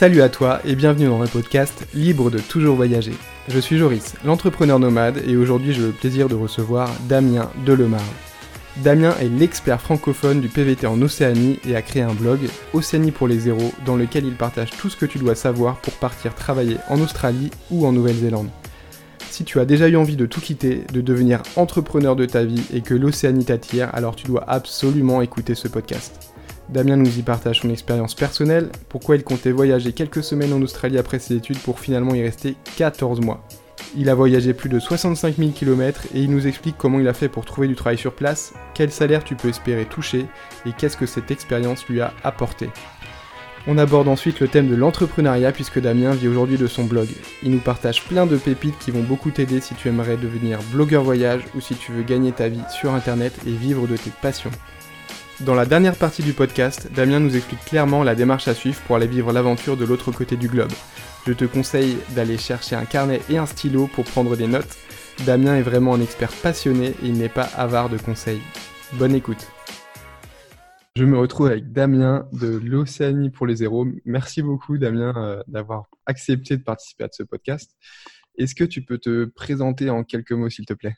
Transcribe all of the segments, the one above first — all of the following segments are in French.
Salut à toi et bienvenue dans le podcast Libre de toujours voyager. Je suis Joris, l'entrepreneur nomade et aujourd'hui j'ai le plaisir de recevoir Damien Delemarle. Damien est l'expert francophone du PVT en Océanie et a créé un blog Océanie pour les zéros dans lequel il partage tout ce que tu dois savoir pour partir travailler en Australie ou en Nouvelle-Zélande. Si tu as déjà eu envie de tout quitter, de devenir entrepreneur de ta vie et que l'Océanie t'attire, alors tu dois absolument écouter ce podcast. Damien nous y partage son expérience personnelle, pourquoi il comptait voyager quelques semaines en Australie après ses études pour finalement y rester 14 mois. Il a voyagé plus de 65 000 km et il nous explique comment il a fait pour trouver du travail sur place, quel salaire tu peux espérer toucher et qu'est-ce que cette expérience lui a apporté. On aborde ensuite le thème de l'entrepreneuriat puisque Damien vit aujourd'hui de son blog. Il nous partage plein de pépites qui vont beaucoup t'aider si tu aimerais devenir blogueur voyage ou si tu veux gagner ta vie sur internet et vivre de tes passions. Dans la dernière partie du podcast, Damien nous explique clairement la démarche à suivre pour aller vivre l'aventure de l'autre côté du globe. Je te conseille d'aller chercher un carnet et un stylo pour prendre des notes. Damien est vraiment un expert passionné et il n'est pas avare de conseils. Bonne écoute. Je me retrouve avec Damien de l'Océanie pour les zéros. Merci beaucoup Damien euh, d'avoir accepté de participer à ce podcast. Est-ce que tu peux te présenter en quelques mots s'il te plaît?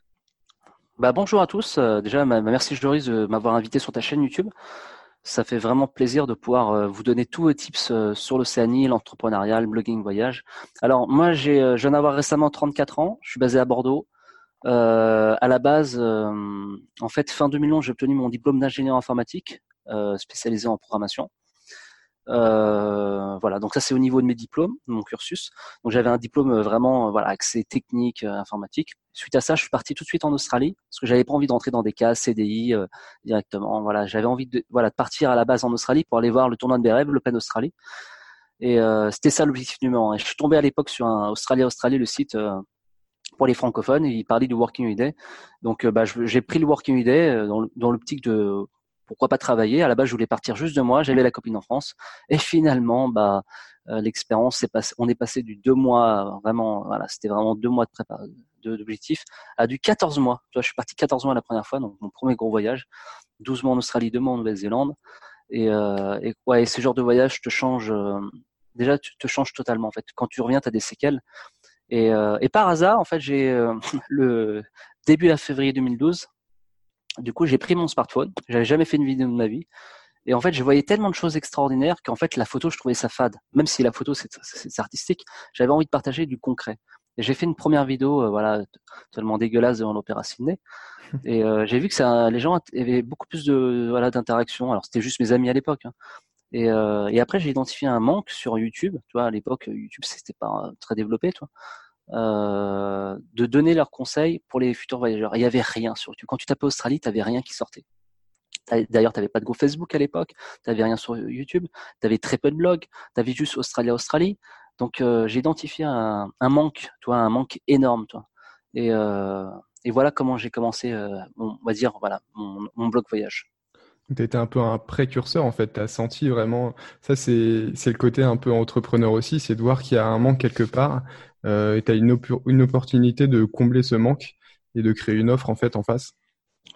Bah, bonjour à tous. Euh, déjà, merci Joris de m'avoir invité sur ta chaîne YouTube. Ça fait vraiment plaisir de pouvoir euh, vous donner tous les tips sur l'Océanie, l'entrepreneuriat, le blogging, voyage. Alors moi, j'ai, je viens d'avoir récemment 34 ans. Je suis basé à Bordeaux. à la base, en fait, fin 2011, j'ai obtenu mon diplôme d'ingénieur informatique spécialisé en programmation. Euh, voilà, donc ça c'est au niveau de mes diplômes, mon cursus. Donc j'avais un diplôme euh, vraiment euh, voilà accès technique, informatique. Suite à ça, je suis parti tout de suite en Australie parce que j'avais pas envie d'entrer dans des cas CDI directement. Voilà, j'avais envie de voilà de partir à la base en Australie pour aller voir le tournoi de mes l'Open Australie. Et c'était ça l'objectif numéro un. Et je suis tombé à l'époque sur un Australia Australie, le site pour les francophones. Et il parlait du Working Holiday. Donc bah, j'ai pris le Working Holiday dans, dans l'optique de pourquoi pas travailler À la base, je voulais partir juste de moi. J'avais la copine en France. Et finalement, bah, euh, l'expérience, on est passé du deux mois, vraiment, voilà, c'était vraiment deux mois de préparation d'objectif à du 14 mois. Je suis parti 14 mois la première fois, donc mon premier gros voyage. 12 mois en Australie, 2 mois en Nouvelle-Zélande. Et, euh, ouais, ce genre de voyage te change, euh, déjà, tu te changes totalement, en fait. Quand tu reviens, tu as des séquelles. Et, et par hasard, en fait, j'ai le début à février 2012, du coup, j'ai pris mon smartphone. J'avais jamais fait une vidéo de ma vie. Et en fait, je voyais tellement de choses extraordinaires qu'en fait, la photo, je trouvais ça fade. Même si la photo, c'est artistique, j'avais envie de partager du concret. Et j'ai fait une première vidéo, euh, voilà, tellement dégueulasse devant l'Opéra Sydney. Et euh, j'ai vu que ça, les gens avaient beaucoup plus de voilà d'interactions. Alors c'était juste mes amis à l'époque. Hein. Et, euh, et, après, j'ai identifié un manque sur YouTube. Tu vois, à l'époque, YouTube, c'était pas très développé, toi. Euh, de donner leurs conseils pour les futurs voyageurs. Il n'y avait rien sur YouTube. Quand tu tapais Australie, tu n'avais rien qui sortait. D'ailleurs, tu n'avais pas de groupe Facebook à l'époque, tu n'avais rien sur YouTube, tu avais très peu de blogs, tu avais juste Australia, Australie. Donc, euh, j'ai identifié un, manque, toi, un manque énorme. Toi. Et, euh, voilà comment j'ai commencé, on va dire, voilà, mon, mon blog voyage. Tu étais un peu un précurseur en fait, tu as senti vraiment, ça c'est le côté un peu entrepreneur aussi, c'est de voir qu'il y a un manque quelque part euh, et tu as une, opportunité de combler ce manque et de créer une offre en fait en face.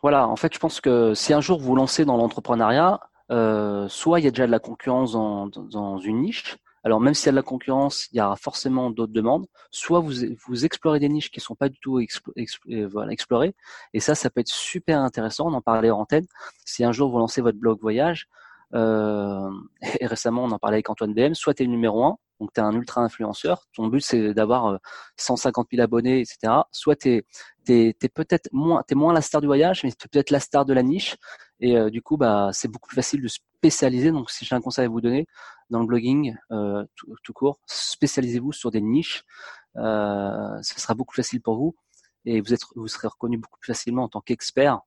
Voilà, en fait je pense que si un jour vous lancez dans l'entrepreneuriat, euh, soit il y a déjà de la concurrence dans, une niche, alors même s'il y a de la concurrence, il y aura forcément d'autres demandes. Soit vous, vous explorez des niches qui sont pas du tout euh, explorées, et ça, ça peut être super intéressant. On en parlait en antenne. Si un jour vous lancez votre blog voyage, et récemment on en parlait avec Antoine BM, soit tu es le numéro un, donc tu es un ultra influenceur, ton but c'est d'avoir 150 euh, 000 abonnés, etc. Soit tu es, peut-être moins, moins la star du voyage, mais tu es peut-être la star de la niche, et euh, du coup bah c'est beaucoup plus facile de spécialiser. Donc si j'ai un conseil à vous donner, dans le blogging euh, tout, court, spécialisez-vous sur des niches. Euh, ce sera beaucoup plus facile pour vous et vous, êtes, vous serez reconnu beaucoup plus facilement en tant qu'expert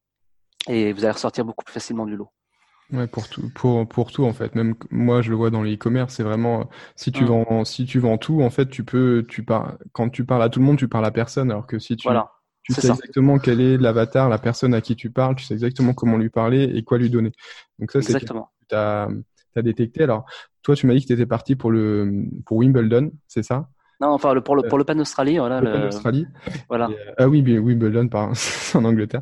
et vous allez ressortir beaucoup plus facilement du lot. Ouais, pour tout, pour, pour tout en fait. Même moi, je le vois dans le e-commerce, c'est vraiment si tu mmh. vends, si tu vends tout, en fait, tu peux, tu parles, quand tu parles à tout le monde, tu parles à personne, alors que si tu, tu sais exactement quel est l'avatar, la personne à qui tu parles, tu sais exactement comment lui parler et quoi lui donner. Donc ça, c'est exactement. Tu as, as, détecté. Alors, toi, tu m'as dit que tu étais parti pour, le, pour Wimbledon, c'est ça? Non, enfin le, pour le pour le Pan d'Australie, voilà. Le Pan d'Australie. Voilà. ah oui, Wimbledon, pardon, en Angleterre.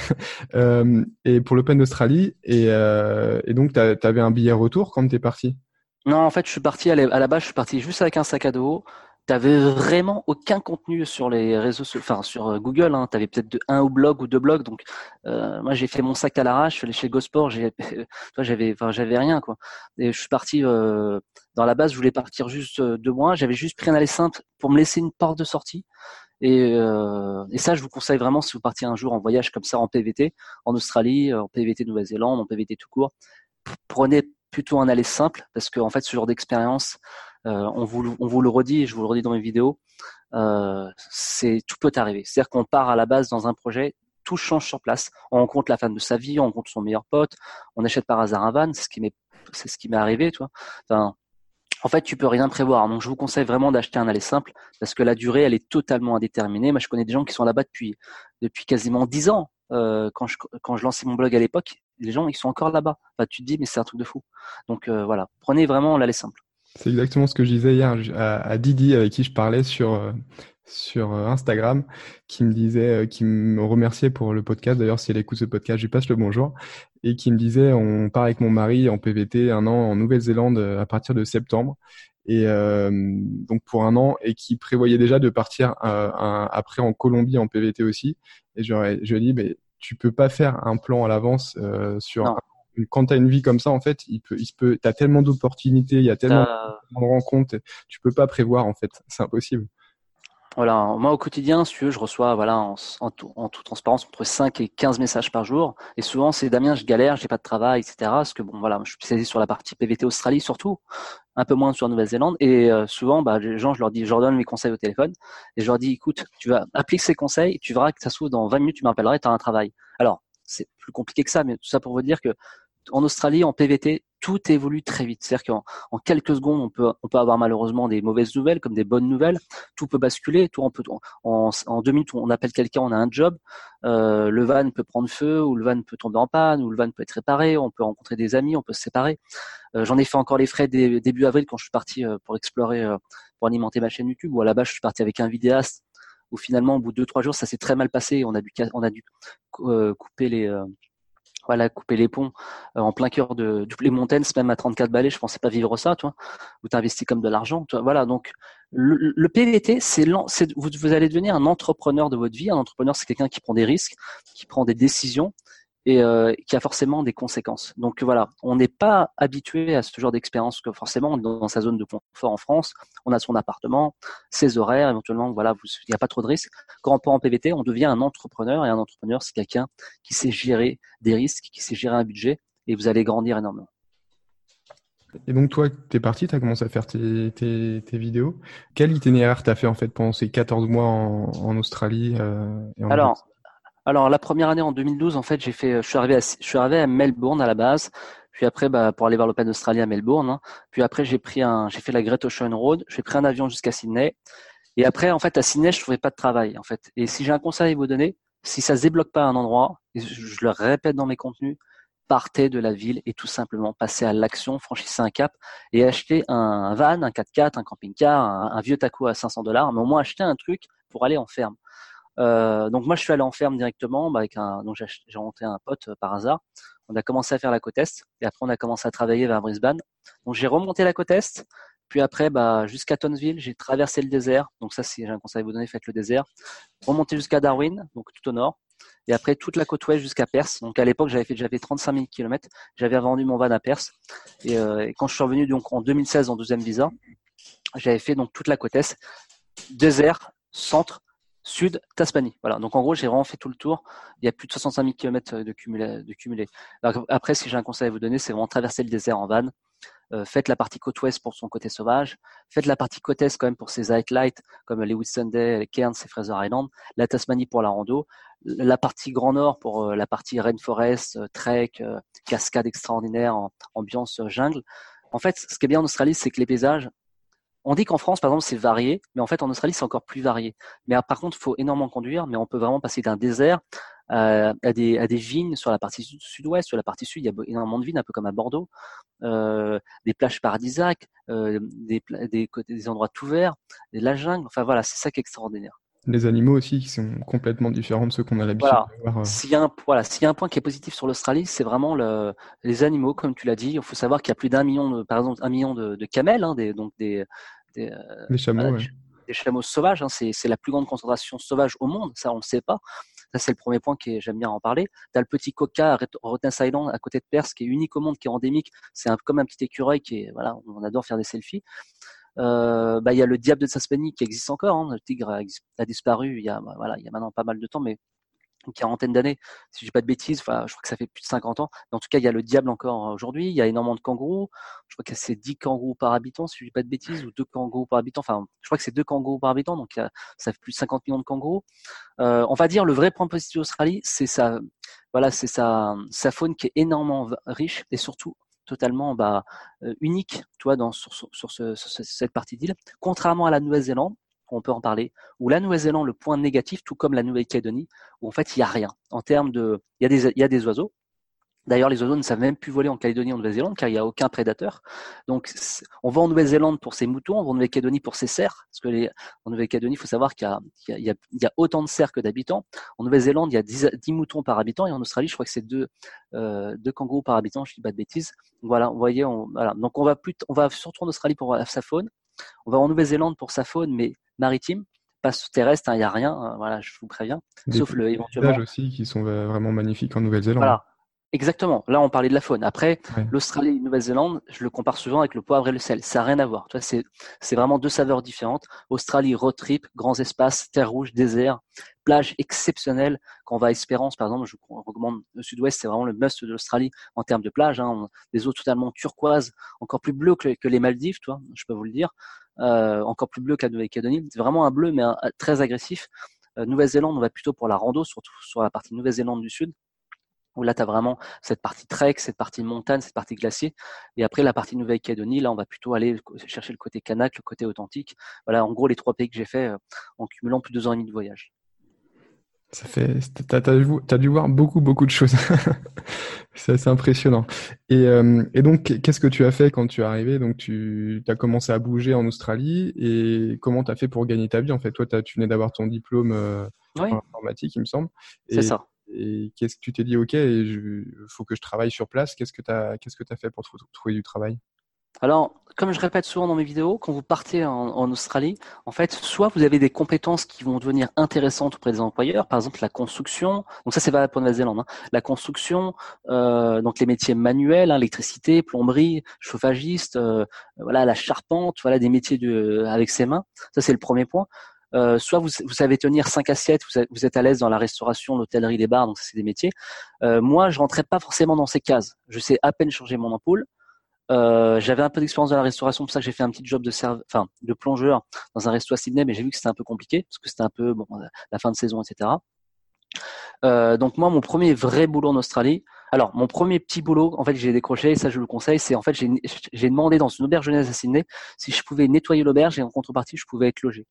euh, et pour le Pan d'Australie, et, euh, et donc tu avais un billet retour quand t'es parti? Non, en fait, je suis parti à la base, je suis parti juste avec un sac à dos t'avais vraiment aucun contenu sur les réseaux, enfin sur euh, Google. Hein. T'avais peut-être un ou blog ou deux blogs. Donc euh, moi j'ai fait mon sac à l'arrache. Je suis allé chez Gosport. J'ai, j'avais, enfin j'avais rien quoi. Et je suis parti euh, dans la base. Je voulais partir juste deux mois. J'avais juste pris un aller simple pour me laisser une porte de sortie. Et, et ça, je vous conseille vraiment si vous partiez un jour en voyage comme ça en PVT, en Australie, en PVT Nouvelle-Zélande, en PVT tout court. Prenez plutôt un aller simple parce que en fait ce genre d'expérience euh, on, vous, on vous le redit, je vous le redis dans mes vidéos, euh, c'est tout peut arriver. C'est-à-dire qu'on part à la base dans un projet, tout change sur place. On rencontre la femme de sa vie, on rencontre son meilleur pote, on achète par hasard un van, c'est ce qui m'est, arrivé, tu vois. Enfin, en fait, tu peux rien prévoir. Donc, je vous conseille vraiment d'acheter un aller simple parce que la durée, elle est totalement indéterminée. Moi, je connais des gens qui sont là-bas depuis quasiment dix ans. Euh, quand je quand lançais mon blog à l'époque, les gens ils sont encore là-bas. Tu te dis mais c'est un truc de fou. Donc euh, voilà, prenez vraiment l'aller simple. C'est exactement ce que je disais hier à, Didi avec qui je parlais sur euh, sur euh, Instagram, qui me disait, euh, qui me remerciait pour le podcast. D'ailleurs, si elle écoute ce podcast, je lui passe le bonjour et qui me disait, on part avec mon mari en PVT un an en Nouvelle-Zélande à partir de septembre et donc pour un an et qui prévoyait déjà de partir après en Colombie en PVT aussi. Et je, je lui ai dit, mais tu peux pas faire un plan à l'avance sur un quand tu as une vie comme ça, en fait, il peut, il peut, as tellement d'opportunités, il y a tellement de rencontres, tu peux pas prévoir, en fait, c'est impossible. Voilà, moi au quotidien, si tu veux, je reçois voilà en, en, en, toute transparence entre 5 et 15 messages par jour. Et souvent, c'est Damien, je galère, j'ai pas de travail, etc. Parce que bon, voilà, je suis spécialisé sur la partie PVT Australie surtout, un peu moins sur Nouvelle-Zélande. Et euh, souvent, bah, les gens, je leur dis, je leur donne mes conseils au téléphone et je leur dis, écoute, tu vas appliquer ces conseils, tu verras que ça s'ouvre dans 20 minutes, tu m'appelleras, tu as un travail. Alors, c'est plus compliqué que ça, mais tout ça pour vous dire que en Australie, en PVT, tout évolue très vite. C'est-à-dire qu'en en quelques secondes, on peut, avoir malheureusement des mauvaises nouvelles comme des bonnes nouvelles. Tout peut basculer. Tout peut, en, deux minutes, on appelle quelqu'un, on a un job. Euh, le van peut prendre feu, ou le van peut tomber en panne, ou le van peut être réparé. On peut rencontrer des amis, on peut se séparer. Euh, J'en ai fait encore les frais début avril quand je suis parti euh, pour explorer, pour alimenter ma chaîne YouTube. Ou à la base, je suis parti avec un vidéaste. Où finalement, au bout de deux trois jours, ça s'est très mal passé. On a dû, couper les voilà, couper les ponts euh, en plein cœur de, les montagnes, même à 34 balais, je pensais pas vivre ça, toi. Vous t'investis comme de l'argent, toi. Voilà, donc le, le PVT, c'est vous, vous allez devenir un entrepreneur de votre vie. Un entrepreneur, c'est quelqu'un qui prend des risques, qui prend des décisions et euh, qui a forcément des conséquences. Donc voilà, on n'est pas habitué à ce genre d'expérience que forcément dans sa zone de confort en France, on a son appartement, ses horaires, éventuellement voilà, il n'y a pas trop de risques. Quand on part en PVT, on devient un entrepreneur et un entrepreneur c'est quelqu'un qui sait gérer des risques, qui sait gérer un budget et vous allez grandir énormément. Et donc toi, tu es parti, tu as commencé à faire tes, tes, tes vidéos. Quel itinéraire tu as fait en fait pendant ces 14 mois en, en Australie euh, et en Alors, alors la première année en 2012, en fait, j'ai fait, je suis arrivé à, je suis arrivé à Melbourne à la base. Puis après, bah, pour aller voir l'Open d'Australie à Melbourne. Hein. Puis après, j'ai pris un, j'ai fait la Great Ocean Road. J'ai pris un avion jusqu'à Sydney. Et après, en fait, à Sydney, je trouvais pas de travail, en fait. Et si j'ai un conseil à vous donner, si ça se débloque pas à un endroit, et je, le répète dans mes contenus, partez de la ville et tout simplement passez à l'action, franchissez un cap et achetez un van, un 4x4, un camping-car, un, un vieux taco à 500 dollars, mais au moins achetez un truc pour aller en ferme. Euh, donc moi, je suis allé en ferme directement bah, avec. Donc j'ai rencontré un pote euh, par hasard. On a commencé à faire la côte est et après on a commencé à travailler vers Brisbane. Donc j'ai remonté la côte est. Puis après, bah, jusqu'à Townsville, j'ai traversé le désert. Donc ça, si j'ai un conseil à vous donner, faites le désert. Remonter jusqu'à Darwin, donc tout au nord. Et après, toute la côte ouest jusqu'à Perth. Donc à l'époque, j'avais fait j'avais 35 000 km. J'avais vendu mon van à Perth. Et, euh, et, quand je suis revenu donc en 2016 en deuxième visa, j'avais fait donc toute la côte est, désert, centre, sud, Tasmanie. Voilà. Donc en gros, j'ai vraiment fait tout le tour. Il y a plus de 65 000 km de cumulé. Après, si j'ai un conseil à vous donner, c'est vraiment traverser le désert en van. Euh, faites la partie côte ouest pour son côté sauvage. Faites la partie côte est quand même pour ses highlights comme les Whitsunday, les Cairns et Fraser Island. La Tasmanie pour la rando. La partie grand nord pour euh, la partie rainforest, euh, trek, cascade extraordinaire, ambiance jungle. En fait, ce qui est bien en Australie, c'est que les paysages, on dit qu'en France, par exemple, c'est varié, mais en fait, en Australie, c'est encore plus varié. Mais ah, par contre, il faut énormément conduire, mais on peut vraiment passer d'un désert à, des, à des vignes sur la partie sud-ouest, sur la partie sud, il y a énormément de vignes, un peu comme à Bordeaux, euh, des plages paradisiaques, euh, des, des, des endroits tout verts, de la jungle. Enfin voilà, c'est ça qui est extraordinaire. Les animaux aussi qui sont complètement différents de ceux qu'on a l'habitude de voir. Euh. S'il y, a un, voilà, s'il y a un point qui est positif sur l'Australie, c'est vraiment le, les animaux, comme tu l'as dit. Il faut savoir qu'il y a plus d'un million, de, par exemple, un million de, de camels, hein, des, donc des, des, chameaux. des chameaux sauvages. Hein, c'est, c'est la plus grande concentration sauvage au monde. Ça, on ne sait pas. Ça, c'est le premier point qui j'aime bien en parler. Tu as le petit coca à Rottnest Island, à côté de Perse, qui est unique au monde, qui est endémique. C'est un, comme un petit écureuil qui est, voilà, on adore faire des selfies. Euh, bah, il y a le diable de Tasmanie qui existe encore. Hein. Le tigre a, disparu il y a, bah, voilà, il y a maintenant pas mal de temps, mais une quarantaine d'années, si je dis pas de bêtises. Je crois que ça fait plus de 50 ans. Mais en tout cas, il y a le diable encore aujourd'hui. Il y a énormément de kangourous. Je crois que c'est 10 kangourous par habitant, si je dis pas de bêtises, ou deux kangourous par habitant. Enfin, je crois que c'est deux kangourous par habitant, donc ça fait plus de 50 millions de kangourous. Euh, on va dire le vrai point positif d'Australie, c'est sa, voilà, c'est sa, sa faune qui est énormément riche et surtout totalement bah, euh, unique, toi, dans, sur, sur, ce, cette partie d'île. Contrairement à la Nouvelle-Zélande, on peut en parler, ou la Nouvelle-Zélande, le point négatif, tout comme la Nouvelle-Calédonie, où en fait il n'y a rien. En termes de, il y a des, il y a des oiseaux, D'ailleurs, les oiseaux ne savent même plus voler en Calédonie, en Nouvelle-Zélande, car il n'y a aucun prédateur. Donc, on va en Nouvelle-Zélande pour ses moutons, on va en Nouvelle-Calédonie pour ses cerfs, parce que en Nouvelle-Calédonie, il faut savoir qu'il y, a autant de cerfs que d'habitants. En Nouvelle-Zélande, il y a 10, 10, moutons par habitant, et en Australie, je crois que c'est deux, euh, kangourous par habitant, je dis pas de bêtises. Voilà, vous voyez, on, voilà. Donc, on va plus, on va surtout en Australie pour sa faune. On va en Nouvelle-Zélande pour sa faune, mais maritime pas terrestre, il hein, n'y a rien, hein, voilà, je vous préviens. sauf le éventuellement. aussi qui sont vraiment magnifiques en Nouvelle-Zélande. Voilà, Exactement. Là, on parlait de la faune. Après, l'Australie et Nouvelle-Zélande, je le compare souvent avec le poivre et le sel. Ça n'a rien à voir. C'est vraiment deux saveurs différentes. Australie, road trip, grands espaces, terre rouge, désert, plage exceptionnelle. Quand on va à Espérance, par exemple, je recommande le sud-ouest, c'est vraiment le must de l'Australie en termes de plage. Hein. Des eaux totalement turquoises, encore plus bleues que, les Maldives, toi, je peux vous le dire. Euh, encore plus bleu la Nouvelle-Calédonie. C'est vraiment un bleu, mais très agressif. Euh, Nouvelle-Zélande, on va plutôt pour la rando, surtout sur la partie Nouvelle-Zélande du Sud où là, tu as vraiment cette partie trek, cette partie montagne, cette partie glacier. Et après, la partie Nouvelle-Calédonie, là, on va plutôt aller chercher le côté kanak, le côté authentique. Voilà, en gros, les trois pays que j'ai fait euh, en cumulant plus de deux ans et demi de voyage. Ça fait, t'as, as, dû voir beaucoup, beaucoup de choses. c'est assez impressionnant. Et, euh, et donc, qu'est-ce que tu as fait quand tu es arrivé? Donc, tu as commencé à bouger en Australie. Et comment tu as fait pour gagner ta vie En fait, toi, tu venais d'avoir ton diplôme euh, en informatique, il me semble. C'est ça et qu'est-ce que tu t'es dit, OK, il faut que je travaille sur place. Qu'est-ce que tu as, qu'est-ce que as fait pour trouver du travail? Alors, comme je répète souvent dans mes vidéos, quand vous partez en, Australie, en fait, soit vous avez des compétences qui vont devenir intéressantes auprès des employeurs, par exemple la construction. Donc ça, c'est valable pour Nouvelle-Zélande. Hein. La construction, euh, donc les métiers manuels, hein, électricité, plomberie, chauffagiste, euh, voilà, la charpente, voilà, des métiers de, avec ses mains. Ça, c'est le premier point. Euh, soit vous, vous, savez tenir cinq assiettes, vous, êtes à l'aise dans la restauration, l'hôtellerie, les bars, donc c'est des métiers. Euh, moi, je rentrais pas forcément dans ces cases. Je sais à peine changer mon ampoule. Euh, j'avais un peu d'expérience dans la restauration, pour ça que j'ai fait un petit job de de plongeur dans un resto à Sydney, mais j'ai vu que c'était un peu compliqué parce que c'était un peu bon la fin de saison, etc. Euh, donc moi, mon premier vrai boulot en Australie. Alors, mon premier petit boulot, en fait, j'ai décroché, ça je le conseille, c'est en fait, j'ai demandé dans une auberge jeunesse à Sydney si je pouvais nettoyer l'auberge et en contrepartie, je pouvais être logé.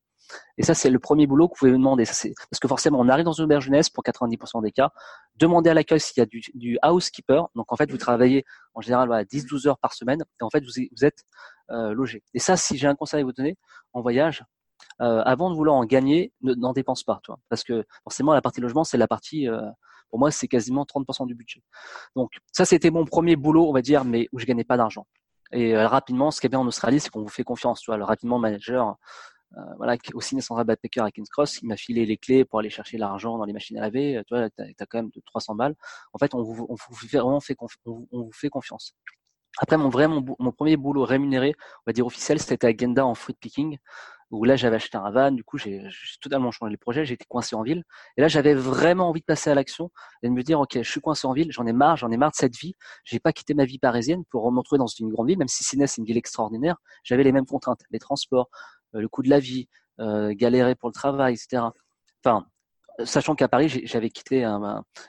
Et ça, c'est le premier boulot que vous pouvez me demander. Parce que forcément, on arrive dans une auberge jeunesse pour 90% des cas. Demandez à l'accueil s'il y a du, housekeeper. Donc, en fait, vous travaillez en général voilà, 10-12 heures par semaine et en fait, vous, êtes euh, logé. Et ça, si j'ai un conseil à vous donner en voyage, euh, avant de vouloir en gagner, n'en dépense pas. Toi, parce que forcément, la partie logement, c'est la partie... Euh, pour moi, c'est quasiment 30% du budget. Donc, ça, c'était mon premier boulot, on va dire, mais où je gagnais pas d'argent. Et rapidement, ce qui est bien en Australie, c'est qu'on vous fait confiance. Tu vois, le rapidement, manager, euh, voilà, aussi Sandra Backpacker à King's Cross, il m'a filé les clés pour aller chercher l'argent dans les machines à laver. Tu vois, tu as, quand même de 300 balles. En fait, on vous, fait vraiment confiance. Après, mon vrai, mon, premier boulot rémunéré, on va dire officiel, c'était à Genda en fruit picking, où là, j'avais acheté un van. Du coup, j'ai totalement changé le projet. J'étais coincé en ville. Et là, j'avais vraiment envie de passer à l'action et de me dire, OK, je suis coincé en ville. J'en ai marre. J'en ai marre de cette vie. J'ai pas quitté ma vie parisienne pour me retrouver dans une grande ville, même si Sydney, c'est une ville extraordinaire. J'avais les mêmes contraintes, les transports, euh, le coût de la vie, euh, galérer pour le travail, etc. Enfin, sachant qu'à Paris, j'avais quitté,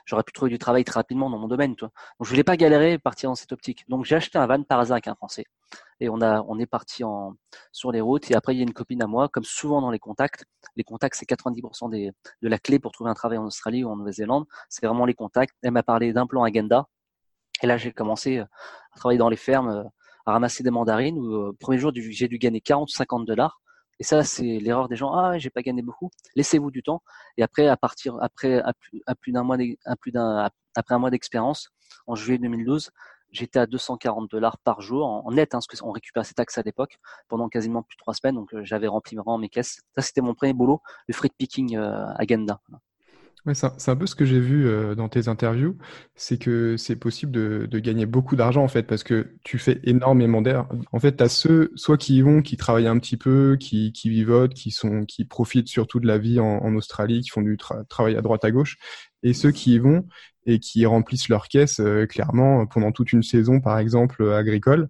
j'aurais pu trouver du travail très rapidement dans mon domaine, toi. Donc je voulais pas galérer et partir dans cette optique. Donc j'ai acheté un van par hasard avec un Français et on a, on est parti sur les routes. Et après il y a une copine à moi, comme souvent dans les contacts. Les contacts c'est 90% des, de la clé pour trouver un travail en Australie ou en Nouvelle-Zélande. C'est vraiment les contacts. Elle m'a parlé d'un plan Agenda. Et là j'ai commencé à travailler dans les fermes, à ramasser des mandarines. Où, premier jour j'ai dû gagner 40 ou 50 dollars. Et ça, c'est l'erreur des gens. Ah, j'ai pas gagné beaucoup. Laissez-vous du temps. Et après, à partir, après, à plus, après un mois d'expérience, en juillet 2012, j'étais à 240 dollars par jour en net, hein, parce qu'on récupère ces taxes à l'époque pendant quasiment plus de trois semaines. Donc, euh, j'avais rempli vraiment mes caisses. Ça, c'était mon premier boulot, le free picking euh, à Genda. Ouais, c'est un peu ce que j'ai vu euh, dans tes interviews, c'est que c'est possible de, gagner beaucoup d'argent en fait, parce que tu fais énormément d'air. En fait, tu as ceux, soit qui y vont, qui travaillent un petit peu, qui, qui vivotent, qui, sont, qui profitent surtout de la vie en, Australie, qui font du travail à droite à gauche, et ceux qui y vont et qui remplissent leur caisse euh, clairement pendant toute une saison, par exemple, agricole.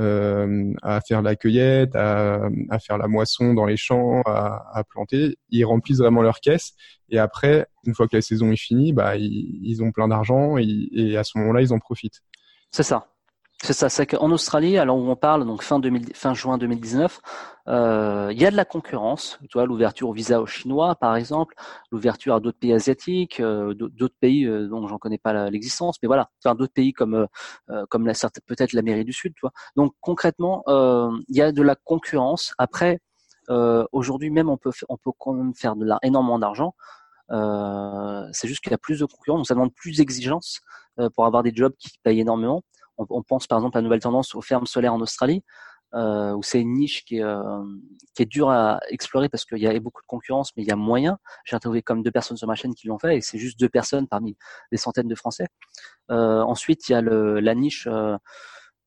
Euh, à faire la cueillette, à, faire la moisson dans les champs, à, planter. Ils remplissent vraiment leur caisse. Et après, une fois que la saison est finie, bah, ils, ont plein d'argent et, à ce moment-là, ils en profitent. C'est ça. C'est ça, c'est qu'en Australie, alors où on parle, donc fin, 2000, fin juin 2019, euh, il y a de la concurrence. Tu vois, l'ouverture au visa aux Chinois, par exemple, l'ouverture à d'autres pays asiatiques, euh, d'autres pays euh, dont j'en connais pas l'existence, mais voilà, enfin, d'autres pays comme euh, euh, comme la peut-être l'Amérique du Sud. Tu vois. Donc concrètement, il y a de la concurrence. Après, aujourd'hui même, on peut on peut quand même faire de énormément d'argent. c'est juste qu'il y a plus de concurrence, donc ça demande plus d'exigences pour avoir des jobs qui payent énormément on, pense par exemple à la nouvelle tendance aux fermes solaires en Australie, euh, où c'est une niche qui est, euh, qui est dure à explorer parce qu'il y a beaucoup de concurrence, mais il y a moyen. J'ai interviewé comme deux personnes sur ma chaîne qui l'ont fait, et c'est juste deux personnes parmi des centaines de Français. Euh, ensuite, il y a la niche,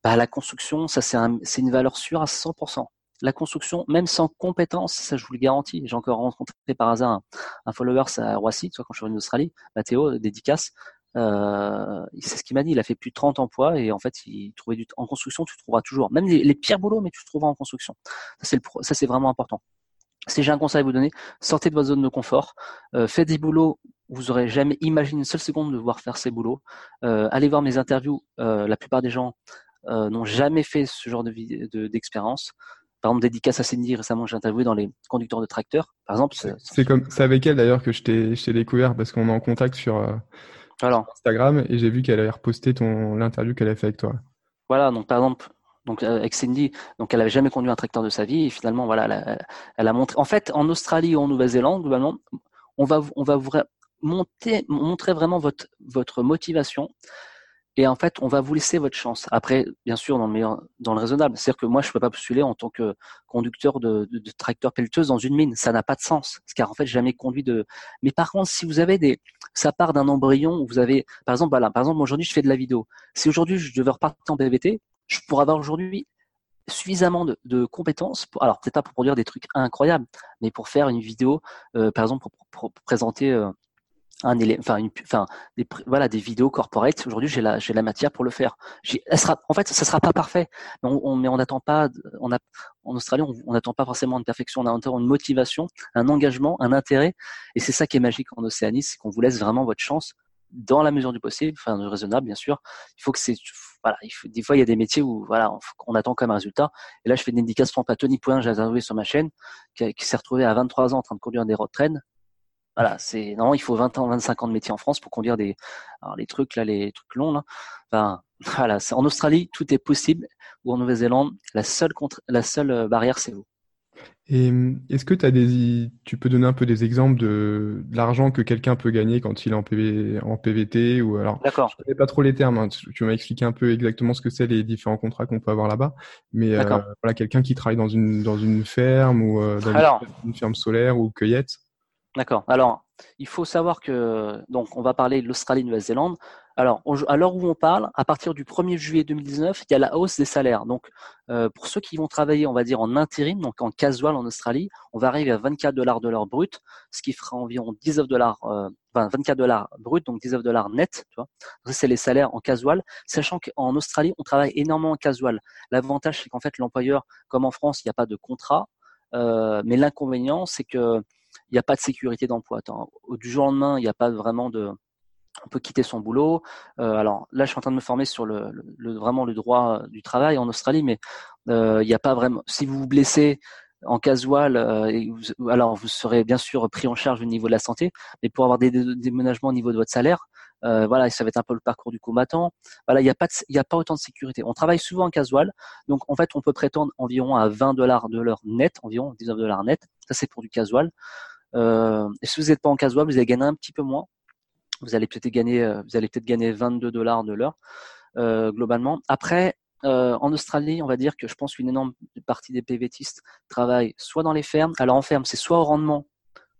bah, la construction, ça c'est un, une valeur sûre à 100%. La construction, même sans compétence, ça je vous le garantis. J'ai encore rencontré par hasard un, follower à Roissy, soit quand je suis en Australie, Mathéo, dédicace. Euh, c'est ce qu'il m'a dit. Il a fait plus de 30 emplois et en fait, il trouvait du en construction, tu trouveras toujours. Même les, pires boulots, mais tu trouveras en construction. Ça, c'est ça, c'est vraiment important. Si j'ai un conseil à vous donner, sortez de votre zone de confort, euh, faites des boulots vous aurez jamais imaginé une seule seconde de voir faire ces boulots. Euh, allez voir mes interviews. La plupart des gens n'ont jamais fait ce genre de d'expérience. par exemple, dédicace à Cindy, récemment, j'ai interviewé dans les conducteurs de tracteurs. Par exemple, c'est comme, c'est avec elle d'ailleurs que je t'ai découvert parce qu'on est en contact sur, alors. Instagram et j'ai vu qu'elle avait reposté ton l'interview qu'elle a fait avec toi. Voilà, donc par exemple, donc euh, avec Cindy, donc elle avait jamais conduit un tracteur de sa vie et finalement voilà, elle a, montré. En fait, en Australie ou en Nouvelle-Zélande, globalement, on va on va vous monter montrer vraiment votre votre motivation et en fait, on va vous laisser votre chance. Après, bien sûr, dans le meilleur, dans le raisonnable. C'est-à-dire que moi, je ne peux pas postuler en tant que conducteur de, de, tracteur pelleteuse dans une mine. Ça n'a pas de sens. Car en fait, jamais conduit de. Mais par contre, si vous avez des, ça part d'un embryon vous avez, par exemple, voilà, par exemple, aujourd'hui, je fais de la vidéo. Si aujourd'hui je devais repartir en PVT, je pourrais avoir aujourd'hui suffisamment de, de, compétences pour, alors peut-être pas pour produire des trucs incroyables, mais pour faire une vidéo, euh, par exemple, pour, présenter euh, un enfin, une, enfin des, voilà des vidéos corporate aujourd'hui j'ai la j'ai la matière pour le faire. Elle sera en fait ça sera pas parfait mais on, on n'attend pas on a en Australie on n'attend pas forcément une perfection on a une motivation un engagement un intérêt et c'est ça qui est magique en Océanie c'est qu'on vous laisse vraiment votre chance dans la mesure du possible enfin raisonnable bien sûr. Il faut que c'est voilà il faut, des fois il y a des métiers où voilà on, attend comme un résultat. Et là je fais une indication à Tony Point j'ai interviewé sur ma chaîne qui, qui s'est retrouvé à 23 ans en train de conduire des road trains voilà, c'est non, il faut 20 ans, 25 ans de métier en France pour conduire des alors les trucs là, les trucs longs là. Enfin, voilà, en Australie, tout est possible ou en Nouvelle-Zélande, la seule contre, la seule euh, barrière c'est vous. Et est-ce que tu as des tu peux donner un peu des exemples de, l'argent que quelqu'un peut gagner quand il est en PV, en PVT ou alors D'accord. Je connais pas trop les termes, hein, tu m'as expliqué un peu exactement ce que c'est les différents contrats qu'on peut avoir là-bas, mais euh, voilà quelqu'un qui travaille dans une dans une ferme ou euh, dans une ferme solaire ou cueillette. D'accord. Alors, il faut savoir que donc on va parler de l'Australie, Nouvelle-Zélande. Alors, à l'heure où on parle, à partir du 1er juillet 2019, il y a la hausse des salaires. Donc, euh, pour ceux qui vont travailler, on va dire en intérim, donc en casual en Australie, on va arriver à 24 dollars de l'heure brut, ce qui fera environ 19 dollars, euh, enfin 24 dollars brut, donc 19 dollars net. Tu vois. C'est les salaires en casual, sachant qu'en Australie, on travaille énormément en casual. L'avantage, c'est qu'en fait, l'employeur, comme en France, il n'y a pas de contrat, euh, mais l'inconvénient, c'est que il n'y a pas de sécurité d'emploi. Du jour au lendemain, il n'y a pas vraiment de on peut quitter son boulot. Euh, alors là, je suis en train de me former sur le, vraiment le droit du travail en Australie, mais euh, il n'y a pas vraiment. Si vous vous blessez en casual, euh, alors vous serez bien sûr pris en charge au niveau de la santé, mais pour avoir des déménagements au niveau de votre salaire, euh, voilà, ça va être un peu le parcours du combattant. Voilà, il n'y a pas a pas autant de sécurité. On travaille souvent en casual, donc en fait, on peut prétendre environ à 20 dollars de l'heure net, environ 19 dollars net. Ça, c'est pour du casual. Euh, et si vous n'êtes pas en casual, vous allez gagner un petit peu moins. Vous allez peut-être gagner, euh, vous allez peut-être gagner 22 dollars de l'heure euh, globalement. Après, en Australie, on va dire que je pense qu'une énorme partie des PVTistes travaillent soit dans les fermes. Alors en ferme, c'est soit au rendement,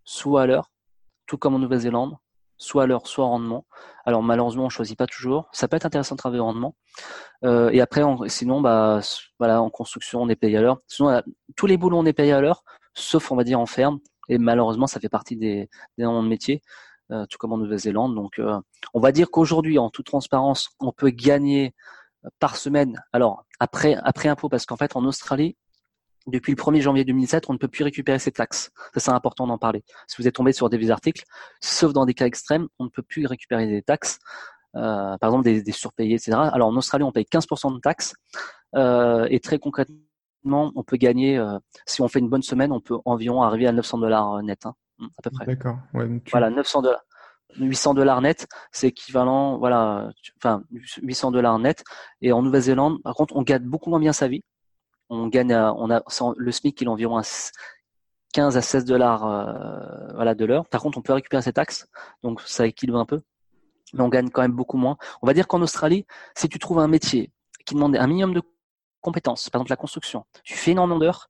soit à l'heure, tout comme en Nouvelle-Zélande, soit à l'heure, soit au rendement. Alors malheureusement, on choisit pas toujours. Ça peut être intéressant de travailler au rendement. Et après, sinon, bah voilà, en construction, on est payé à l'heure. Sinon, tous les boulots, on est payé à l'heure, sauf on va dire en ferme. Et malheureusement, ça fait partie des, des noms de métiers. Euh, tout comme en Nouvelle-Zélande. Donc, on va dire qu'aujourd'hui, en toute transparence, on peut gagner par semaine. Alors, après, après impôt, parce qu'en fait, en Australie, depuis le 1er janvier 2007, on ne peut plus récupérer ces taxes. Ça, c'est important d'en parler. Si vous êtes tombé sur des articles, sauf dans des cas extrêmes, on ne peut plus récupérer des taxes. Euh, par exemple, des, des, surpayés, etc. Alors, en Australie, on paye 15% de taxes. Euh, et très concrètement, on peut gagner, euh, si on fait une bonne semaine, on peut environ arriver à 900 dollars net, hein, à peu près. D'accord. Ouais, Voilà, 900 dollars. 800 dollars net, c'est équivalent, voilà, enfin 800 dollars net. Et en Nouvelle-Zélande, par contre, on gagne beaucoup moins bien sa vie. On gagne, on a le SMIC, il est environ à 15 à 16 dollars, euh, voilà, de l'heure. Par contre, on peut récupérer ses taxes, donc ça équilibre un peu, mais on gagne quand même beaucoup moins. On va dire qu'en Australie, si tu trouves un métier qui demande un minimum de compétences, par exemple la construction, tu fais énormément d'heures,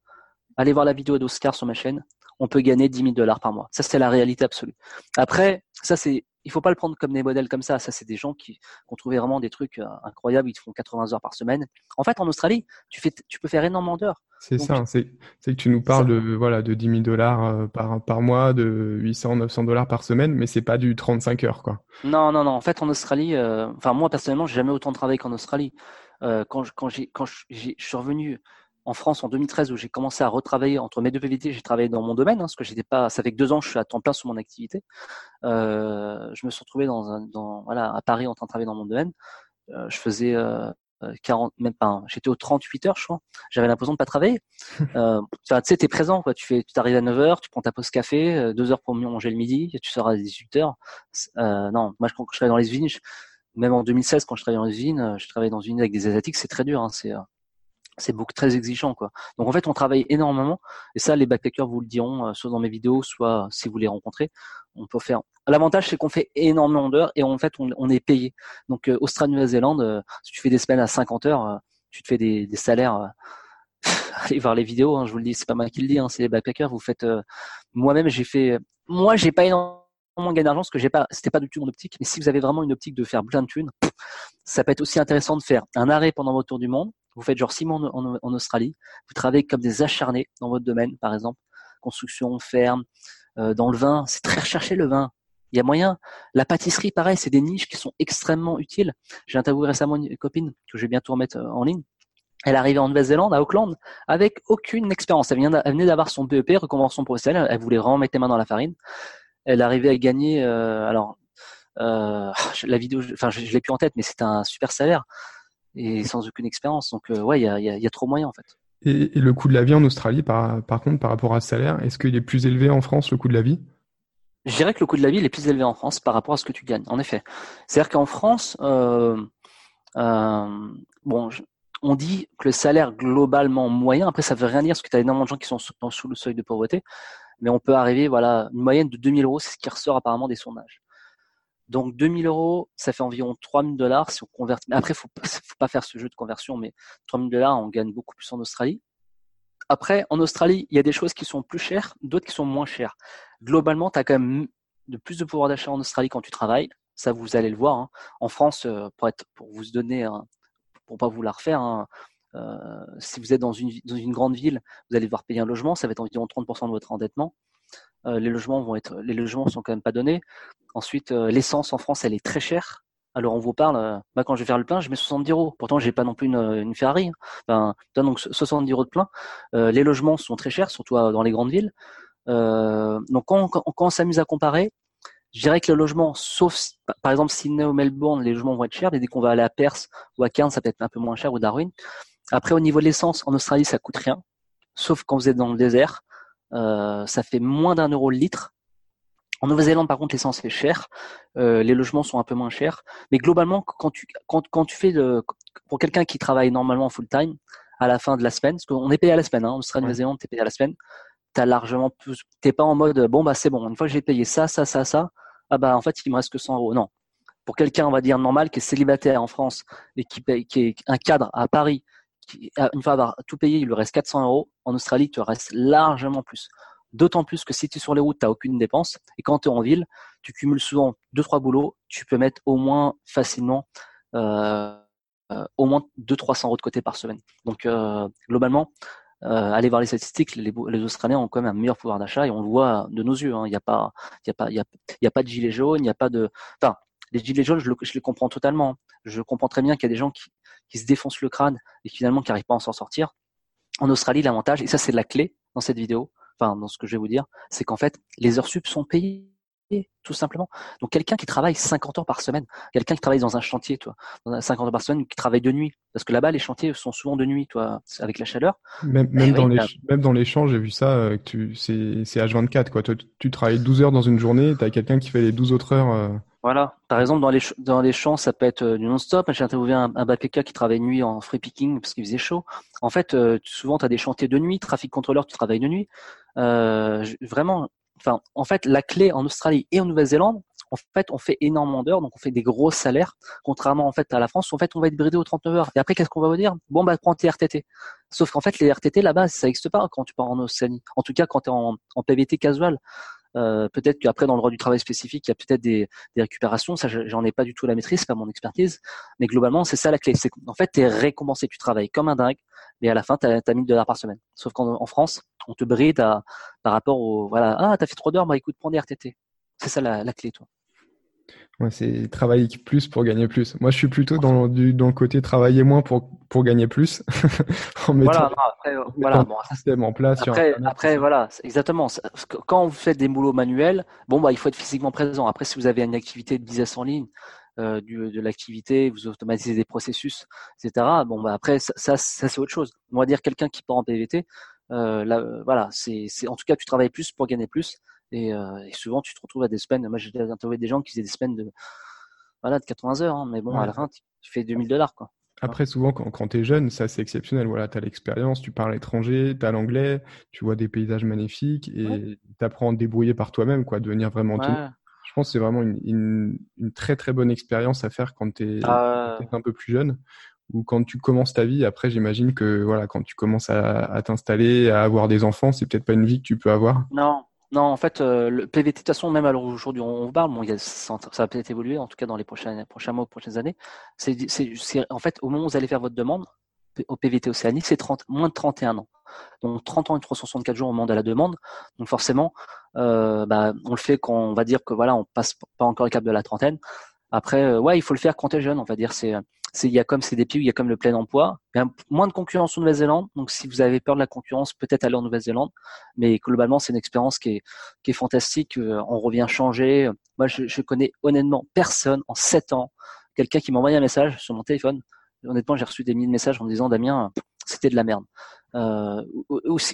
allez voir la vidéo d'Oscar sur ma chaîne on peut gagner 10 000 dollars par mois. Ça, c'est la réalité absolue. Après, ça, c'est, il faut pas le prendre comme des modèles comme ça. Ça, c'est des gens qui, ont trouvé vraiment des trucs euh, incroyables. Ils font 80 heures par semaine. En fait, en Australie, tu fais, tu peux faire énormément d'heures. C'est ça. C'est, que tu nous parles de, voilà, de 10 000 dollars euh, par, par mois, de 800, 900 dollars par semaine, mais c'est pas du 35 heures, quoi. Non, non, non. En fait, en Australie, euh, enfin, moi, personnellement, j'ai jamais autant travaillé qu'en Australie. Quand, quand je suis revenu en France en 2013 où j'ai commencé à retravailler entre mes deux PVT, j'ai travaillé dans mon domaine, hein, parce que j'étais pas, ça fait que deux ans que je suis à temps plein sur mon activité. Euh, je me suis retrouvé dans, un, dans voilà à Paris en train de travailler dans mon domaine. Euh, je faisais euh, 40, même pas, j'étais aux 38 heures, je crois. J'avais l'impression de pas travailler. euh, tu sais, t'es présent, quoi. Tu fais, tu t'arrives à 9 heures, tu prends ta pause café, euh, deux heures pour manger le midi, tu sors à 18 heures. Euh, non, moi, je, quand je travaillais dans les usines, même en 2016, quand je travaillais dans les usines, je travaillais dans une usine avec des asiatiques, c'est très dur. Hein, c'est c'est beaucoup très exigeant quoi. Donc en fait on travaille énormément et ça les backpackers vous le diront euh, soit dans mes vidéos soit si vous les rencontrez on peut faire. L'avantage c'est qu'on fait énormément d'heures et en fait on, est payé. Donc euh, Australie Nouvelle-Zélande euh, si tu fais des semaines à 50 heures tu te fais des, des salaires allez voir les vidéos hein, je vous le dis c'est pas moi qui le dis hein, c'est les backpackers vous faites moi-même j'ai fait moi j'ai pas énormément gagné d'argent parce que j'ai pas c'était pas du tout mon optique mais si vous avez vraiment une optique de faire plein de thunes ça peut être aussi intéressant de faire un arrêt pendant votre tour du monde vous faites genre six mois en, Australie, vous travaillez comme des acharnés dans votre domaine, par exemple, construction, ferme, euh, dans le vin, c'est très recherché le vin. Il y a moyen. La pâtisserie, pareil, c'est des niches qui sont extrêmement utiles. J'ai interviewé récemment une copine que je vais bientôt remettre euh, en ligne. Elle est arrivée en Nouvelle-Zélande, à Auckland, avec aucune expérience. Elle, venait d'avoir son BEP, reconversion professionnelle. Elle voulait vraiment mettre les mains dans la farine. Elle arrivait à gagner, euh, alors, euh, la vidéo, enfin, je, je l'ai plus en tête, mais c'est un super salaire et sans aucune expérience. Donc, euh, ouais, il y a, y a, trop moyen en fait. Et, le coût de la vie en Australie, par, par contre, par rapport à ce salaire, est-ce qu'il est plus élevé en France, le coût de la vie? Je dirais que le coût de la vie il est plus élevé en France par rapport à ce que tu gagnes, en effet. C'est-à-dire qu'en France, euh, euh, bon, on dit que le salaire globalement moyen, après ça veut rien dire parce que tu as énormément de gens qui sont sous, sous, le seuil de pauvreté, mais on peut arriver, voilà, une moyenne de 2000 euros, c'est ce qui ressort apparemment des sondages. Donc 2000 euros, ça fait environ 3000 dollars si on convertit. Après, faut, faut pas faire ce jeu de conversion, mais 3000 dollars, on gagne beaucoup plus en Australie. Après, en Australie, il y a des choses qui sont plus chères, d'autres qui sont moins chères. Globalement, tu as quand même de plus de pouvoir d'achat en Australie quand tu travailles. Ça, vous allez le voir. Hein. En France, euh, pour être, pour vous donner, pour pas vous la refaire, hein, euh, si vous êtes dans une, grande ville, vous allez devoir payer un logement, ça va être environ 30% de votre endettement. Euh, les logements vont être, les logements sont quand même pas donnés. Ensuite, euh, l'essence en France, elle est très chère. Alors on vous parle, quand je vais faire le plein, je mets 70 euros. Pourtant, j'ai pas non plus une, Ferrari. Hein. Donc 70 euros de plein. les logements sont très chers, surtout dans les grandes villes. donc quand, on s'amuse à comparer, je dirais que le logement, sauf par exemple Sydney ou Melbourne, les logements vont être chers, mais dès qu'on va aller à Perth ou à Cairns, ça peut être un peu moins cher ou Darwin. Après, au niveau de l'essence, en Australie, ça coûte rien, sauf quand vous êtes dans le désert. Euh, ça fait moins d'un euro le litre. En Nouvelle-Zélande, par contre, l'essence est chère. Euh, les logements sont un peu moins chers. Mais globalement, quand tu, quand, quand tu fais de, pour quelqu'un qui travaille normalement full time, à la fin de la semaine, parce qu'on est payé à la semaine, hein, en Australie, Nouvelle-Zélande, t'es payé à la semaine, t'as largement plus, t'es pas en mode, bon, bah, c'est bon, une fois que j'ai payé ça, ça, ça, ça, ah bah en fait il me reste que 100 euros. Non. Pour quelqu'un, on va dire normal, qui est célibataire en France et qui, paye, qui est un cadre à Paris, qui, une fois avoir tout payé, il lui reste 400 euros. En Australie, il te reste largement plus. D'autant plus que si tu es sur les routes, tu n'as aucune dépense. Et quand tu es en ville, tu cumules souvent deux trois boulots. Tu peux mettre au moins facilement euh, euh, au moins 200-300 euros de côté par semaine. Donc euh, globalement, allez voir les statistiques, les, Australiens ont quand même un meilleur pouvoir d'achat et on le voit de nos yeux. Hein. Il n'y a pas, a a, pas de gilets jaunes, il n'y a pas de, enfin, les gilets jaunes, je, les comprends totalement. Je comprends très bien qu'il y a des gens qui, qui se défoncent le crâne et finalement qui n'arrivent pas à s'en sortir. En Australie, l'avantage, et ça c'est la clé dans cette vidéo, enfin dans ce que je vais vous dire, c'est qu'en fait, les heures sup sont payées tout simplement. Donc quelqu'un qui travaille 50 heures par semaine, quelqu'un qui travaille dans un chantier, toi, dans 50 heures par semaine, qui travaille de nuit, parce que là-bas les chantiers sont souvent de nuit, toi, avec la chaleur. Même, même, dans, les, même dans les champs, j'ai vu ça, euh, c'est, c'est H24, quoi. Toi, tu travailles 12 heures dans une journée, tu as quelqu'un qui fait les 12 autres heures. Euh. Voilà. Par exemple, dans les, dans les champs, ça peut être euh, du non-stop. J'ai interviewé un, un BAPK qui travaille nuit en free picking parce qu'il faisait chaud. En fait, souvent, tu as des chantiers de nuit, trafic contrôleur, tu travailles de nuit. Euh, vraiment, enfin, en fait, la clé en Australie et en Nouvelle-Zélande, en fait, on fait énormément d'heures, donc on fait des gros salaires, contrairement en fait à la France, où en fait, on va être bridé aux 39 heures. Et après, qu'est-ce qu'on va vous dire? Bon, bah, prends tes RTT. Sauf qu'en fait, les RTT là-bas, ça n'existe pas quand tu pars en Océanie. En tout cas, quand tu es en, en PVT casual. Euh, peut-être qu'après dans le droit du travail spécifique, il y a peut-être des, des, récupérations. Ça, j'en ai pas du tout la maîtrise, pas mon expertise. Mais globalement, c'est ça la clé. C'est en fait, tu es récompensé, tu travailles comme un dingue, mais à la fin, tu as, as 1000 dollars par semaine. Sauf qu'en France, on te bride à, par rapport au voilà, ah, t'as fait trop d'heures, bah écoute, prends des RTT. C'est ça la clé, toi. Ouais, c'est travailler plus pour gagner plus. Moi, je suis plutôt dans, du, dans le côté travailler moins pour, pour gagner plus. en mettant, voilà, après, euh, voilà, bon, un système en place. Après, après voilà, exactement. Quand vous faites des boulots manuels, bon, bah, il faut être physiquement présent. Après, si vous avez une activité de business en ligne, euh, du, de l'activité, vous automatisez des processus, etc. Bon, bah, après, ça, ça, ça c'est autre chose. On va dire quelqu'un qui part en PVT, euh, là, euh, voilà, c'est, en tout cas, tu travailles plus pour gagner plus. Euh, et, souvent, tu te retrouves à des semaines. Moi, j'ai interviewé des gens qui faisaient des semaines de, voilà, de 80 heures. Hein, mais bon, à la fin, tu, fais 2000 dollars. Quoi. Après, souvent, quand, quand tu es jeune, ça c'est exceptionnel. Voilà, tu as l'expérience, tu parles étranger, tu as l'anglais, tu vois des paysages magnifiques et tu apprends à te débrouiller par toi-même, quoi, devenir vraiment tout. Je pense que c'est vraiment une, une, une, très très bonne expérience à faire quand tu es, ah un peu plus jeune ou quand tu commences ta vie. Après, j'imagine que voilà, quand tu commences à, à t'installer, à avoir des enfants, c'est peut-être pas une vie que tu peux avoir. Non, non, en fait, euh, le PVT, de toute façon, même aujourd'hui, on, parle, y a, ça, va peut-être évoluer, en tout cas dans les prochains, prochains mois, prochaines années. En fait, au moment où vous allez faire votre demande, au PVT Océanie, c'est 30, moins de 31 ans. Donc 30 ans et 364 jours au moment de la demande. Donc forcément, euh, bah, on le fait quand on va dire que voilà, on passe pas encore le cap de la trentaine. Après, euh, ouais, il faut le faire quand tu es jeune, on va dire. C'est il y a comme c'est des pays où il y a comme le plein emploi, il y a moins de concurrence en Nouvelle-Zélande. Donc si vous avez peur de la concurrence, peut-être aller en Nouvelle-Zélande. Mais globalement, c'est une expérience qui est fantastique. Euh, on revient changer. Moi, je, connais honnêtement personne en sept ans, quelqu'un qui m'a envoyé un message sur mon téléphone. Honnêtement, j'ai reçu des milliers de messages en me disant Damien, c'était de la merde. Euh,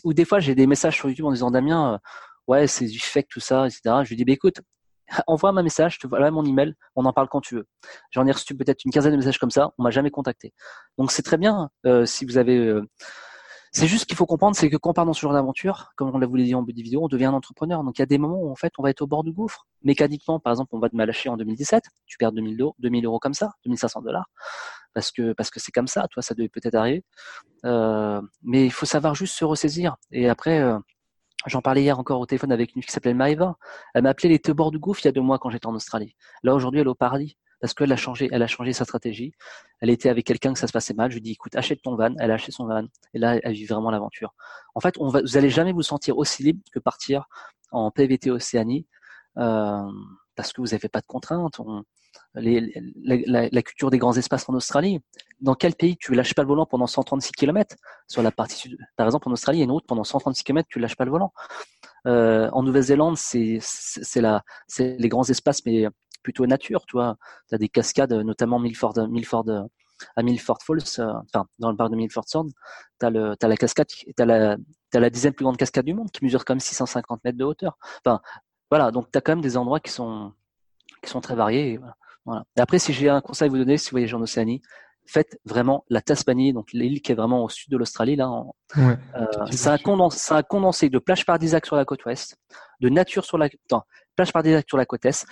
ou, des fois, j'ai des messages sur YouTube en disant Damien, ouais, c'est du fake tout ça, etc. Je lui dis bah écoute, envoie un message, te voilà mon email, on en parle quand tu veux. J'en ai reçu peut-être une quinzaine de messages comme ça, on m'a jamais contacté. Donc c'est très bien euh, si vous avez. Euh, c'est juste qu'il faut comprendre, c'est que quand on part dans ce genre d'aventure, comme on l'a voulu dire en bout de vidéo, on devient un entrepreneur. Donc il y a des moments où en fait on va être au bord du gouffre. Mécaniquement, par exemple, on va te lâcher en 2017, tu perds 2000 euros, 2000 euros comme ça, 2500 dollars, parce que parce que c'est comme ça. Toi, ça devait peut-être arriver, euh, mais il faut savoir juste se ressaisir. Et après, J'en parlais hier encore au téléphone avec une fille qui s'appelait Maeva. Elle m'a appelé les te bords du gouffre il y a deux mois quand j'étais en Australie. Là aujourd'hui elle est au paradis parce qu'elle a changé, elle a changé sa stratégie. Elle était avec quelqu'un que ça se passait mal. Je lui dis écoute achète ton van. Elle a acheté son van et là elle vit vraiment l'aventure. En fait on va, vous allez jamais vous sentir aussi libre que partir en PVT Océanie. Euh, parce que vous n'avez pas de contraintes. la, culture des grands espaces en Australie. Dans quel pays tu lâches pas le volant pendant 136 km Sur la partie sud, par exemple en Australie, il y a une route pendant 136 km, tu lâches pas le volant. Euh, en Nouvelle-Zélande, c'est les grands espaces, mais plutôt nature. Tu as des cascades, notamment Milford, à Milford Falls, euh, enfin dans le parc de Milford Sound, tu as, la cascade, la, plus grande cascade du monde qui mesure même 650 mètres de hauteur. Enfin, voilà, donc tu as quand même des endroits qui sont, qui sont très variés. Et, voilà. et après, si j'ai un conseil à vous donner, si vous voyagez en Océanie, faites vraiment la Tasmanie, donc l'île qui est vraiment au sud de l'Australie. là. ouais, euh, c'est un, condensé, de plage paradisiaque sur la côte ouest, de nature sur la non, plage paradisiaque sur la côte est,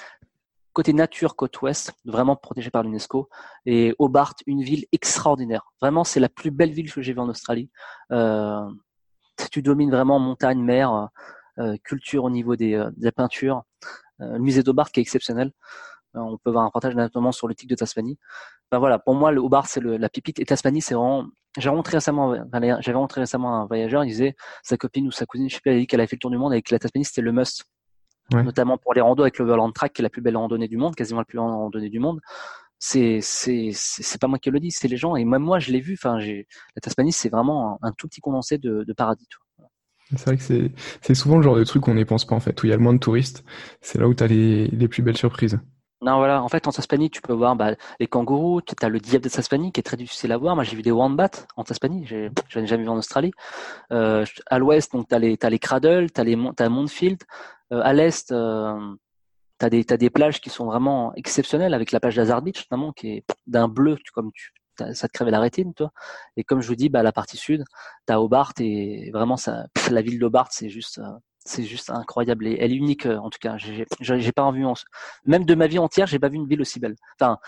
côté nature côte ouest, vraiment protégé par l'UNESCO, et Hobart, une ville extraordinaire. Vraiment, c'est la plus belle ville que j'ai vue en Australie. Euh, tu domines vraiment montagne, mer, euh, culture au niveau des, euh, des peintures. Euh, le musée d'Hobart qui est exceptionnel. on peut voir un reportage notamment sur le tigre de Tasmanie. Ben voilà, pour moi, le Hobart, c'est la pépite. Et Tasmanie, c'est vraiment. J'ai rencontré récemment, j'avais rencontré récemment un voyageur. Il disait sa copine ou sa cousine, je sais plus, elle a dit qu'elle avait fait le tour du monde avec la Tasmanie, c'était le must notamment pour les randos avec l'Overland Track, qui est la plus belle randonnée du monde, quasiment la plus grande randonnée du monde. C'est c'est c'est pas moi qui le dis, c'est les gens. Et même moi, je l'ai vu. Enfin, j'ai la Tasmanie, c'est vraiment un, tout petit condensé de, de paradis. C'est vrai que c'est souvent le genre de truc qu'on n'y pense pas en fait, où il y a le moins de touristes. C'est là où tu as les, plus belles surprises. Non, voilà. En fait, en Tasmanie, tu peux voir bah, les kangourous. Tu as le diable de Tasmanie qui est très difficile à voir. Moi, j'ai vu des wombats en Tasmanie. Je n'en ai jamais vu en Australie. Euh, à l'ouest, tu as les, cradles, tu as, les, as Montfield. Euh, à l'est, euh, tu as, des plages qui sont vraiment exceptionnelles, avec la plage d'Hazard Beach, notamment, qui est d'un bleu, comme tu, ça te crève la rétine, toi. Et comme je vous dis, bah, la partie sud, tu as Hobart et vraiment, la ville d'Hobart, c'est juste, euh, c'est juste incroyable. Et elle est unique, euh, en tout cas. J'ai pas vu, en, même de ma vie entière, j'ai pas vu une ville aussi belle. Enfin,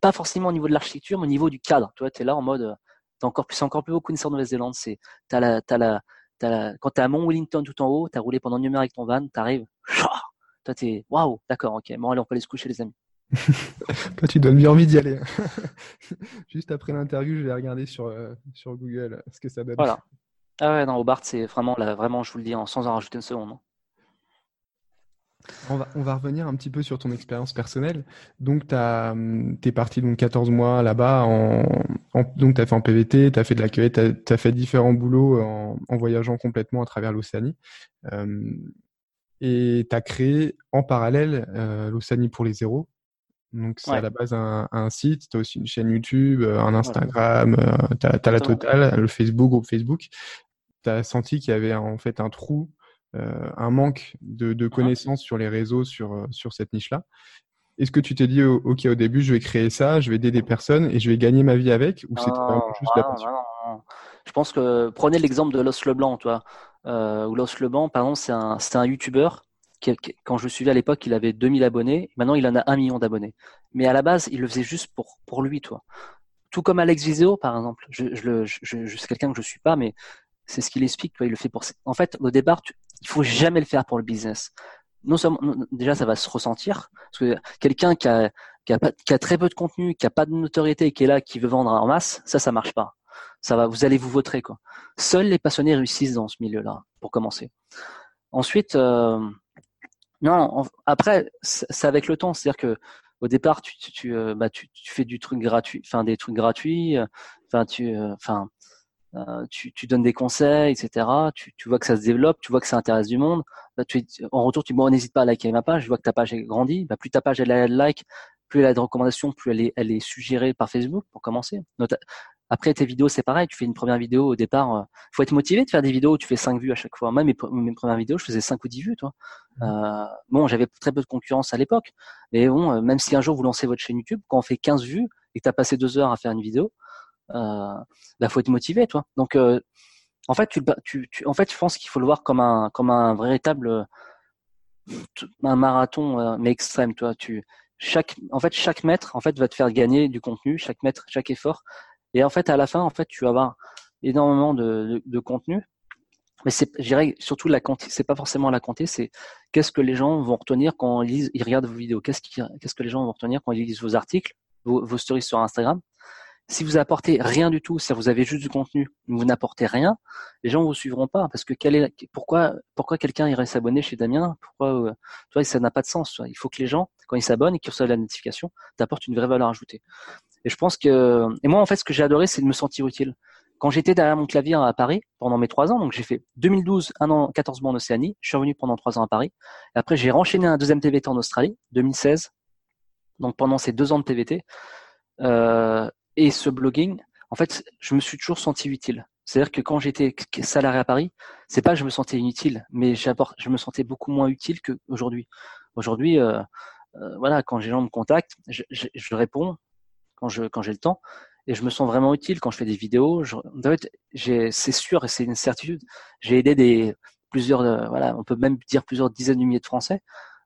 pas forcément au niveau de l'architecture, mais au niveau du cadre. Tu es là en mode, t'es encore plus, encore plus beau qu'une Nouvelle-Zélande. C'est, t'as la, la, quand t'es à Mont Wellington tout en haut, t'as roulé pendant une heure avec ton van, t'arrives, toi t'es, waouh, d'accord, ok, bon allez, on peut aller se coucher les amis. Toi, tu donnes bien envie d'y aller. Juste après l'interview, je vais regarder sur, euh, sur Google ce que ça donne. Voilà. Ah ouais, non, Hobart, c'est vraiment, là, vraiment, je vous le dis, sans en rajouter une seconde. Hein. On va, on va, revenir un petit peu sur ton expérience personnelle. Donc, tu es parti donc 14 mois là-bas. En, donc, tu as fait en PVT, tu as fait de l'accueil, tu as, fait différents boulots en, en voyageant complètement à travers l'Océanie. Euh, et tu as créé en parallèle euh, l'Océanie pour les zéros. Donc, c'est à la base un, un site, tu as aussi une chaîne YouTube, euh, un Instagram, euh, tu as, la totale, le Facebook, groupe Facebook. Tu as senti qu'il y avait en fait un trou, euh, un manque de, de connaissances sur les réseaux sur, sur cette niche-là. Est-ce que tu t'es dit, OK, au début, je vais créer ça, je vais aider des personnes et je vais gagner ma vie avec Ou c'était vraiment juste la passion? Je pense que prenez l'exemple de Los Leblanc, toi. Euh, où Los Leblanc, par exemple, c'est un, un YouTuber quand je suivais à l'époque, il avait 2000 abonnés. Maintenant, il en a un million d'abonnés. Mais à la base, il le faisait juste pour, pour lui, toi. Tout comme Alex Viseo, par exemple. Je, je, je, je, quelqu'un que je suis pas, mais c'est ce qu'il explique. Toi, il le fait pour. En fait, au départ, tu, il faut jamais le faire pour le business. Non seulement, déjà, ça va se ressentir. Parce que quelqu'un qui a, qui a très peu de contenu, qui a pas de notoriété, qui est là, qui veut vendre en masse, ça, ça marche pas. Ça va, vous allez vous voter, quoi. Seuls les passionnés réussissent dans ce milieu-là, pour commencer. Ensuite, euh, non, après, c'est avec le temps. C'est-à-dire que au départ, tu, tu, euh, bah, tu, tu, fais du truc gratuit, des trucs gratuits, euh, tu, euh, tu, tu, donnes des conseils, etc. Tu, tu, vois que ça se développe, tu vois que ça intéresse du monde. Tu, en retour, tu bon, n'hésite pas à liker ma page. Je vois que ta page est grandie. Bah, plus ta page elle a de like, plus elle a de recommandations, plus elle est, elle est suggérée par Facebook pour commencer. Après, tes vidéos, c'est pareil. Tu fais une première vidéo au départ. Il euh, faut être motivé de faire des vidéos où tu fais 5 vues à chaque fois. Moi, mes, mes premières vidéos, je faisais 5 ou 10 vues. Toi. Mmh. Euh, bon, j'avais très peu de concurrence à l'époque. Mais bon, euh, même si un jour vous lancez votre chaîne YouTube, quand on fait 15 vues et que tu as passé 2 heures à faire une vidéo, euh, bah, faut être motivé, toi. Donc, euh, en fait, tu, tu, tu, en fait, je pense qu'il faut le voir comme un, comme un véritable un marathon, mais extrême. Toi, tu, chaque, en fait, chaque mètre, en fait, va te faire gagner du contenu. Chaque mètre, chaque effort et en fait, à la fin, en fait, tu vas avoir énormément de, contenu. Mais c'est, je dirais surtout la quantité. C'est pas forcément la quantité, c'est qu'est-ce que les gens vont retenir quand ils lisent, ils regardent vos vidéos. Qu'est-ce, que les gens vont retenir quand ils lisent vos articles, vos stories sur Instagram. Si vous apportez rien du tout, si vous avez juste du contenu, vous n'apportez rien, les gens vous suivront pas parce que pourquoi, pourquoi quelqu'un irait s'abonner chez Damien? Pourquoi, euh, ça n'a pas de sens. Il faut que les gens, quand ils s'abonnent et qu'ils reçoivent la notification, t'apportent une vraie valeur ajoutée. Et je pense que, et moi, en fait, ce que j'ai adoré, c'est de me sentir utile. Quand j'étais derrière mon clavier à Paris pendant mes trois ans, donc j'ai fait 2012, un an, 14 mois en Océanie, je suis revenu pendant trois ans à Paris. Et après, j'ai renchaîné un deuxième TVT en Australie, 2016. Donc pendant ces deux ans de TVT et ce blogging, en fait, je me suis toujours senti utile. C'est-à-dire que quand j'étais salarié à Paris, c'est pas que je me sentais inutile, mais je me sentais beaucoup moins utile qu'aujourd'hui. Aujourd'hui, euh, euh, voilà, quand les gens me contactent, je, je, je réponds quand j'ai le temps et je me sens vraiment utile quand je fais des vidéos. C'est sûr et c'est une certitude. J'ai aidé des plusieurs, euh, voilà, on peut même dire plusieurs dizaines de milliers de Français,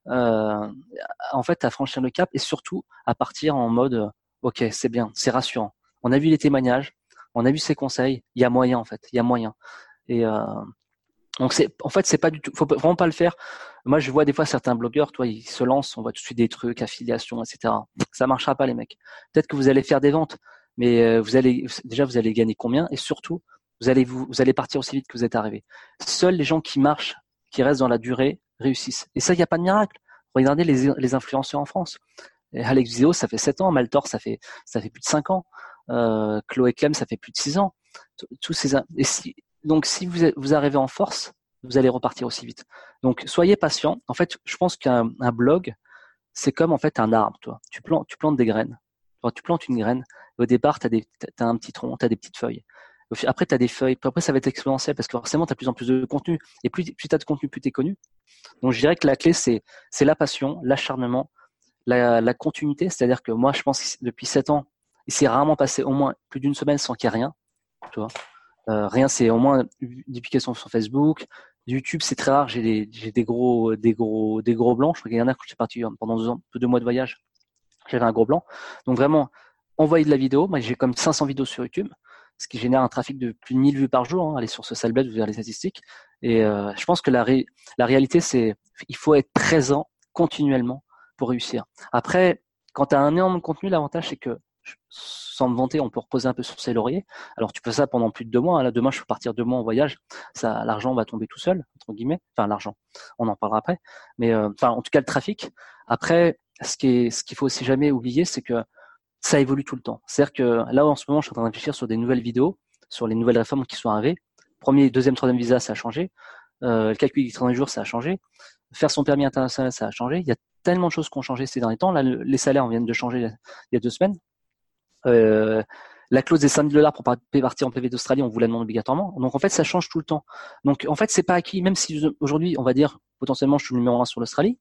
en fait, à franchir le cap et surtout à partir en mode, ok, c'est bien, c'est rassurant. On a vu les témoignages, on a vu ses conseils, il y a moyen en fait, il y a moyen. Et euh, donc c'est, en fait, c'est pas du tout, faut vraiment pas le faire. Moi, je vois des fois certains blogueurs, toi, ils se lancent, on voit tout de suite des trucs, affiliation, etc. Ça marchera pas, les mecs. Peut-être que vous allez faire des ventes, mais euh, vous allez déjà vous allez gagner combien? Et surtout vous allez vous, vous allez partir aussi vite que vous êtes arrivé. Seuls les gens qui marchent, qui restent dans la durée, réussissent. Et ça, il n'y a pas de miracle. Regardez les, les influenceurs en France. Alex Vizio, ça fait 7 ans. Maltor, ça fait ça fait plus de 5 ans. Euh, Chloé Clem, ça fait plus de 6 ans. Tous ces et si, donc si vous vous arrivez en force, vous allez repartir aussi vite. Donc soyez patient. En fait, je pense qu'un un blog, c'est comme en fait un arbre. Toi, tu plantes tu plantes des graines. Tu plantes une graine au départ, tu as, un petit tronc, tu as des petites feuilles. Après, tu as des feuilles. Après, ça va être exponentiel parce que forcément, tu as plus en plus de contenu. Et plus, plus tu as de contenu, plus tu es connu. Donc, je dirais que la clé, c'est la passion, l'acharnement, la, la, continuité. C'est-à-dire que moi, je pense que depuis 7 ans, il s'est rarement passé au moins plus d'une semaine sans qu'il y ait rien. Tu vois euh, rien, c'est au moins une publication sur Facebook. YouTube, c'est très rare. J'ai des, des gros, des gros, des gros blancs. Je crois qu'il y en a quand je suis parti pendant deux, ans, deux mois de voyage. J'avais un gros blanc. Donc vraiment, envoyer de la vidéo. Moi, j'ai comme 500 vidéos sur YouTube, ce qui génère un trafic de plus de 1000 vues par jour. Hein. Allez sur ce Salbled, vous verrez les statistiques. Et euh, je pense que la, la réalité, c'est il faut être présent continuellement pour réussir. Après, quand tu as un énorme contenu, l'avantage, c'est que sans me vanter, on peut reposer un peu sur ses lauriers. Alors tu peux ça pendant plus de deux mois. Là, demain, je peux partir deux mois en voyage. Ça, l'argent va tomber tout seul, entre guillemets. Enfin, l'argent, on en parlera après. Mais euh, enfin, en tout cas, le trafic. Après, ce qui ce qu'il faut aussi jamais oublier, c'est que ça évolue tout le temps. C'est-à-dire que là, en ce moment, je suis en train de sur des nouvelles vidéos, sur les nouvelles réformes qui sont arrivées. Premier, deuxième, troisième visa, ça a changé. Euh, le calcul des 30 jours, ça a changé. Faire son permis international, ça a changé. Il y a tellement de choses qui ont changé ces derniers temps. Là, les salaires viennent de changer il y a deux semaines. Euh, la clause des 5000 dollars pour partir en PV d'Australie, on vous la demande obligatoirement. Donc en fait, ça change tout le temps. Donc en fait, c'est pas acquis. Même si aujourd'hui, on va dire potentiellement, je suis le numéro un sur l'Australie,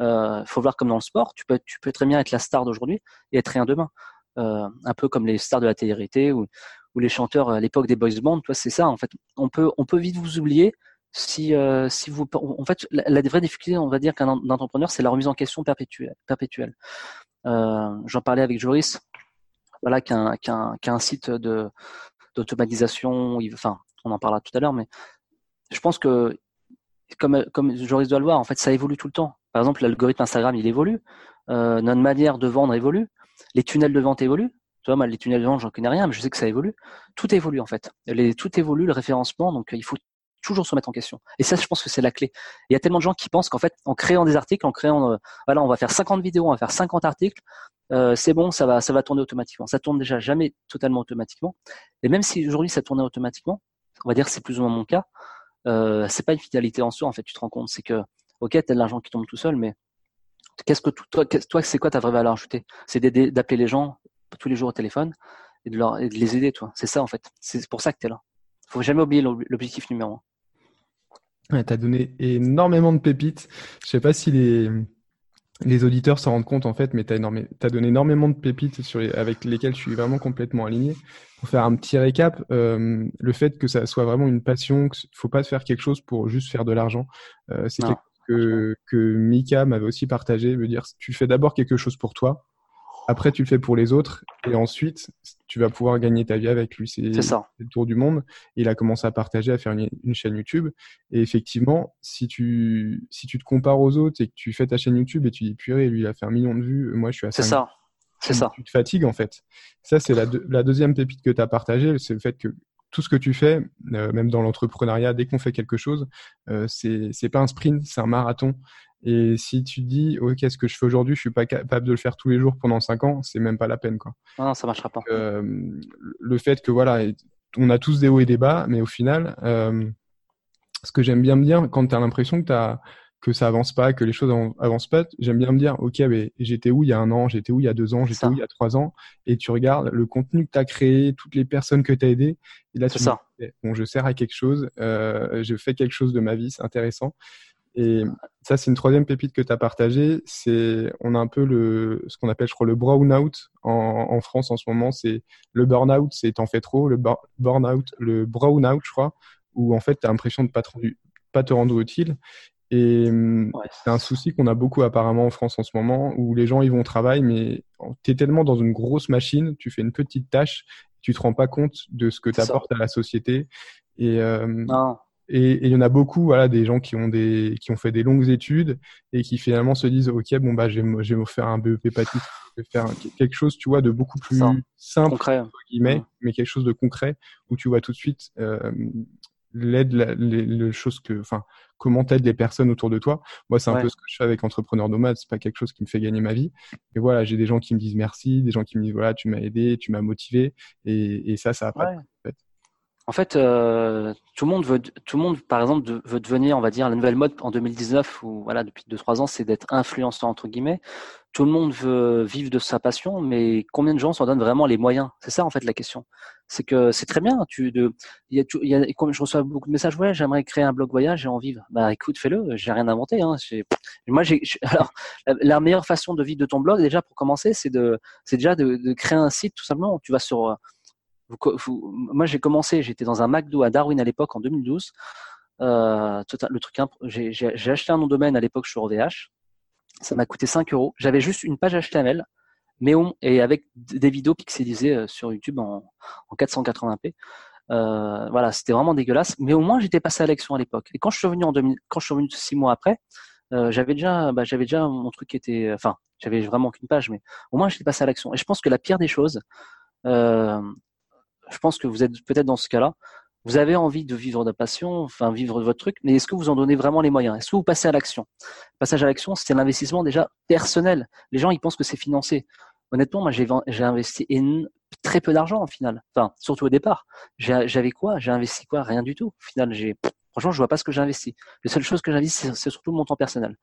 euh, faut voir comme dans le sport, tu peux, tu peux très bien être la star d'aujourd'hui et être rien demain. Euh, un peu comme les stars de la télé ou, ou les chanteurs à l'époque des boys bands. Toi, c'est ça en fait. On peut, on peut vite vous oublier si, euh, si vous, en fait, la, vraie difficulté, on va dire qu'un entrepreneur, c'est la remise en question perpétuelle. Euh, J'en parlais avec Joris, voilà, qui a un, qui a un, site de d'automatisation. Enfin, on en parlera tout à l'heure, mais je pense que comme, comme Joris doit le voir, en fait, ça évolue tout le temps. Par exemple, l'algorithme Instagram, il évolue. Euh, notre manière de vendre évolue. Les tunnels de vente évoluent. Tu vois, les tunnels de vente, j'en connais rien, mais je sais que ça évolue. Tout évolue, en fait. Tout évolue, le référencement, donc il faut toujours se mettre en question. Et ça, je pense que c'est la clé. Il y a tellement de gens qui pensent qu'en fait, en créant des articles, en créant, euh, voilà, on va faire 50 vidéos, on va faire 50 articles, euh, c'est bon, ça va, ça va tourner automatiquement. Ça tourne déjà jamais totalement automatiquement. Et même si aujourd'hui ça tournait automatiquement, on va dire c'est plus ou moins mon cas, euh, c'est pas une finalité en soi. En fait, tu te rends compte, c'est que ok, t'as de l'argent qui tombe tout seul, mais qu'est-ce que toi, c'est quoi ta vraie valeur ajoutée? C'est d'appeler les gens tous les jours au téléphone et de, leur, de les aider, toi. C'est ça, en fait. C'est pour ça que tu es là. Faut jamais oublier l'objectif numéro un. Ouais, tu as donné énormément de pépites. Je sais pas si les, les auditeurs s'en rendent compte en fait, mais tu as, as, donné énormément de pépites sur avec lesquelles je suis vraiment complètement aligné. Pour faire un petit récap, euh, le fait que ça soit vraiment une passion, qu'il ne faut pas faire quelque chose pour juste faire de l'argent, euh, c'est quelque que, que Mika m'avait aussi partagé, veut dire tu fais d'abord quelque chose pour toi, après tu le fais pour les autres, et ensuite tu vas pouvoir gagner ta vie avec lui. C'est ça. le tour du monde. il a commencé à partager, à faire une, chaîne YouTube. Et effectivement, si tu, si tu te compares aux autres et que tu fais ta chaîne YouTube et tu dis purée, lui il a fait un million de vues, moi je suis à C'est ça. C'est ça. Tu te fatigues en fait. Ça, c'est la, la, deuxième pépite que tu as partagée, c'est le fait que tout ce que tu fais, euh, même dans l'entrepreneuriat, dès qu'on fait quelque chose, euh, c'est pas un sprint, c'est un marathon. Et si tu dis, ok, ce que je fais aujourd'hui, je suis pas capable de le faire tous les jours pendant cinq ans, c'est même pas la peine, quoi. Non, ça marchera pas. Euh, le fait que voilà, on a tous des hauts et des bas, mais au final, euh, ce que j'aime bien me dire, quand tu as l'impression que as, que ça avance pas, que les choses avancent pas, j'aime bien me dire, ok, mais j'étais où il y a un an, j'étais où il y a deux ans, j'étais où il y a trois ans, et tu regardes le contenu que tu as créé, toutes les personnes que tu as aidées, et là tu ça. Dis, bon, je sers à quelque chose, euh, je fais quelque chose de ma vie, c'est intéressant. Et ça, c'est une troisième pépite que tu as partagée. C'est, on a un peu le, ce qu'on appelle, je crois, le brown-out en, en, France en ce moment. C'est le burn-out, c'est t'en fais trop. Le burn-out, le brown-out, je crois, où en fait, tu as l'impression de pas pas te rendre utile. Et hum, c'est un souci qu'on a beaucoup apparemment en France en ce moment, où les gens ils vont au travail, mais tu es tellement dans une grosse machine, tu fais une petite tâche, tu te rends pas compte de ce que tu apportes à la société. Et, euh. Et il y en a beaucoup, voilà, des gens qui ont des, qui ont fait des longues études et qui finalement se disent, ok, bon bah, je vais, je vais me faire un BEP hépatite, je vais faire quelque chose, tu vois, de beaucoup plus simple, concret. guillemets, mais quelque chose de concret où tu vois tout de suite euh, l'aide, les, les, choses que, enfin, comment t'aides les personnes autour de toi. Moi, c'est un peu ce que je fais avec Entrepreneur Nomade. C'est pas quelque chose qui me fait gagner ma vie. Et voilà, j'ai des gens qui me disent merci, des gens qui me disent voilà, tu m'as aidé, tu m'as motivé, et, et ça, ça a pas. en fait. En fait, euh, tout le monde veut, tout le monde, par exemple, veut devenir, on va dire, la nouvelle mode en 2019 ou voilà depuis deux trois ans, c'est d'être influenceur entre guillemets. Tout le monde veut vivre de sa passion, mais combien de gens s'en donnent vraiment les moyens? C'est ça en fait la question. C'est que c'est très bien. Tu, de, y a, y a, je reçois beaucoup de messages, ouais, j'aimerais créer un blog voyage, j'ai en vivre. Bah écoute, fais-le. J'ai rien inventé. Hein. La, meilleure façon de vivre de ton blog, déjà pour commencer, c'est de, déjà de, créer un site tout simplement. Tu vas sur moi, j'ai commencé, j'étais dans un McDo à Darwin à l'époque en 2012. Euh, le truc, j'ai acheté un nom de domaine à l'époque sur OVH. Ça m'a coûté 5 euros. J'avais juste une page HTML, mais on, et avec des vidéos pixelisées euh, sur YouTube en, en 480p. Euh, voilà, c'était vraiment dégueulasse. Mais au moins, j'étais passé à l'action à l'époque. Et quand je suis revenu en 2000, quand je suis revenu six mois après, euh, j'avais déjà, bah, j'avais déjà mon truc qui était, enfin, j'avais vraiment qu'une page, mais au moins j'étais passé à l'action. Et je pense que la pire des choses, je pense que vous êtes peut-être dans ce cas-là. Vous avez envie de vivre de passion, enfin vivre votre truc, mais est-ce que vous en donnez vraiment les moyens? Est-ce que vous passez à l'action? Passage à l'action, c'est l'investissement déjà personnel. Les gens, ils pensent que c'est financé. Honnêtement, moi, j'ai investi très peu d'argent au final. Enfin, surtout au départ. J'avais quoi? J'ai investi quoi? Rien du tout. Au final, franchement, je vois pas ce que j'ai investi. La seule chose que j'ai investi, c'est surtout mon temps personnel.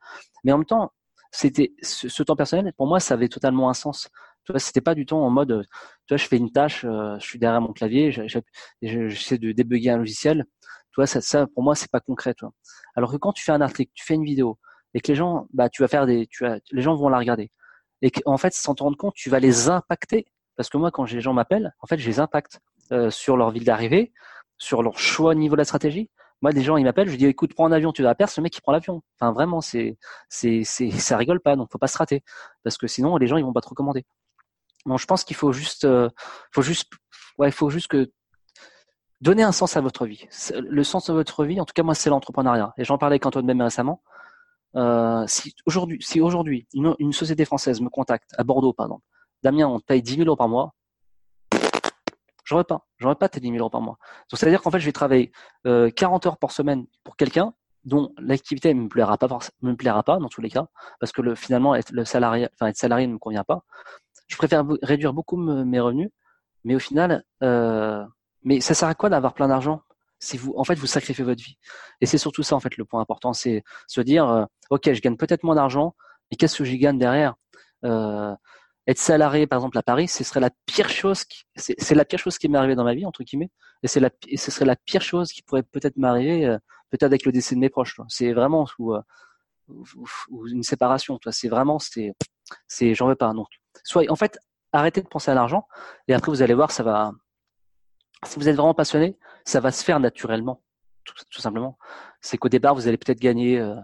Mais en même temps, c'était ce, temps personnel. Pour moi, ça avait totalement un sens. Tu vois, c'était pas du temps en mode, euh, tu vois, je fais une tâche, euh, je suis derrière mon clavier, j'essaie de débugger un logiciel. Tu vois, ça, pour moi, c'est pas concret. Alors que quand tu fais un article, tu fais une vidéo, et que les gens, bah, tu vas faire des, les gens vont la regarder, et qu'en fait, sans te rendre compte, tu vas les impacter. Parce que moi, quand les gens m'appellent, en fait, je les impacte euh, sur leur ville d'arrivée, sur leur choix au niveau de la stratégie. Moi, des gens, ils m'appellent, je dis, écoute, prends un avion, tu vas à Perse, le mec, qui prend l'avion. Enfin, vraiment, c'est, c'est, ça rigole pas, donc faut pas se rater. Parce que sinon, les gens, ils vont pas te recommander. Je pense qu'il faut juste, euh, faut juste, ouais, faut juste que donner un sens à votre vie. Le sens de votre vie, en tout cas moi, c'est l'entrepreneuriat. Et j'en parlais avec Antoine même récemment. Euh, si aujourd'hui, si aujourd'hui une, société française me contacte à Bordeaux, par exemple, Damien, on te paye 10 000 euros par mois, j'aurais pas, j'aurais pas tes 10 000 euros par mois. Donc c'est à dire qu'en fait, je vais travailler euh, 40 heures par semaine pour quelqu'un dont l'activité ne me plaira pas, me plaira pas dans tous les cas, parce que le, finalement, être salarié, enfin être salarié ne me convient pas je préfère réduire beaucoup mes revenus, mais au final, euh, mais ça sert à quoi d'avoir plein d'argent? Si vous, en fait, vous sacrifiez votre vie. Et c'est surtout ça, en fait, le point important, c'est se dire, euh, ok, je gagne peut-être moins d'argent, mais qu'est-ce que j'y gagne derrière? Euh, Être salarié, par exemple, à Paris, ce serait la pire chose, c'est la pire chose qui m'est arrivée dans ma vie, entre guillemets, et c'est la, ce serait la pire chose qui pourrait peut-être m'arriver, euh, peut-être avec le décès de mes proches. C'est vraiment ou, ou, une séparation. C'est vraiment, c'est, c'est, j'en veux pas. Donc, soit, en fait, arrêtez de penser à l'argent et après vous allez voir, ça va. Si vous êtes vraiment passionné, ça va se faire naturellement, tout, simplement. C'est qu'au départ, vous allez peut-être gagner euh,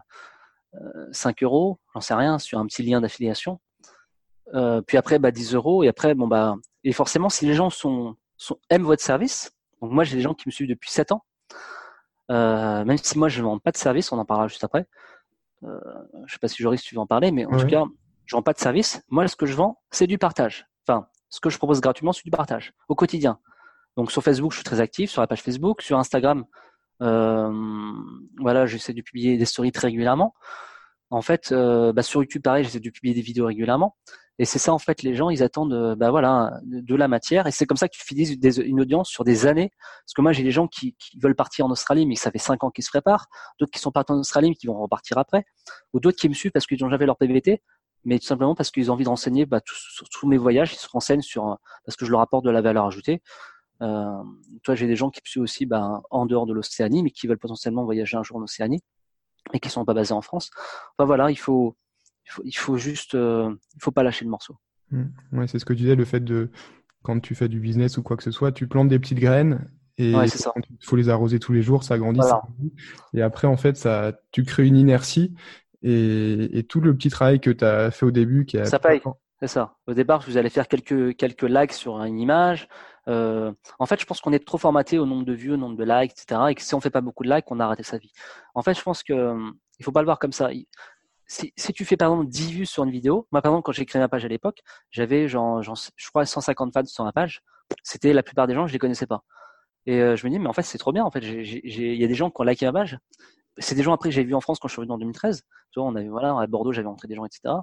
5 euh, euros, j'en sais rien, sur un petit lien d'affiliation. Euh, puis après, bah, 10 euros. Et après, bon, bah, et forcément, si les gens sont, sont aiment votre service, donc moi, j'ai des gens qui me suivent depuis 7 ans, euh, même si moi, je ne vends pas de service, on en parlera juste après. Euh, je sais pas si Joris, tu veux en parler, mais en tout cas, je vends pas de service. Moi, ce que je vends, c'est du partage. Enfin, ce que je propose gratuitement, c'est du partage au quotidien. Donc sur Facebook, je suis très actif, sur la page Facebook, sur Instagram, euh, voilà, j'essaie de publier des stories très régulièrement. En fait, euh, bah, sur YouTube, pareil, j'essaie de publier des vidéos régulièrement. Et c'est ça, en fait, les gens, ils attendent, euh, bah voilà, de la matière. Et c'est comme ça que tu fidélises une audience sur des années. Parce que moi, j'ai des gens qui, qui, veulent partir en Australie, mais ça fait cinq ans qu'ils se préparent. D'autres qui sont partis en Australie, mais qui vont repartir après. Ou d'autres qui me suivent parce qu'ils ont jamais leur PVT, mais tout simplement parce qu'ils ont envie de renseigner bah, sur tous mes voyages. Ils se renseignent sur parce que je leur apporte de la valeur ajoutée. Euh, toi, j'ai des gens qui suivent aussi bah, en dehors de l'Océanie, mais qui veulent potentiellement voyager un jour en Océanie et qui sont pas basés en France. Enfin voilà, il faut, il faut, il faut juste, euh, il faut pas lâcher le morceau. Mmh. Ouais, c'est ce que tu disais, le fait de quand tu fais du business ou quoi que ce soit, tu plantes des petites graines et il faut les arroser tous les jours, ça grandit, ça grandit. Et après, en fait, ça, tu crées une inertie et, et tout le petit travail que tu as fait au début qui a ça paye. C'est ça. Au départ, vous allez faire quelques quelques likes sur une image. Euh, en fait, je pense qu'on est trop formaté au nombre de vues, au nombre de likes, etc. Et que si on fait pas beaucoup de likes, on a raté sa vie. En fait, je pense que euh, il faut pas le voir comme ça. Si, si, tu fais par exemple 10 vues sur une vidéo, moi par exemple quand j'ai créé ma page à l'époque, j'avais genre, je crois 150 fans sur ma page. C'était la plupart des gens, je les connaissais pas. Et euh, je me dis mais en fait c'est trop bien. En fait, il y a des gens qui ont liké ma page. C'est des gens après que j'ai vu en France quand je suis venu en 2013. Tu vois, on avait voilà à Bordeaux, j'avais rencontré des gens, etc.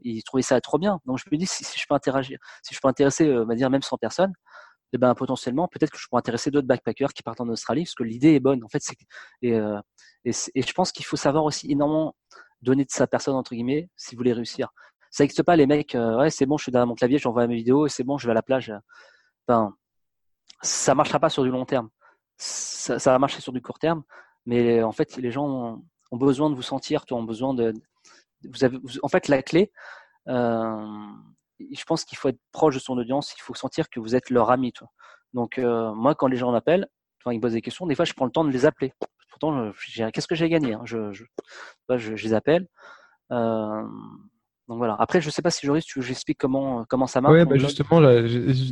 Ils trouvaient ça trop bien. Donc je me dis si, je peux interagir, si je peux intéresser, euh, on va dire même 100 personnes, eh ben, potentiellement, peut-être que je pourrais intéresser d'autres backpackers qui partent en Australie, parce que l'idée est bonne. En fait, et, euh, et, je pense qu'il faut savoir aussi énormément donner de sa personne entre guillemets si vous voulez réussir. Ça n'existe pas les mecs. Euh, ouais, c'est bon, je suis derrière mon clavier, j'envoie mes vidéos, c'est bon, je vais à la plage. Enfin, ça marchera pas sur du long terme. Ça va marcher sur du court terme, mais en fait, les gens ont, besoin de vous sentir, ont besoin de. Vous avez, en fait, la clé. Euh, je pense qu'il faut être proche de son audience, il faut sentir que vous êtes leur ami. Toi. Donc euh, moi, quand les gens m'appellent, ils posent des questions, des fois, je prends le temps de les appeler. Pourtant, qu'est-ce que j'ai gagné hein je, je, je, les appelle. Euh, donc voilà. Après, je ne sais pas si Joris, tu j'explique comment comment ça marche. Oui, bah justement,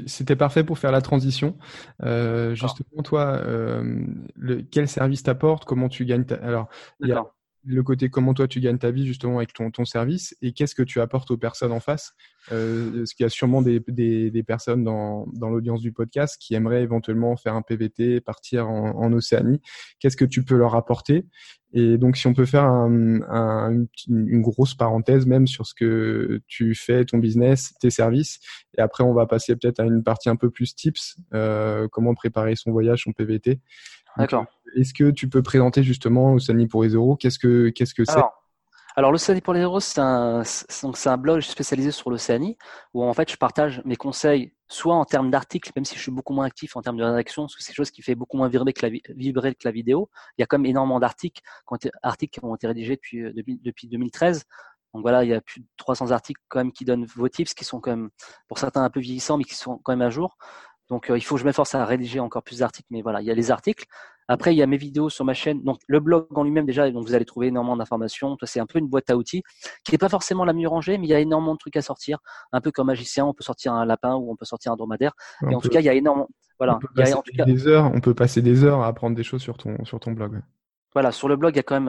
c'était parfait pour faire la transition. Euh, justement, toi, euh, le, quel service t'apporte? Comment tu gagnes ta... Alors, il y a le côté comment toi tu gagnes ta vie justement avec ton, ton service et qu'est-ce que tu apportes aux personnes en face. Euh, parce qu'il y a sûrement des, des, personnes dans, dans l'audience du podcast qui aimeraient éventuellement faire un PVT, partir en, en Océanie? Qu'est-ce que tu peux leur apporter? Et donc si on peut faire un, un, une, grosse parenthèse même sur ce que tu fais, ton business, tes services, et après on va passer peut-être à une partie un peu plus tips, euh, comment préparer son voyage, son PVT. D'accord. Est-ce que tu peux présenter justement Océanie pour les euros? Qu'est-ce que qu'est-ce que c'est? Alors, l'Océanie pour les euros, c'est un, blog spécialisé sur l'Océanie où en fait je partage mes conseils, soit en termes d'articles, même si je suis beaucoup moins actif en termes de rédaction, parce que c'est quelque chose qui fait beaucoup moins vibrer que la, vibrer que la vidéo. Il y a quand même énormément d'articles, articles qui ont été rédigés depuis, euh, depuis, depuis 2013. Donc voilà, il y a plus de 300 articles quand même qui donnent vos tips, qui sont quand même, pour certains un peu vieillissants, mais qui sont quand même à jour. Donc, euh, il faut que je m'efforce à rédiger encore plus d'articles, mais voilà, il y a les articles. Après, il y a mes vidéos sur ma chaîne. Donc, le blog en lui-même, déjà, donc vous allez trouver énormément d'informations. C'est un peu une boîte à outils qui n'est pas forcément la mieux rangée, mais il y a énormément de trucs à sortir. Un peu comme magicien, on peut sortir un lapin ou on peut sortir un dromadaire. et en tout cas, il y a énormément. Voilà. On des heures, on peut passer des heures à apprendre des choses sur ton, sur ton blog voilà, sur le blog, il y a quand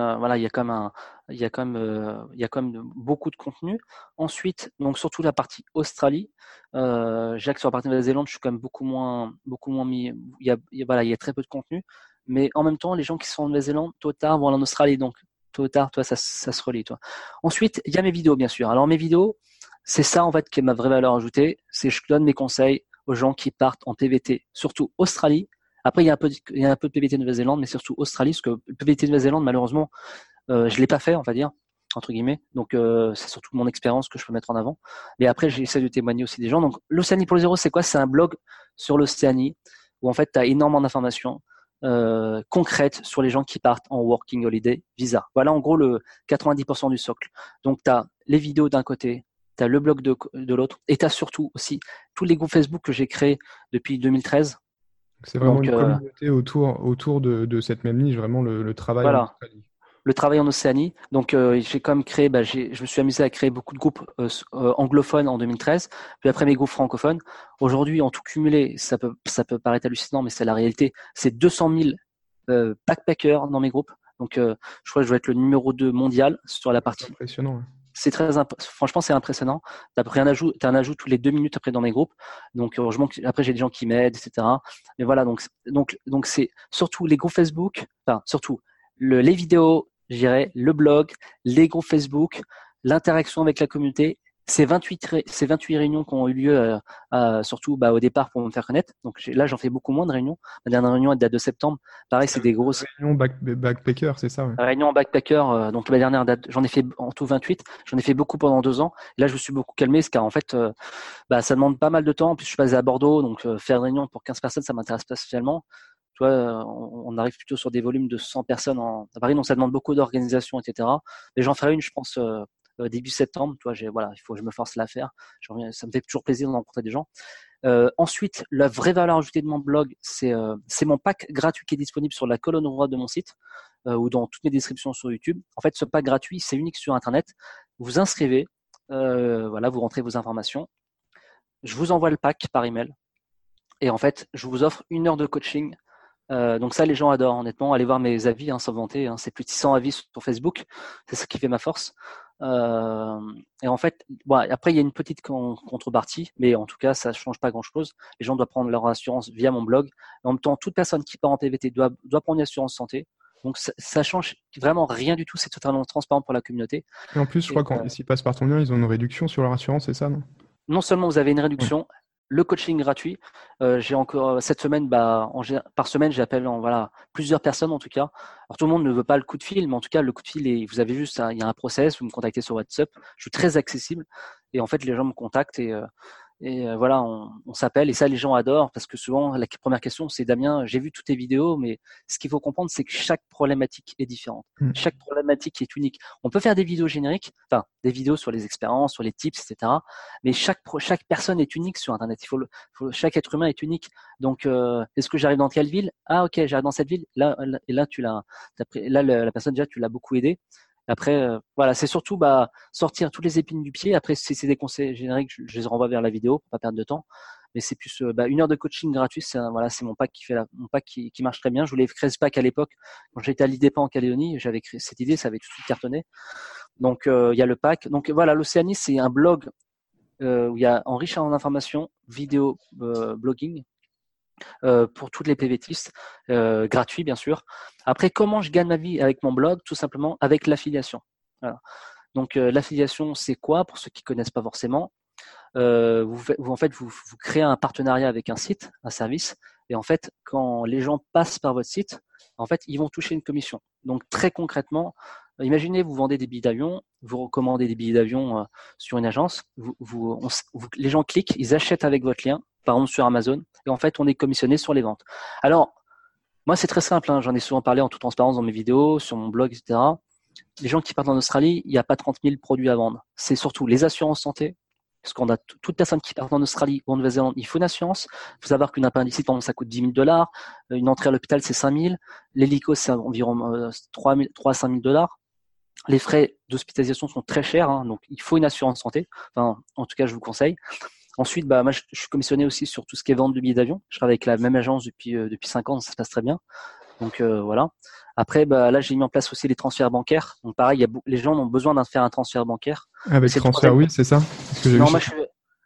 même, beaucoup de contenu. Ensuite, donc surtout la partie Australie, euh, j'ai que sur la partie Nouvelle-Zélande, je suis quand même beaucoup moins, beaucoup moins mis. Il y a, très peu de contenu, mais en même temps, les gens qui sont en Nouvelle-Zélande, tôt ou tard, vont aller en Australie, donc tôt ou tard, toi, ça, ça se relie, toi. Ensuite, il y a mes vidéos, bien sûr. Alors mes vidéos, c'est ça en fait qui est ma vraie valeur ajoutée, c'est je donne mes conseils aux gens qui partent en PVT, surtout Australie, après, il y a un peu, de PVT Nouvelle-Zélande, mais surtout Australie, parce que le PVT Nouvelle-Zélande, malheureusement, euh, je l'ai pas fait, on va dire, entre guillemets. Donc, euh, c'est surtout mon expérience que je peux mettre en avant. Mais après, j'essaie de témoigner aussi des gens. Donc, l'Océanie pour les zéros, c'est quoi? C'est un blog sur l'Océanie où en fait, tu as énormément d'informations euh, concrètes sur les gens qui partent en working holiday visa. Voilà en gros le 90% du socle. Donc, tu as les vidéos d'un côté, tu as le blog de, de l'autre, et tu as surtout aussi tous les groupes Facebook que j'ai créés depuis 2013 c'est vraiment une euh, communauté autour, autour de, de, cette même niche, vraiment le, le travail voilà. en Océanie. Le travail en Océanie. Donc, euh, j'ai quand même créé, bah, je me suis amusé à créer beaucoup de groupes euh, anglophones en 2013, puis après mes groupes francophones. Aujourd'hui, en tout cumulé, ça peut, ça peut paraître hallucinant, mais c'est la réalité. C'est 200 000 euh, backpackers dans mes groupes. Donc, je crois que je vais être le numéro 2 mondial sur la partie. Impressionnant. C'est très franchement c'est impressionnant. T'as un ajout, as un ajout tous les deux minutes après dans mes groupes. Donc heureusement après j'ai des gens qui m'aident, etc. Mais voilà donc c'est surtout les groupes Facebook, enfin surtout le, les vidéos, j'irais le blog, les groupes Facebook, l'interaction avec la communauté ces 28, ces 28 réunions qui ont eu lieu, euh, euh, surtout bah, au départ pour me faire connaître. Donc là, j'en fais beaucoup moins de réunions. Ma dernière réunion, elle date de septembre. Pareil, c'est des grosses. Réunions backpacker, c'est ça ouais. Réunion backpacker. Euh, donc ma dernière date, j'en ai fait en tout 28. J'en ai fait beaucoup pendant deux ans. là, je me suis beaucoup calmé, car en fait, bah, ça demande pas mal de temps. En plus, je suis basé à Bordeaux, donc faire une réunion pour 15 personnes, ça m'intéresse pas spécialement. Tu vois, on, arrive plutôt sur des volumes de 100 personnes en, à Paris, donc ça demande beaucoup d'organisation, etc. Mais j'en ferai une, je pense, euh, début septembre. Toi, j'ai voilà, il faut que je me force à la faire. Ça me fait toujours plaisir de rencontrer des gens. Euh, ensuite, la vraie valeur ajoutée de mon blog, c'est euh, mon pack gratuit qui est disponible sur la colonne droite de mon site euh, ou dans toutes mes descriptions sur YouTube. En fait, ce pack gratuit, c'est unique sur Internet. Vous inscrivez, euh, voilà, vous rentrez vos informations. Je vous envoie le pack par email. Et en fait, je vous offre une heure de coaching. Euh, donc ça, les gens adorent, honnêtement. Allez voir mes avis, hein, sans vanter. Hein. C'est plus de 600 avis sur Facebook. C'est ce qui fait ma force. Euh, et en fait, bon, après, il y a une petite contrepartie, mais en tout cas, ça change pas grand-chose. Les gens doivent prendre leur assurance via mon blog. En même temps, toute personne qui part en PVT doit, doit prendre une assurance santé. Donc ça, ça, change vraiment rien du tout, c'est totalement transparent pour la communauté. Et en plus, je crois qu'en euh, s'ils passent par ton lien, ils ont une réduction sur leur assurance, c'est ça, non? Non seulement vous avez une réduction, le coaching gratuit. Euh, j'ai encore euh, cette semaine, bah, par semaine, j'appelle voilà plusieurs personnes en tout cas. Alors tout le monde ne veut pas le coup de fil, mais en tout cas le coup de fil, et vous avez juste, il y a un process, vous me contactez sur WhatsApp. Je suis très accessible et en fait les gens me contactent et euh, et euh, voilà, on, on s'appelle et ça les gens adorent parce que souvent la première question c'est Damien, j'ai vu toutes tes vidéos, mais ce qu'il faut comprendre c'est que chaque problématique est différente. Mmh. Chaque problématique est unique. On peut faire des vidéos génériques, enfin des vidéos sur les expériences, sur les tips, etc. Mais chaque chaque personne est unique sur Internet. Il faut, le, faut chaque être humain est unique. Donc euh, est-ce que j'arrive dans quelle ville? Ah ok, j'arrive dans cette ville. Là, et là tu l'as, là la personne déjà tu l'as beaucoup aidé. Après, euh, voilà, c'est surtout bah, sortir toutes les épines du pied. Après, si c'est des conseils génériques, je, les renvoie vers la vidéo pour pas perdre de temps. Mais c'est plus euh, bah, une heure de coaching gratuit. C'est voilà, c'est mon pack qui fait mon pack qui, qui, marche très bien. Je voulais créer ce pack à l'époque quand j'étais à l'IDEPA en Calédonie. J'avais créé cette idée, ça avait tout de suite cartonné. Donc euh, il y a le pack. Donc voilà, l'Océanie, c'est un blog où il y a enrichi en informations, vidéo, blogging, euh, pour toutes les PVTistes, euh, gratuit bien sûr. Après, comment je gagne ma vie avec mon blog? Tout simplement avec l'affiliation. Donc euh, l'affiliation, c'est quoi? Pour ceux qui connaissent pas forcément vous, en fait vous, créez un partenariat avec un site, un service, et en fait quand les gens passent par votre site, en fait ils vont toucher une commission. Donc très concrètement, imaginez vous vendez des billets d'avion, vous recommandez des billets d'avion sur une agence, les gens cliquent, ils achètent avec votre lien, par exemple sur Amazon, et en fait, on est commissionné sur les ventes. Alors, moi, c'est très simple, hein, j'en ai souvent parlé en toute transparence dans mes vidéos, sur mon blog, etc. Les gens qui partent en Australie, il n'y a pas 30 000 produits à vendre. C'est surtout les assurances santé, parce qu'on a toute personne qui part en Australie ou en Nouvelle-Zélande, il faut une assurance. Il faut savoir qu'une appendicite, ça coûte 10 000 dollars. Une entrée à l'hôpital, c'est 5 000. L'hélico, c'est environ 3, 000, 3 à 5 000 dollars. Les frais d'hospitalisation sont très chers, hein, donc il faut une assurance santé. Enfin, en tout cas, je vous conseille. Ensuite, bah, moi, je, suis commissionné aussi sur tout ce qui est vente de billets d'avion. Je travaille avec la même agence depuis euh, depuis cinq ans, ça se passe très bien. Donc euh, voilà. Après, bah, là, j'ai mis en place aussi les transferts bancaires. Donc pareil, y a, les gens ont besoin d'en faire un transfert bancaire. Avec transfert, oui, c'est ça. non, moi, je,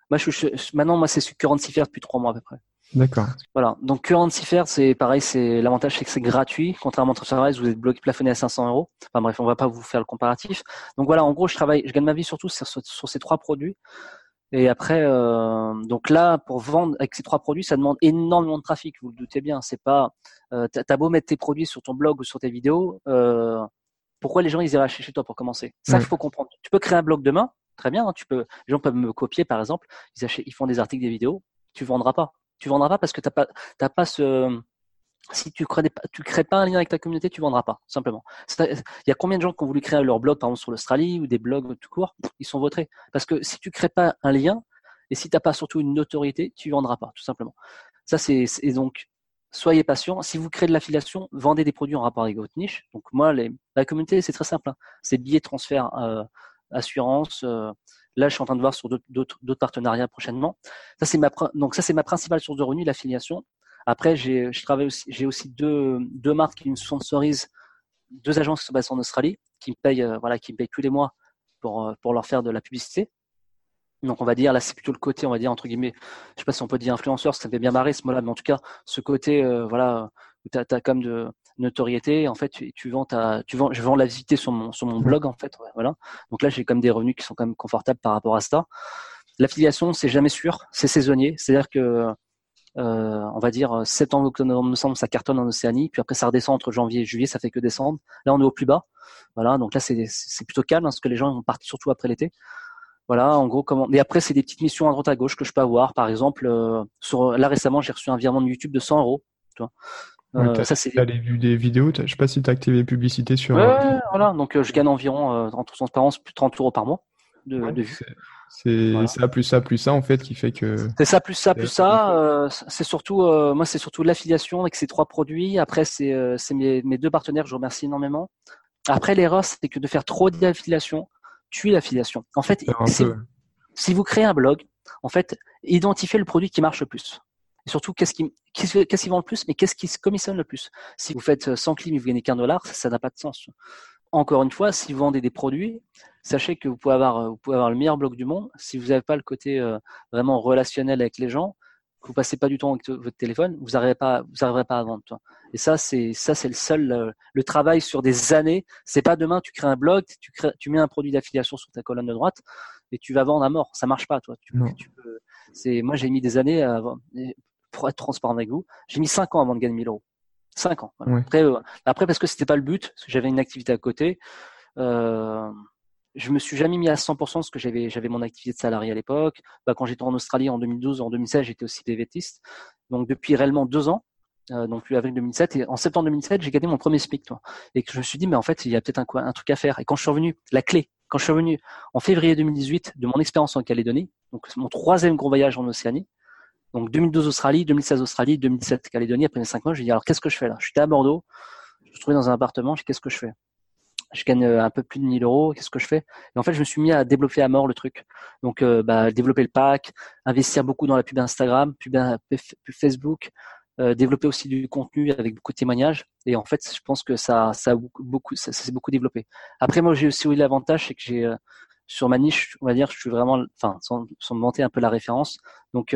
moi, je, maintenant, moi, c'est sur Currency Fair depuis trois mois à peu près. D'accord. Voilà. Donc Currency Fair, c'est pareil, c'est l'avantage, c'est que c'est gratuit. Contrairement à Transferwise, vous êtes bloqué plafonné à 500 euros. Enfin bref, on va pas vous faire le comparatif. Donc voilà, en gros, je travaille, je gagne ma vie surtout sur, sur ces trois produits. Et après, euh, donc là, pour vendre avec ces trois produits, ça demande énormément de trafic. Vous le doutez bien. C'est pas, euh, t'as beau mettre tes produits sur ton blog ou sur tes vidéos, euh, pourquoi les gens ils iraient acheter chez toi pour commencer? Ça, il faut comprendre. Tu peux créer un blog demain, très bien. Hein, tu peux, les gens peuvent me copier, par exemple. Ils achètent, ils font des articles, des vidéos. Tu vendras pas. Tu vendras pas parce que t'as pas, t'as pas ce si tu crées, tu crées pas un lien avec ta communauté, tu vendras pas, simplement. Il y a combien de gens qui ont voulu créer leur blog, par exemple, sur l'Australie ou des blogs tout court, ils sont votés. Parce que si tu crées pas un lien, et si tu n'as pas surtout une notoriété, tu vendras pas, tout simplement. Ça, c'est, donc, soyez patient. Si vous créez de l'affiliation, vendez des produits en rapport avec votre niche. Donc, moi, la communauté, c'est très simple. Hein. C'est billets, transfert, euh, assurance. Euh, là, je suis en train de voir sur d'autres partenariats prochainement. Ça, c'est ma, donc, ça, c'est ma principale source de revenus, l'affiliation. Après, j'ai, je travaille aussi, j'ai aussi deux, deux marques qui me sponsorisent, deux agences qui se basent en Australie, qui me payent, euh, voilà, qui me payent tous les mois pour, pour leur faire de la publicité. Donc on va dire, là c'est plutôt le côté, on va dire entre guillemets, je sais pas si on peut dire influenceur, ça me fait bien marrer ce mot-là, mais en tout cas ce côté, voilà, où tu as, comme de notoriété, en fait tu, tu vends ta, tu vends, je vends la visiter sur mon sur mon mmh. blog en fait, voilà. Donc là j'ai comme des revenus qui sont quand même confortables par rapport à ça. L'affiliation c'est jamais sûr, c'est saisonnier, c'est-à-dire que euh, on va dire septembre, octobre, novembre, décembre, ça cartonne en Océanie, puis après ça redescend entre janvier et juillet, ça fait que descendre. Là, on est au plus bas. Voilà, donc là c'est plutôt calme hein, parce que les gens vont partir surtout après l'été. Voilà, en gros comment. Mais après c'est des petites missions à droite à gauche que je peux avoir. Par exemple, euh, sur là récemment j'ai reçu un virement de YouTube de 100 euros. Tu vois. Euh, ça c'est. vu des vidéos. Je sais pas si tu as activé publicité sur. Ouais, voilà. Donc je gagne environ en toute transparence plus de 30 euros par mois de, de vues. C'est ça plus ça plus ça en fait qui fait que. C'est ça plus ça plus ça. Euh, c'est surtout euh, moi c'est surtout l'affiliation avec ces trois produits. Après c'est euh, mes, mes, deux partenaires que je remercie énormément. Après l'erreur c'est que de faire trop d'affiliation tue l'affiliation. En fait si, si, vous créez un blog, en fait identifiez le produit qui marche le plus. Et surtout qu'est-ce qui qu'est-ce qui vend le plus, mais qu'est-ce qui se commissionne le plus? Si vous faites 100 clics et vous gagnez qu'un dollar, ça n'a pas de sens. Encore une fois, si vous vendez des produits, sachez que vous pouvez avoir, euh, vous pouvez avoir le meilleur blog du monde. Si vous n'avez pas le côté euh, vraiment relationnel avec les gens, que vous passez pas du temps avec votre téléphone, vous n'arriverez pas, vous arriverez pas à vendre. Toi. Et ça, c'est ça, c'est le seul, euh, le travail sur des années. C'est pas demain, tu crées un blog, tu, crées, tu mets un produit d'affiliation sur ta colonne de droite et tu vas vendre à mort. Ça marche pas, toi. Tu, tu peux, c'est, moi, j'ai mis des années à, pour être transparent avec vous. J'ai mis cinq ans avant de gagner 1000 euros. Cinq ans. Après, après, parce que c'était pas le but, parce que j'avais une activité à côté. Euh, je me suis jamais mis à 100% parce que j'avais j'avais mon activité de salarié à l'époque. Bah, quand j'étais en Australie en 2012, en 2016, j'étais aussi PVTiste. Donc depuis réellement deux ans, euh, donc depuis avril 2007 et en septembre 2007, j'ai gagné mon premier SPIC. Toi. Et que je me suis dit, mais en fait, il y a peut-être un, un truc à faire. Et quand je suis revenu, la clé, quand je suis revenu en février 2018 de mon expérience en Calédonie, donc mon troisième gros voyage en Océanie, donc 2012 Australie, 2016 Australie, 2017 Calédonie. Après mes cinq mois, je dit alors qu'est-ce que je fais là? Je suis à Bordeaux, je me suis trouvé dans un appartement. Qu'est-ce que je fais? Je gagne euh, un peu plus de 1000 euros, qu'est-ce que je fais? Et en fait, je me suis mis à développer à mort le truc. Donc, euh, bah, développer le pack, investir beaucoup dans la pub Instagram, pub, Facebook, euh, développer aussi du contenu avec beaucoup de témoignages. Et en fait, je pense que ça, s'est beaucoup développé. Après, moi, j'ai aussi eu l'avantage, c'est que j'ai sur ma niche, on va dire, je suis vraiment, enfin, sans, sans monter un peu la référence. Donc,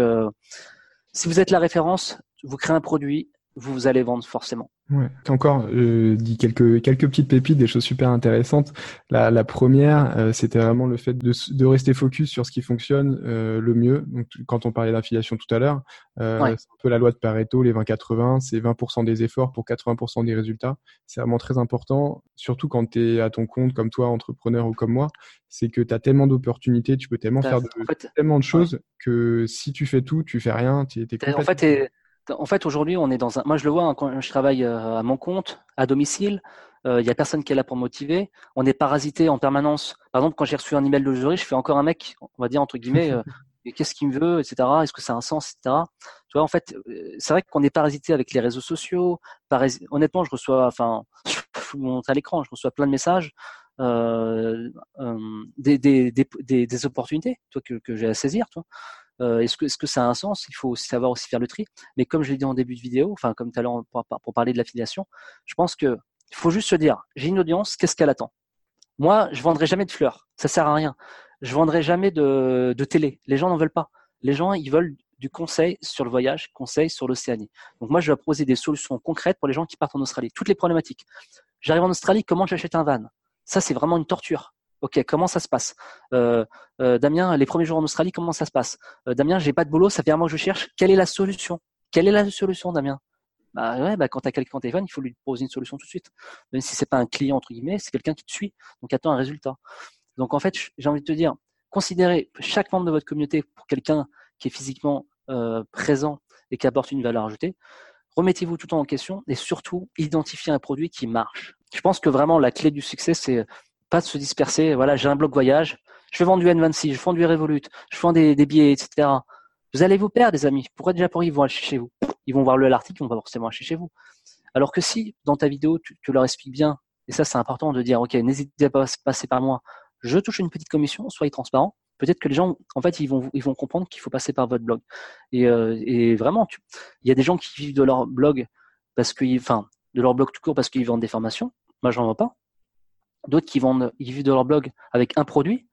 si vous êtes la référence, vous créez un produit, vous allez vendre forcément. Ouais. Encore, euh, dit quelques quelques petites pépites, des choses super intéressantes. La, la première, euh, c'était vraiment le fait de, de rester focus sur ce qui fonctionne euh, le mieux. Donc, quand on parlait d'affiliation tout à l'heure, euh, c'est un peu la loi de Pareto, les 20-80, c'est 20% des efforts pour 80% des résultats. C'est vraiment très important, surtout quand tu es à ton compte comme toi, entrepreneur ou comme moi, c'est que tu as tellement d'opportunités, tu peux tellement faire de, tellement de choses que si tu fais tout, tu fais rien. Tu es, en fait, en fait, aujourd'hui, on est dans un. Moi, je le vois hein, quand je travaille euh, à mon compte, à domicile. Il euh, y a personne qui est là pour motiver. On est parasité en permanence. Par exemple, quand j'ai reçu un email de jury, je fais encore un mec, on va dire entre guillemets, euh, qu'est-ce qu'il me veut, etc. Est-ce que ça a un sens, etc. Tu vois, en fait, c'est vrai qu'on est parasité avec les réseaux sociaux. Honnêtement, je reçois, enfin, je vous montre à l'écran, je reçois plein de messages. Euh, des, des, des, des, opportunités toi, que, que j'ai à saisir. Toi. Euh, est-ce que, ça a un sens? Il faut savoir aussi faire le tri. Mais comme je l'ai dit en début de vidéo, enfin comme tout à l'heure pour, parler de l'affiliation, je pense que faut juste se dire, j'ai une audience, qu'est-ce qu'elle attend? Moi, je vendrai jamais de fleurs, ça sert à rien. Je vendrai jamais de, de télé. Les gens n'en veulent pas. Les gens, ils veulent du conseil sur le voyage, conseil sur l'Océanie. Donc moi, je vais proposer des solutions concrètes pour les gens qui partent en Australie. Toutes les problématiques. J'arrive en Australie, comment j'achète un van? Ça, c'est vraiment une torture. Ok, comment ça se passe? Euh, euh, Damien, les premiers jours en Australie, comment ça se passe? Euh, Damien, j'ai pas de boulot, ça fait un que je cherche. Quelle est la solution? Quelle est la solution, Damien? Bah bah quand tu as quelqu'un au téléphone, il faut lui proposer une solution tout de suite. Même si c'est pas un client entre guillemets, c'est quelqu'un qui te suit, donc attend un résultat. Donc en fait, j'ai envie de te dire, considérez chaque membre de votre communauté pour quelqu'un qui est physiquement présent et qui apporte une valeur ajoutée. Remettez-vous tout en question et surtout identifiez un produit qui marche. Je pense que vraiment la clé du succès, c'est pas de se disperser. Voilà, j'ai un blog voyage, je vendre du N26, je vends du Revolut, je vends des, billets, etc. Vous allez vous perdre, des amis. Pourquoi déjà pour ils vont acheter chez vous? Ils vont voir le l'article, ils vont pas forcément acheter chez vous. Alors que si, dans ta vidéo, tu, leur expliques bien, et ça c'est important de dire, ok, n'hésitez pas à passer par moi, je touche une petite commission, soyez transparent. Peut-être que les gens, en fait, ils vont, ils comprendre qu'il faut passer par votre blog. Et, euh, vraiment, il y a des gens qui vivent de leur blog parce qu'ils, enfin, de leur blog tout court parce qu'ils vendent des formations. Moi, j'en vois pas. D'autres qui vendent, ils vivent de leur blog avec un produit.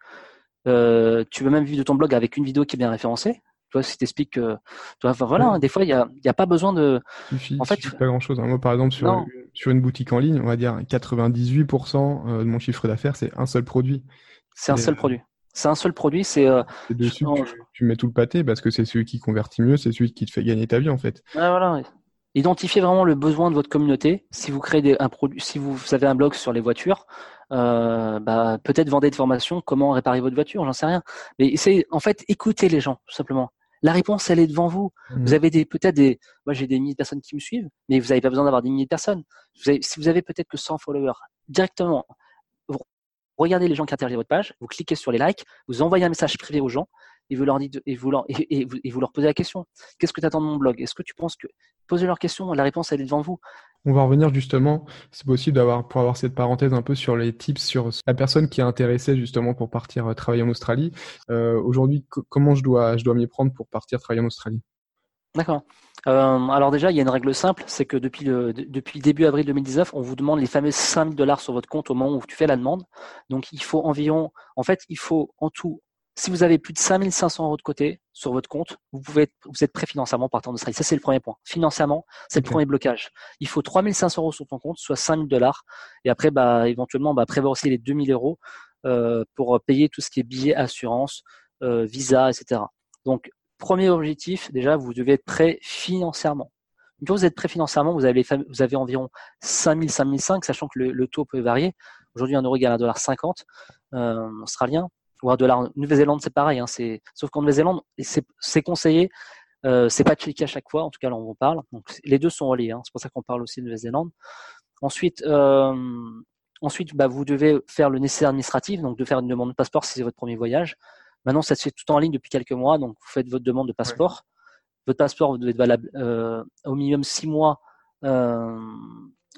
Euh, tu veux même vivre de ton blog avec une vidéo qui est bien référencée. Toi, si t'expliques que, enfin voilà, hein, des fois il y a, y a, pas besoin de. Suffit, en fait, suffit pas grand chose. Hein. Moi, par exemple, sur, une, sur une boutique en ligne, on va dire 98% euh, de mon chiffre d'affaires, c'est un seul produit. C'est un seul produit. C'est un seul produit. C'est euh, dessus tu, tu, mets tout le pâté parce que c'est celui qui convertit mieux, c'est celui qui te fait gagner ta vie en fait. Voilà. Identifiez vraiment le besoin de votre communauté. Si vous créez des, un produit, si vous, avez un blog sur les voitures, euh, bah, peut-être vendez des formations, comment réparer votre voiture, j'en sais rien. Mais c'est en fait écoutez les gens, tout simplement. La réponse, elle est devant vous. Mmh. Vous avez des peut-être des, moi j'ai des milliers de personnes qui me suivent, mais vous n'avez pas besoin d'avoir des milliers de personnes. Vous avez, si vous avez peut-être que 100 followers, directement, vous regardez les gens qui interagissent votre page, vous cliquez sur les likes, vous envoyez un message privé aux gens et vous leur dites et vous leur, et, vous, et vous leur posez la question. Qu'est-ce que tu attends de mon blog? Est-ce que tu penses que posez leur question, la réponse elle est devant vous? On va revenir justement, c'est possible d'avoir pour avoir cette parenthèse un peu sur les tips sur la personne qui est intéressée justement pour partir euh, travailler en Australie. Euh, Aujourd'hui, comment je dois je dois m'y prendre pour partir travailler en Australie? D'accord. Euh, alors déjà, il y a une règle simple, c'est que depuis le, depuis début avril 2019, on vous demande les fameux 5000 dollars sur votre compte au moment où tu fais la demande. Donc il faut environ, en fait, il faut en tout si vous avez plus de 5500 euros de côté sur votre compte, vous pouvez être, vous êtes prêt financièrement partir en Australie. Ça, c'est le premier point. Financièrement, c'est le premier blocage. Il faut 3500 euros sur ton compte, soit 5000 dollars. Et après, bah, éventuellement, bah, prévoir aussi les 2000 euros euh, pour payer tout ce qui est billets, assurance, euh, visa, etc. Donc, premier objectif, déjà, vous devez être prêt financièrement. Une fois que vous êtes prêt financièrement, vous avez, vous avez environ 5000, 5005, sachant que le, taux peut varier. Aujourd'hui, un euro égale à 1,50$ euh, australien ou de la Nouvelle-Zélande, c'est pareil. Hein, c'est, sauf qu'en Nouvelle-Zélande, c'est, conseillé. Euh, c'est pas checké à chaque fois. En tout cas, là, on en parle. Donc, les deux sont reliés. Hein, c'est pour ça qu'on parle aussi de Nouvelle-Zélande. Ensuite, euh, ensuite, bah, vous devez faire le nécessaire administratif, donc de faire une demande de passeport si c'est votre premier voyage. Maintenant, ça se fait tout en ligne depuis quelques mois, donc vous faites votre demande de passeport. Votre passeport vous devez être valable euh, au minimum six mois euh,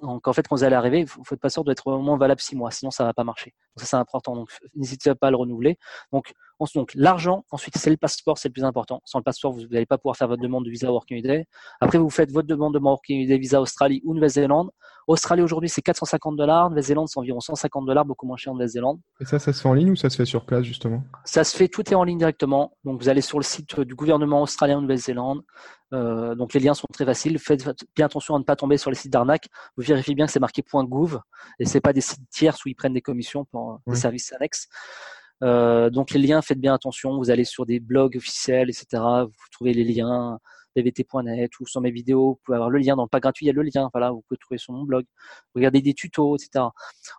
donc en fait, quand vous allez arriver, votre passeport doit être au moins valable six mois, sinon ça va pas marcher. Donc ça c'est important. Donc n'hésitez pas à le renouveler. Donc, donc l'argent, ensuite c'est le passeport, c'est le plus important. Sans le passeport, vous n'allez pas pouvoir faire votre demande de visa Working Holiday. Après, vous faites votre demande de Working Holiday visa Australie ou Nouvelle-Zélande. Australie aujourd'hui c'est 450 dollars, Nouvelle-Zélande c'est environ 150 dollars, beaucoup moins cher en Nouvelle-Zélande. Et ça, ça se fait en ligne ou ça se fait sur place justement? Ça se fait, tout est en ligne directement. Donc vous allez sur le site du gouvernement australien Nouvelle-Zélande. Euh, donc les liens sont très faciles. Faites bien attention à ne pas tomber sur les sites d'arnaque. Vous vérifiez bien que c'est marqué .gouv et c'est pas des sites tiers où ils prennent des commissions pour euh, des services annexes. Euh, donc les liens, faites bien attention. Vous allez sur des blogs officiels, etc. Vous trouvez les liens pvt.net ou sur mes vidéos. Vous pouvez avoir le lien dans le pas gratuit. Il y a le lien. Voilà, vous pouvez trouver sur mon blog. Regardez des tutos, etc.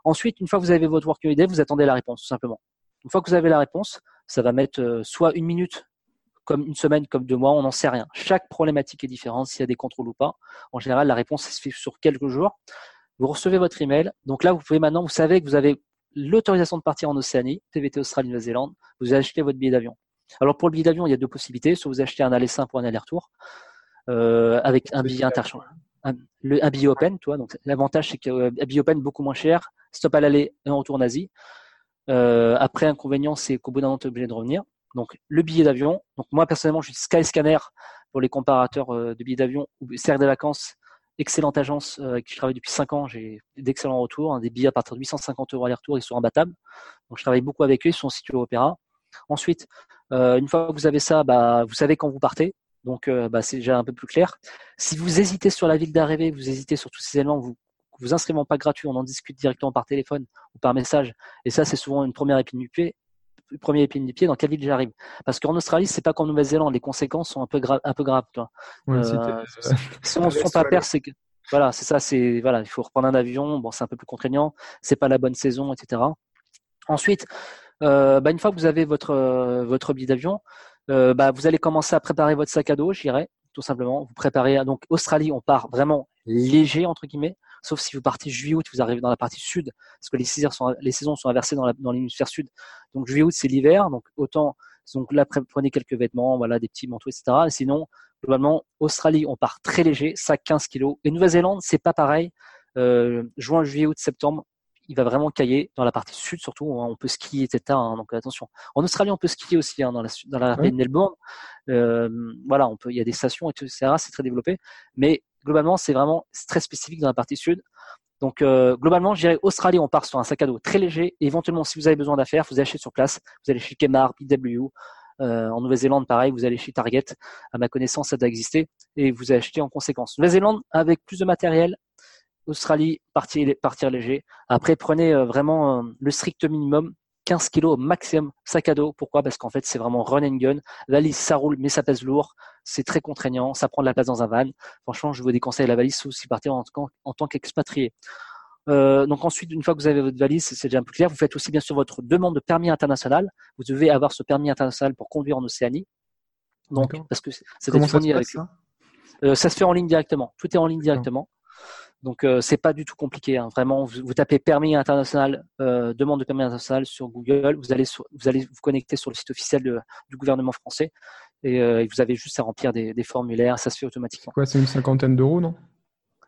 Ensuite, une fois que vous avez votre working idea, vous attendez la réponse tout simplement. Une fois que vous avez la réponse, ça va mettre soit une minute comme une semaine, comme deux mois, on n'en sait rien. Chaque problématique est différente, s'il y a des contrôles ou pas. En général, la réponse se fait sur quelques jours. Vous recevez votre email. Donc là, vous pouvez maintenant, vous savez que vous avez l'autorisation de partir en Océanie, TVT Australie, Nouvelle-Zélande. Vous achetez votre billet d'avion. Alors pour le billet d'avion, il y a deux possibilités. Soit vous achetez un aller simple pour un aller-retour euh, avec un billet interchangeable. Un, billet open, toi. Donc l'avantage, c'est qu'un billet open beaucoup moins cher, stop à l'aller et un retour en Asie. Euh, après, inconvénient, c'est qu'au bout d'un an, tu es obligé de revenir. Donc le billet d'avion. Moi personnellement, je suis Skyscanner pour les comparateurs euh, de billets d'avion ou Serre des vacances. Excellente agence euh, avec qui je travaille depuis 5 ans. J'ai d'excellents retours. Hein, des billets à partir de 850 euros aller-retour, ils sont imbattables. Donc je travaille beaucoup avec eux. Ils sont situés au Opéra. Ensuite, euh, une fois que vous avez ça, bah, vous savez quand vous partez. Donc bah, c'est déjà un peu plus clair. Si vous hésitez sur la ville d'arrivée, vous hésitez sur tous ces éléments, vous vous inscrivez pas gratuit, on en discute directement par téléphone ou par message. Et ça, c'est souvent une première épine du pied premier épine du pied, dans quelle ville j'arrive. Parce qu'en Australie, c'est pas comme en Nouvelle-Zélande, les conséquences sont un peu, un peu graves. Toi. Euh, si on ne sont pas perdre, c'est que voilà, c'est ça, c'est voilà, il faut reprendre un avion. Bon, c'est un peu plus contraignant, c'est pas la bonne saison, etc. Ensuite, euh, bah, une fois que vous avez votre euh, votre billet d'avion, bah, vous allez commencer à préparer votre sac à dos, j'irai tout simplement. Vous préparez donc Australie, on part vraiment léger entre guillemets sauf si vous partez juillet-août, vous arrivez dans la partie sud, parce que les saisons sont, les saisons sont inversées dans l'hémisphère sud. Donc juillet-août, c'est l'hiver, donc autant donc là prenez quelques vêtements, voilà, des petits manteaux, etc. sinon, globalement, Australie, on part très léger, sac 15 kg. Et Nouvelle-Zélande, c'est pas pareil. Euh, juin, juillet, août, septembre, il va vraiment cailler dans la partie sud surtout. Hein, on peut skier, etc. Hein, donc attention. En Australie, on peut skier aussi hein, dans la dans la de Melbourne. Euh, voilà, on peut. Il y a des stations, etc. C'est très développé. Mais globalement, c'est vraiment très spécifique dans la partie sud. Donc globalement, je dirais Australie, on part sur un sac à dos très léger. éventuellement, si vous avez besoin d'affaires, vous achetez sur place. Vous allez chez Kmart, BW. en Nouvelle-Zélande, pareil, vous allez chez Target. À ma connaissance, ça doit exister et vous achetez en conséquence. Nouvelle-Zélande avec plus de matériel. Australie, partir, partir léger. Après, prenez vraiment le strict minimum 15 kg maximum sac à dos. Pourquoi? Parce qu'en fait, c'est vraiment run and gun. Valise, ça roule, mais ça pèse lourd. C'est très contraignant. Ça prend de la place dans un van. Franchement, je vous déconseille la valise si vous partez en, en tant qu'expatrié. Euh, donc ensuite, une fois que vous avez votre valise, c'est déjà un peu clair. Vous faites aussi bien sûr votre demande de permis international. Vous devez avoir ce permis international pour conduire en Océanie. Donc, parce que c'est fourni avec ça? Euh, ça se fait en ligne directement. Tout est en ligne directement. Donc euh, c'est pas du tout compliqué. Hein. Vraiment, vous, tapez permis international, euh, demande de permis international sur Google, vous allez vous allez vous connecter sur le site officiel du gouvernement français euh, et, vous avez juste à remplir des, formulaires. Ça se fait automatiquement. Quoi, c'est une cinquantaine d'euros, non?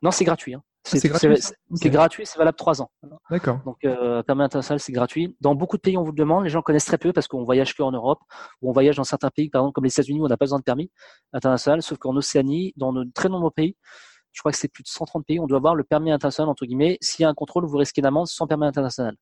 Non, c'est gratuit. Hein. Ah, c'est gratuit, c'est valable trois ans. D'accord. Donc, permis international, c'est gratuit. Dans beaucoup de pays, on vous le demande. Les gens connaissent très peu parce qu'on voyage que en Europe ou on voyage dans certains pays, par exemple comme les États-Unis, où on n'a pas besoin de permis international. Sauf qu'en Océanie, dans de très nombreux pays, je crois que c'est plus de 130 pays, on doit avoir le permis international, entre guillemets. S'il y a un contrôle, vous risquez une amende sans permis international.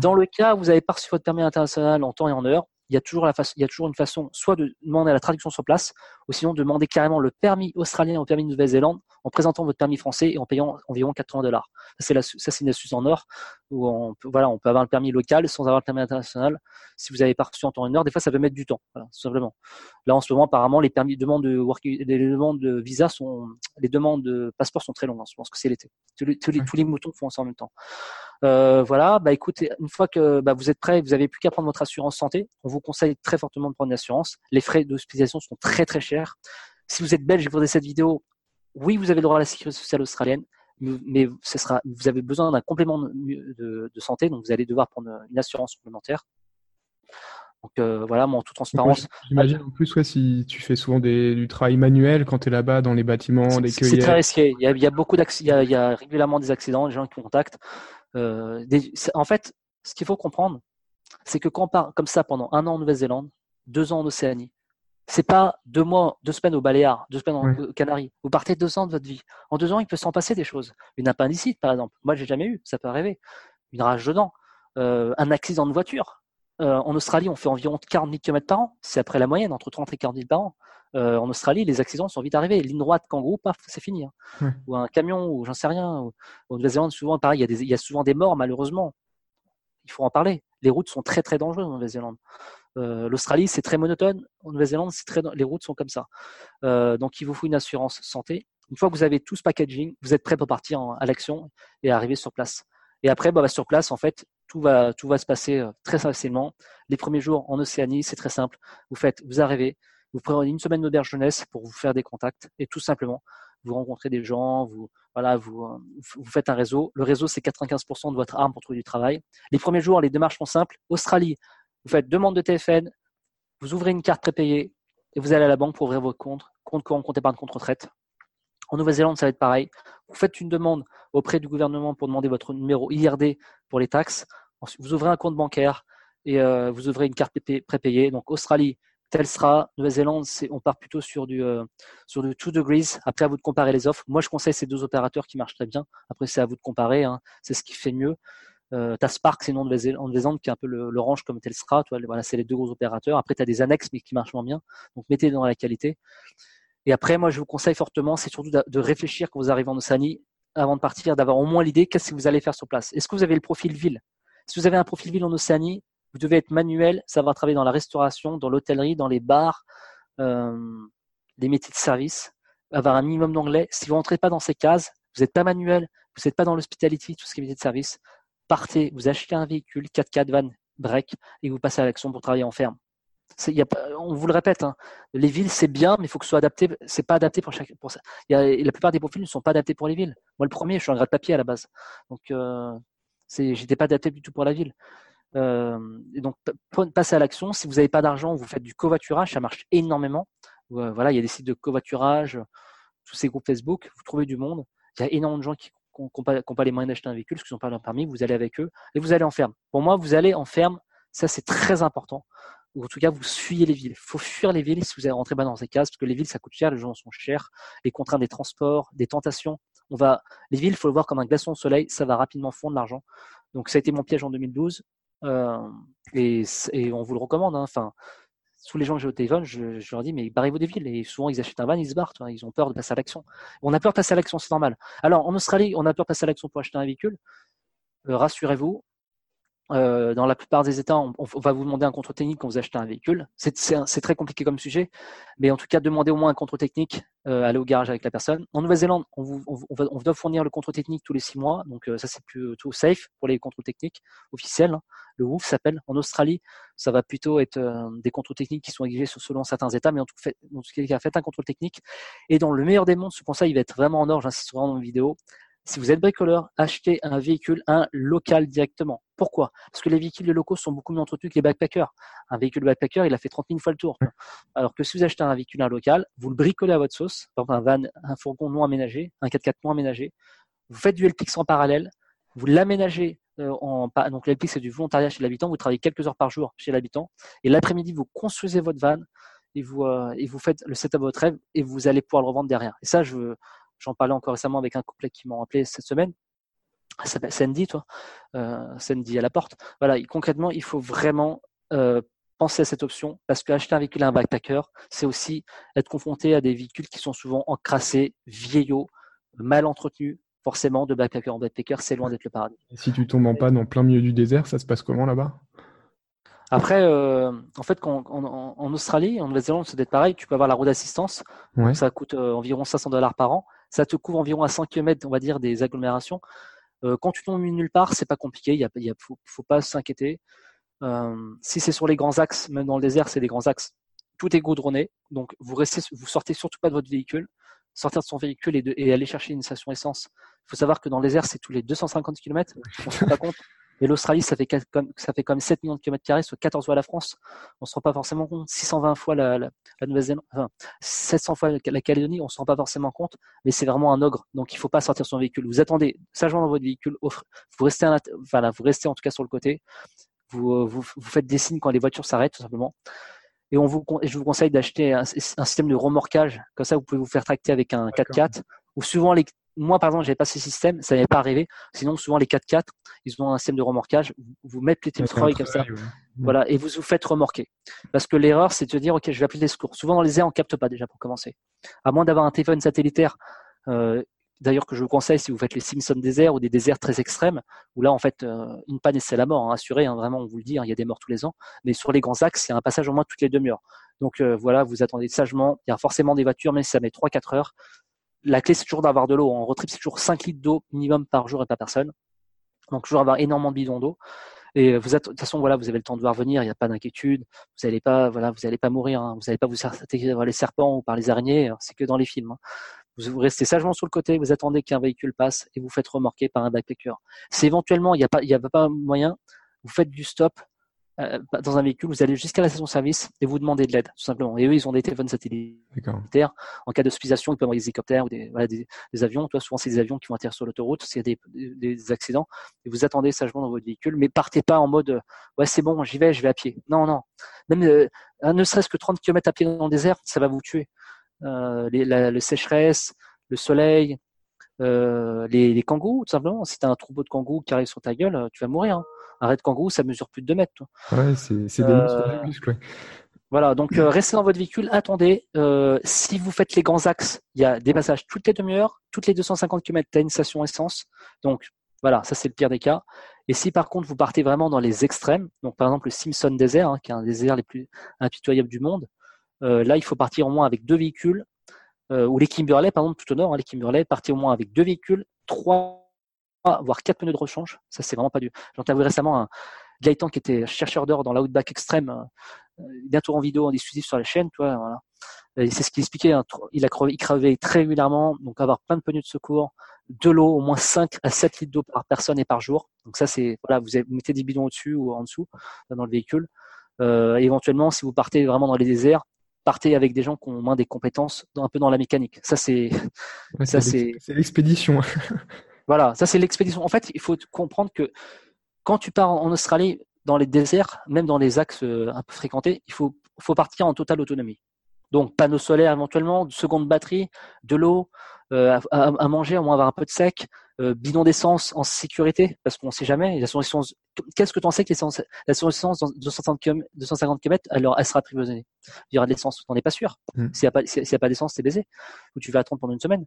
Dans le cas où vous avez pas reçu votre permis international en temps et en heure, il y a toujours la il y a toujours une façon, soit de demander la traduction sur place, ou sinon de demander carrément le permis australien au permis de Nouvelle-Zélande en présentant votre permis français et en payant environ 80 dollars. Ça, c'est une astuce en or où on peut, voilà, on peut avoir le permis local sans avoir le permis international. Si vous avez pas reçu en temps et en heure, des fois, ça peut mettre du temps. Voilà, simplement. Là, en ce moment, apparemment, les permis, demandes de work, les demandes de visa sont, les demandes de passeport sont très longues. Je pense que c'est l'été. Tous les, tous les moutons font ça en même temps. Euh, voilà, bah écoutez, une fois que bah, vous êtes prêt, vous avez plus qu'à prendre votre assurance santé. On vous conseille très fortement de prendre une assurance. Les frais d'hospitalisation sont très très chers. Si vous êtes belge et que vous regardez cette vidéo, oui, vous avez le droit à la sécurité sociale australienne, mais ce sera, vous avez besoin d'un complément de, santé, donc vous allez devoir prendre une assurance supplémentaire. Donc euh, voilà, moi en toute transparence. J'imagine en plus, ouais, si tu fais souvent du travail manuel quand tu es là-bas dans les bâtiments, les C'est très risqué. Il y a, il y a beaucoup d'accidents, il, y a régulièrement des accidents, des gens qui contactent. Euh, en fait, ce qu'il faut comprendre, c'est que quand on part comme ça pendant un an en Nouvelle-Zélande, deux ans en Océanie, c'est pas deux mois, deux semaines au Baléares, deux semaines aux Canaries. Vous partez deux ans de votre vie. En deux ans, il peut s'en passer des choses. Une appendicite, par exemple. Moi, j'ai jamais eu. Ça peut arriver. Une rage de dents. Euh, un accident de voiture. Euh, en Australie, on fait environ 40 000 km par an. C'est après la moyenne, entre 30 et 40 000 par an. Euh, en Australie, les accidents sont vite arrivés. Ligne droite, kangourou, paf, c'est fini. Hein. Ou un camion, ou j'en sais rien. Ou, en Nouvelle-Zélande, souvent, pareil, il y, a il y a souvent des morts, malheureusement. Il faut en parler. Les routes sont très, très dangereuses en Nouvelle-Zélande. Euh, L'Australie, c'est très monotone. En Nouvelle-Zélande, les routes sont comme ça. Euh, donc, il vous faut une assurance santé. Une fois que vous avez tout ce packaging, vous êtes prêt pour partir à l'action et arriver sur place. Et après, bah, sur place, en fait, tout va, tout va se passer très facilement. Les premiers jours en Océanie, c'est très simple. Vous faites, vous arrivez, vous prenez une semaine d'auberge jeunesse pour vous faire des contacts et tout simplement vous rencontrez des gens, vous voilà, vous, vous faites un réseau. Le réseau c'est 95% de votre arme pour trouver du travail. Les premiers jours, les démarches sont simples. Australie, vous faites demande de TFN, vous ouvrez une carte prépayée et vous allez à la banque pour ouvrir votre compte, compte courant, compte épargne, compte retraite. En Nouvelle-Zélande, ça va être pareil. Vous faites une demande auprès du gouvernement pour demander votre numéro IRD pour les taxes. Vous ouvrez un compte bancaire et euh, vous ouvrez une carte prépayée. Donc Australie, Telstra, Nouvelle-Zélande, on part plutôt sur du euh, sur du 2 degrees. Après, à vous de comparer les offres. Moi, je conseille ces deux opérateurs qui marchent très bien. Après, c'est à vous de comparer. Hein. C'est ce qui fait mieux. Euh, as Spark, de Nouvelle-Zélande, qui est un peu l'orange comme Telstra. C'est les deux gros opérateurs. Après, tu as des annexes, mais qui marchent moins bien. Donc, mettez dans la qualité. Et après, moi, je vous conseille fortement, c'est surtout de réfléchir quand vous arrivez en Océanie, avant de partir, d'avoir au moins l'idée qu'est-ce que vous allez faire sur place. Est-ce que vous avez le profil ville? Si vous avez un profil ville en Océanie, vous devez être manuel, savoir travailler dans la restauration, dans l'hôtellerie, dans les bars, euh, les métiers de service, avoir un minimum d'anglais. Si vous rentrez pas dans ces cases, vous n'êtes pas manuel, vous n'êtes pas dans l'hospitality, tout ce qui est métier de service, partez, vous achetez un véhicule 4x4 van break et vous passez à l'action pour travailler en ferme. On vous le répète, hein, les villes c'est bien, mais il faut que ce soit adapté. C'est pas adapté pour chaque. Pour la plupart des profils ne sont pas adaptés pour les villes. Moi, le premier, je suis un gratte-papier à la base, donc euh, j'étais pas adapté du tout pour la ville. Euh, et donc, passez à l'action. Si vous n'avez pas d'argent, vous faites du covoiturage, ça marche énormément. Euh, voilà, il y a des sites de covoiturage, tous ces groupes Facebook, vous trouvez du monde. Il y a énormément de gens qui n'ont pas, les moyens d'acheter un véhicule, parce qu'ils n'ont pas leur permis, vous allez avec eux et vous allez en ferme. Pour moi, vous allez en ferme, ça c'est très important. Ou en tout cas, vous fuyez les villes. Il faut fuir les villes si vous allez rentrer dans ces cases, parce que les villes, ça coûte cher, les gens sont chers, les contraintes des transports, des tentations. On va, les villes, il faut le voir comme un glaçon au soleil, ça va rapidement fondre l'argent. Donc ça a été mon piège en 2012 et, on vous le recommande. Hein. Enfin, tous les gens que j'ai au téléphone, je, leur dis mais barrez-vous des villes et souvent ils achètent un van, ils se barrent, ils ont peur de passer à l'action. On a peur de passer à l'action, c'est normal. Alors en Australie, on a peur de passer à l'action pour acheter un véhicule. Rassurez-vous, euh, dans la plupart des États, on, va vous demander un contrôle technique quand vous achetez un véhicule. C'est très compliqué comme sujet, mais en tout cas, demandez au moins un contrôle technique, euh, aller au garage avec la personne. En Nouvelle-Zélande, on, vous, on, doit fournir le contrôle technique tous les six mois, donc euh, ça c'est plutôt safe pour les contrôles techniques officiels. Hein. Le WOOF s'appelle. En Australie, ça va plutôt être des contrôles techniques qui sont exigés selon certains États, mais en tout, cas, faites un contrôle technique. Et dans le meilleur des mondes, ce conseil il va être vraiment en or, j'insiste vraiment dans la vidéo. Si vous êtes bricoleur, achetez un véhicule, un local directement. Pourquoi? Parce que les véhicules locaux sont beaucoup mieux entretenus que les backpackers. Un véhicule backpacker, il a fait 30 000 fois le tour. Alors que si vous achetez un véhicule un local, vous le bricolez à votre sauce, par un van, un fourgon non aménagé, un 4x4 non aménagé, vous faites du LPX en parallèle, vous l'aménagez euh, en donc l'LPX c'est du volontariat chez l'habitant, vous travaillez quelques heures par jour chez l'habitant et l'après-midi vous construisez votre van et vous euh, faites le setup de votre rêve et vous allez pouvoir le revendre derrière. Et ça je J'en parlais encore récemment avec un couplet qui m'a rappelé cette semaine. Ça s'appelle Sandy, toi? Euh, Sandy à la porte. Voilà, concrètement, il faut vraiment euh, penser à cette option parce qu'acheter un véhicule à un backpacker, c'est aussi être confronté à des véhicules qui sont souvent encrassés, vieillots, mal entretenus. Forcément, de backpacker en backpacker, c'est loin d'être le paradis. Et si tu tombes en panne en plein milieu du désert, ça se passe comment là-bas? Après, euh, en fait, quand, en, Australie, en Nouvelle-Zélande, c'est d'être pareil. Tu peux avoir la roue d'assistance. Ça coûte environ 500 dollars par an ça te couvre environ à 100 km, on va dire, des agglomérations. Euh, quand tu tombes nulle part, c'est pas compliqué, il ne faut, pas s'inquiéter. Euh, si c'est sur les grands axes, même dans le désert, c'est des grands axes, tout est goudronné. Donc vous restez, sortez surtout pas de votre véhicule, sortir de son véhicule et, aller chercher une station essence. Il faut savoir que dans le désert, c'est tous les 250 km. On se rend pas compte. Et l'Australie, ça fait comme ça fait comme 7 millions de kilomètres carrés, soit 14 fois la France. On se rend pas forcément compte. 620 fois la, la, Nouvelle-Zélande, enfin 700 fois la Calédonie, on se rend pas forcément compte. Mais c'est vraiment un ogre. Donc il faut pas sortir son véhicule. Vous attendez sagement dans votre véhicule. Vous restez, vous restez en tout cas sur le côté. Vous, euh, vous, vous faites des signes quand les voitures s'arrêtent, tout simplement. Et on vous, je vous conseille d'acheter un, un, système de remorquage. Comme ça, vous pouvez vous faire tracter avec un 4x4. Ou souvent les, moi, par exemple, j'avais pas ce système, ça n'avait pas arrivé. Sinon, souvent, les 4x4, ils ont un système de remorquage. Vous mettez les treuils comme ça. Voilà. Et vous vous faites remorquer. Parce que l'erreur, c'est de dire, OK, je vais appeler les secours. Souvent, dans les airs, on capte pas déjà pour commencer. À moins d'avoir un téléphone satellitaire, euh, d'ailleurs, que je vous conseille si vous faites les Simpsons déserts ou des déserts très extrêmes, où là, en fait, euh, une panne et c'est la mort, hein, assuré, hein, vraiment, on vous le dit, hein, il y a des morts tous les ans. Mais sur les grands axes, il y a un passage au moins toutes les demi-heures. Donc euh, voilà, vous attendez sagement. Il y a forcément des voitures, mais ça met 3-4 heures la clé, c'est toujours d'avoir de l'eau. En road c'est toujours 5 litres d'eau minimum par jour et pas personne. Donc, toujours avoir énormément de bidons d'eau. Et vous de toute façon, vous avez le temps de voir venir, il n'y a pas d'inquiétude. Vous n'allez pas, voilà, vous allez pas mourir. Hein. Vous n'allez pas vous attaquer par les serpents ou par les araignées. Hein. C'est que dans les films. Hein. Vous, restez sagement sur le côté, vous attendez qu'un véhicule passe et vous faites remorquer par un backpacker. C'est éventuellement, il n'y a il y a pas moyen. Vous faites du stop, euh, dans un véhicule, vous allez jusqu'à la station-service et vous demandez de l'aide, tout simplement. Et eux, ils ont des téléphones satellitaires. En cas d'hospitalisation, ils peuvent avoir des hélicoptères ou des, voilà, des, avions. Toi, souvent, c'est des avions qui vont atterrir sur l'autoroute s'il y a des, des, accidents. Et vous attendez sagement dans votre véhicule, mais partez pas en mode ouais, c'est bon, j'y vais, je vais à pied. Non, non. Même euh, ne serait-ce que 30 km à pied dans le désert, ça va vous tuer. Euh, les, la, sécheresse, le soleil, euh, les, les kangourous, tout simplement. Si tu as un troupeau de kangourous qui arrive sur ta gueule, tu vas mourir. Hein. Un de kangourou, ça mesure plus de 2 mètres. Toi. Ouais, c'est des euh, muscles. Voilà, donc euh, restez dans votre véhicule, attendez. Euh, si vous faites les grands axes, il y a des passages toutes les demi-heures, toutes les 250 km, tu as une station essence. Donc voilà, ça c'est le pire des cas. Et si par contre vous partez vraiment dans les extrêmes, donc par exemple le Simpson Desert, hein, qui est un des déserts les plus impitoyables du monde, là il faut partir au moins avec deux véhicules, ou les Kimberley par exemple tout au nord, hein, les Kimberley, partez au moins avec deux véhicules, trois voire quatre pneus de rechange. Ça, c'est vraiment pas du. J'ai interviewé récemment un Gaëtan qui était chercheur d'or dans l'Outback extrême, euh, bientôt en vidéo en exclusif sur la chaîne, tu vois, voilà. C'est ce qu'il expliquait. Hein. Il a crevé, il crevait très régulièrement, donc avoir plein de pneus de secours, de l'eau, au moins 5 à 7 litres d'eau par personne et par jour. Donc ça, c'est voilà, vous, mettez des bidons au-dessus ou en dessous dans le véhicule. Euh, éventuellement, si vous partez vraiment dans les déserts, partez avec des gens qui ont moins des compétences un peu dans la mécanique. Ça, c'est ça, c'est l'expédition. Voilà, ça c'est l'expédition. En fait, il faut comprendre que quand tu pars en Australie, dans les déserts, même dans les axes euh, un peu fréquentés, il faut, faut partir en totale autonomie. Donc panneaux solaires éventuellement, de seconde batterie, de l'eau, euh, à, manger, au moins avoir un peu de sec, euh, bidon d'essence en sécurité, parce qu'on ne sait jamais. Qu'est-ce que tu en sais que la essence dans 250 km, 250 km, alors elle sera approvisionnée Il y aura de l'essence, tu n'en es pas sûr. Hmm. S'il n'y a pas, pas d'essence, c'est baisé. Ou tu vas attendre pendant une semaine.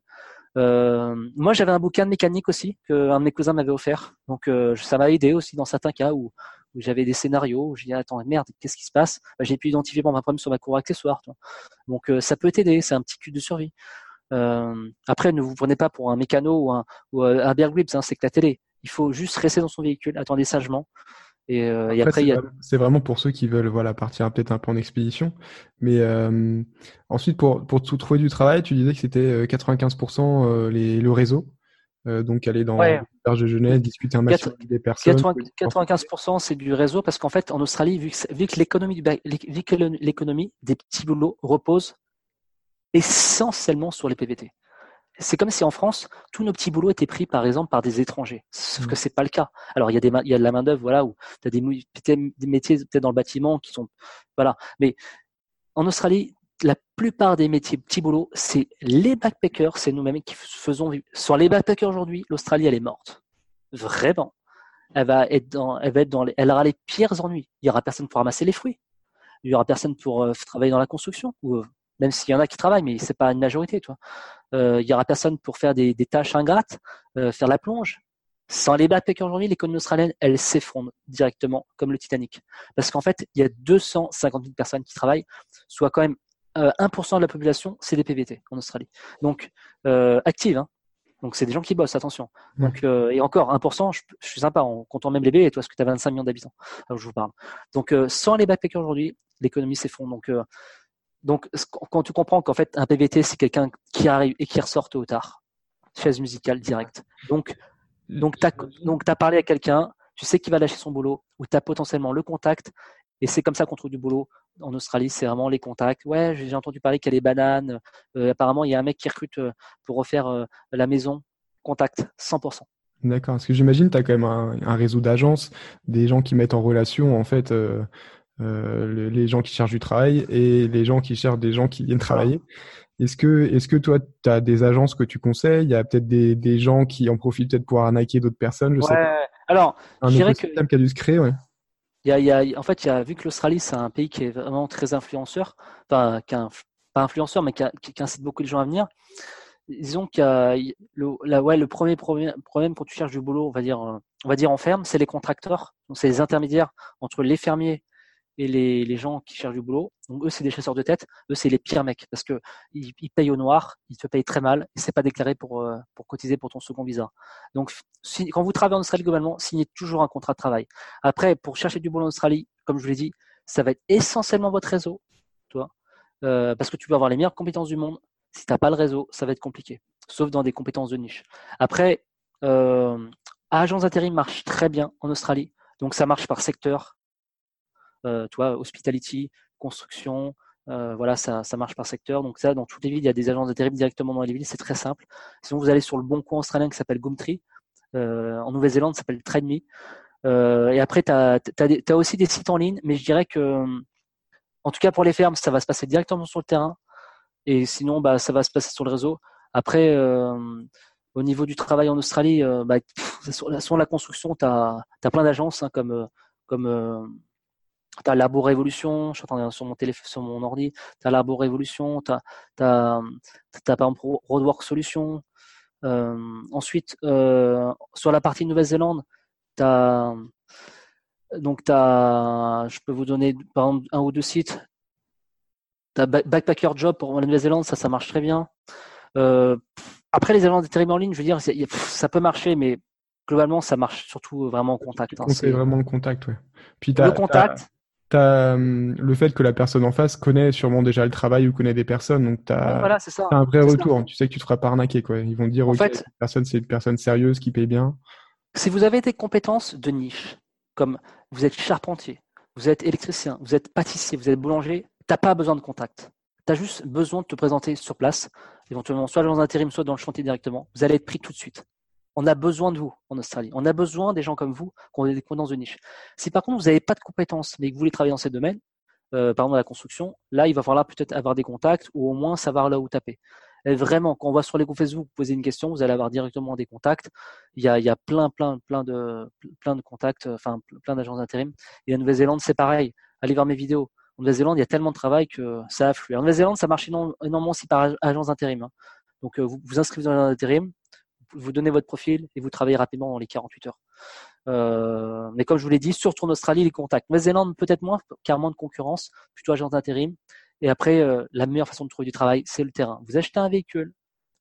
Euh, moi, j'avais un bouquin de mécanique aussi que un de mes cousins m'avait offert. Donc, euh, ça m'a aidé aussi dans certains cas où, où j'avais des scénarios. Où j'ai dit attends merde, qu'est-ce qui se passe? Bah, J'ai pu identifier mon problème sur ma cour accessoire. Donc, euh, ça peut t'aider. C'est un petit cul de survie. Euh, après, ne vous prenez pas pour un mécano ou un, ou euh, un Bear hein, c'est que la télé. Il faut juste rester dans son véhicule, attendez sagement. Et, euh, après, c'est, vraiment pour ceux qui veulent voilà partir peut-être un peu en expédition. Mais euh, ensuite, pour pour trouver du travail, tu disais que c'était 95% les, le réseau. donc aller dans ouais. de jeunesse, discuter un maximum des personnes. 95% c'est du réseau parce qu'en fait en Australie, vu que, vu que l'économie vu que l'économie des petits boulots repose essentiellement sur les PVT. C'est comme si en France, tous nos petits boulots étaient pris, par exemple, par des étrangers. Sauf que mmh. c'est pas le cas. Alors, il y a, des, il y a de la main-d'œuvre, voilà, où tu as des, des métiers peut-être dans le bâtiment qui sont. Voilà. Mais en Australie, la plupart des métiers petits boulots, c'est les backpackers, c'est nous-mêmes qui faisons Sur les backpackers aujourd'hui, l'Australie, elle est morte. Vraiment. Elle va être dans, elle va être dans elle aura les pires ennuis. Il y aura personne pour ramasser les fruits. Il y aura personne pour euh, travailler dans la construction ou euh, même s'il y en a qui travaillent, mais c'est pas une majorité, toi. Euh, il y aura personne pour faire des, tâches ingrates, euh, faire la plonge. Sans les backpackers aujourd'hui, l'économie australienne, elle s'effondre directement, comme le Titanic. Parce qu'en fait, il y a 250 000 personnes qui travaillent, soit quand même 1% euh, de la population, c'est des PVT en Australie. Donc, active, hein. Donc, c'est des gens qui bossent, attention. Donc, et encore, 1%, je, suis sympa en comptant même les bébés, toi, parce que tu as 25 millions d'habitants, je vous parle. Donc, sans les backpackers aujourd'hui, l'économie s'effondre. Donc, donc, quand tu comprends qu'en fait, un PVT, c'est quelqu'un qui arrive et qui ressort tôt ou tard, chaise musicale directe. Donc, donc tu as, parlé à quelqu'un, tu sais qu'il va lâcher son boulot, ou tu as potentiellement le contact, et c'est comme ça qu'on trouve du boulot. En Australie, c'est vraiment les contacts. Ouais, j'ai entendu parler qu'il y a des bananes. Euh, apparemment, il y a un mec qui recrute euh, pour refaire euh, la maison. Contact, 100%. D'accord. Parce que j'imagine que tu as quand même un, un réseau d'agences, des gens qui mettent en relation, en fait, euh, les gens qui cherchent du travail et les gens qui cherchent des gens qui viennent travailler. Est-ce que, est-ce que toi, tu as des agences que tu conseilles? Il y a peut-être des, des, gens qui en profitent peut-être pour arnaquer d'autres personnes je sais pas. Alors, un je dirais que qui a dû se créer, ouais. Y a, y a, en fait, y a, vu que l'Australie, c'est un pays qui est vraiment très influenceur, enfin, qui pas influenceur, mais qui, qui, incite beaucoup de gens à venir. Disons a le, la, ouais, le premier problème, problème quand tu cherches du boulot, on va dire, on va dire en ferme, c'est les contracteurs. Donc, c'est les intermédiaires entre les fermiers et les, gens qui cherchent du boulot. Donc eux, c'est des chasseurs de tête. Eux, c'est les pires mecs parce que ils, payent au noir, ils te payent très mal et c'est pas déclaré pour euh, pour cotiser pour ton second visa. Donc quand vous travaillez en Australie globalement, signez toujours un contrat de travail. Après, pour chercher du boulot en Australie, comme je vous l'ai dit, ça va être essentiellement votre réseau, toi, euh, parce que tu peux avoir les meilleures compétences du monde. Si t'as pas le réseau, ça va être compliqué, sauf dans des compétences de niche. Après, euh, agence d'intérim marche très bien en Australie. Donc ça marche par secteur, euh, toi, hospitality, construction, euh, voilà, ça, ça, marche par secteur. Donc ça, dans toutes les villes, il y a des agences d'intérim directement dans les villes, c'est très simple. Sinon, vous allez sur le bon coin australien qui s'appelle Gumtree. Euh, en Nouvelle-Zélande, ça s'appelle TradeMe. Euh, et après, tu as, aussi des sites en ligne, mais je dirais que, en tout cas pour les fermes, ça va se passer directement sur le terrain. Et sinon, bah, ça va se passer sur le réseau. Après, au niveau du travail en Australie, bah, sur, la construction, tu as, as, plein d'agences hein, comme, comme T'as Labo Révolution, je suis en train de sur mon téléphone, sur mon ordi. T'as Labo Révolution, t'as, as, as, par exemple Roadwork Solutions. Euh, ensuite, euh, sur la partie Nouvelle-Zélande, t'as donc t'as, je peux vous donner par exemple un ou deux sites. T'as Backpacker Job pour la Nouvelle-Zélande, ça, ça marche très bien. Euh, après, les éléments terribles en ligne, je veux dire, ça peut marcher, mais globalement, ça marche surtout vraiment en contact. Hein, c'est vraiment le contact, ouais. Puis le contact as hum, le fait que la personne en face connaît sûrement déjà le travail ou connaît des personnes, donc tu as, un vrai retour. Tu sais que tu te feras pas arnaquer. Quoi. Ils vont dire, en fait, cette personne, c'est une personne sérieuse qui paye bien. Si vous avez des compétences de niche, comme vous êtes charpentier, vous êtes électricien, vous êtes pâtissier, vous êtes boulanger, tu n'as pas besoin de contact. Tu as juste besoin de te présenter sur place, éventuellement soit dans l'intérim, soit dans le chantier directement. Vous allez être pris tout de suite. On a besoin de vous en Australie. On a besoin des gens comme vous qui ont des compétences de niche. Si par contre vous n'avez pas de compétences mais que vous voulez travailler dans ces domaines, euh, par exemple, la construction, là, il va falloir peut-être avoir des contacts ou au moins savoir là où taper. Et vraiment, quand on va sur les groupes Facebook, vous posez une question, vous allez avoir directement des contacts. Il y a, plein, plein, plein de, contacts, enfin, plein d'agences d'intérim. Et la Nouvelle-Zélande, c'est pareil. Allez voir mes vidéos. En Nouvelle-Zélande, il y a tellement de travail que ça afflue. En Nouvelle-Zélande, ça marche énormément aussi par agence d'intérim. Hein. Donc, euh, vous vous inscrivez dans l'agence d'intérim, vous donnez votre profil et vous travaillez rapidement dans les 48 heures. Euh, mais comme je vous l'ai dit, surtout en Australie, les contacts. Nouvelle-Zélande, peut-être moins, car moins de concurrence, plutôt agence d'intérim. Et après, euh, la meilleure façon de trouver du travail, c'est le terrain. Vous achetez un véhicule,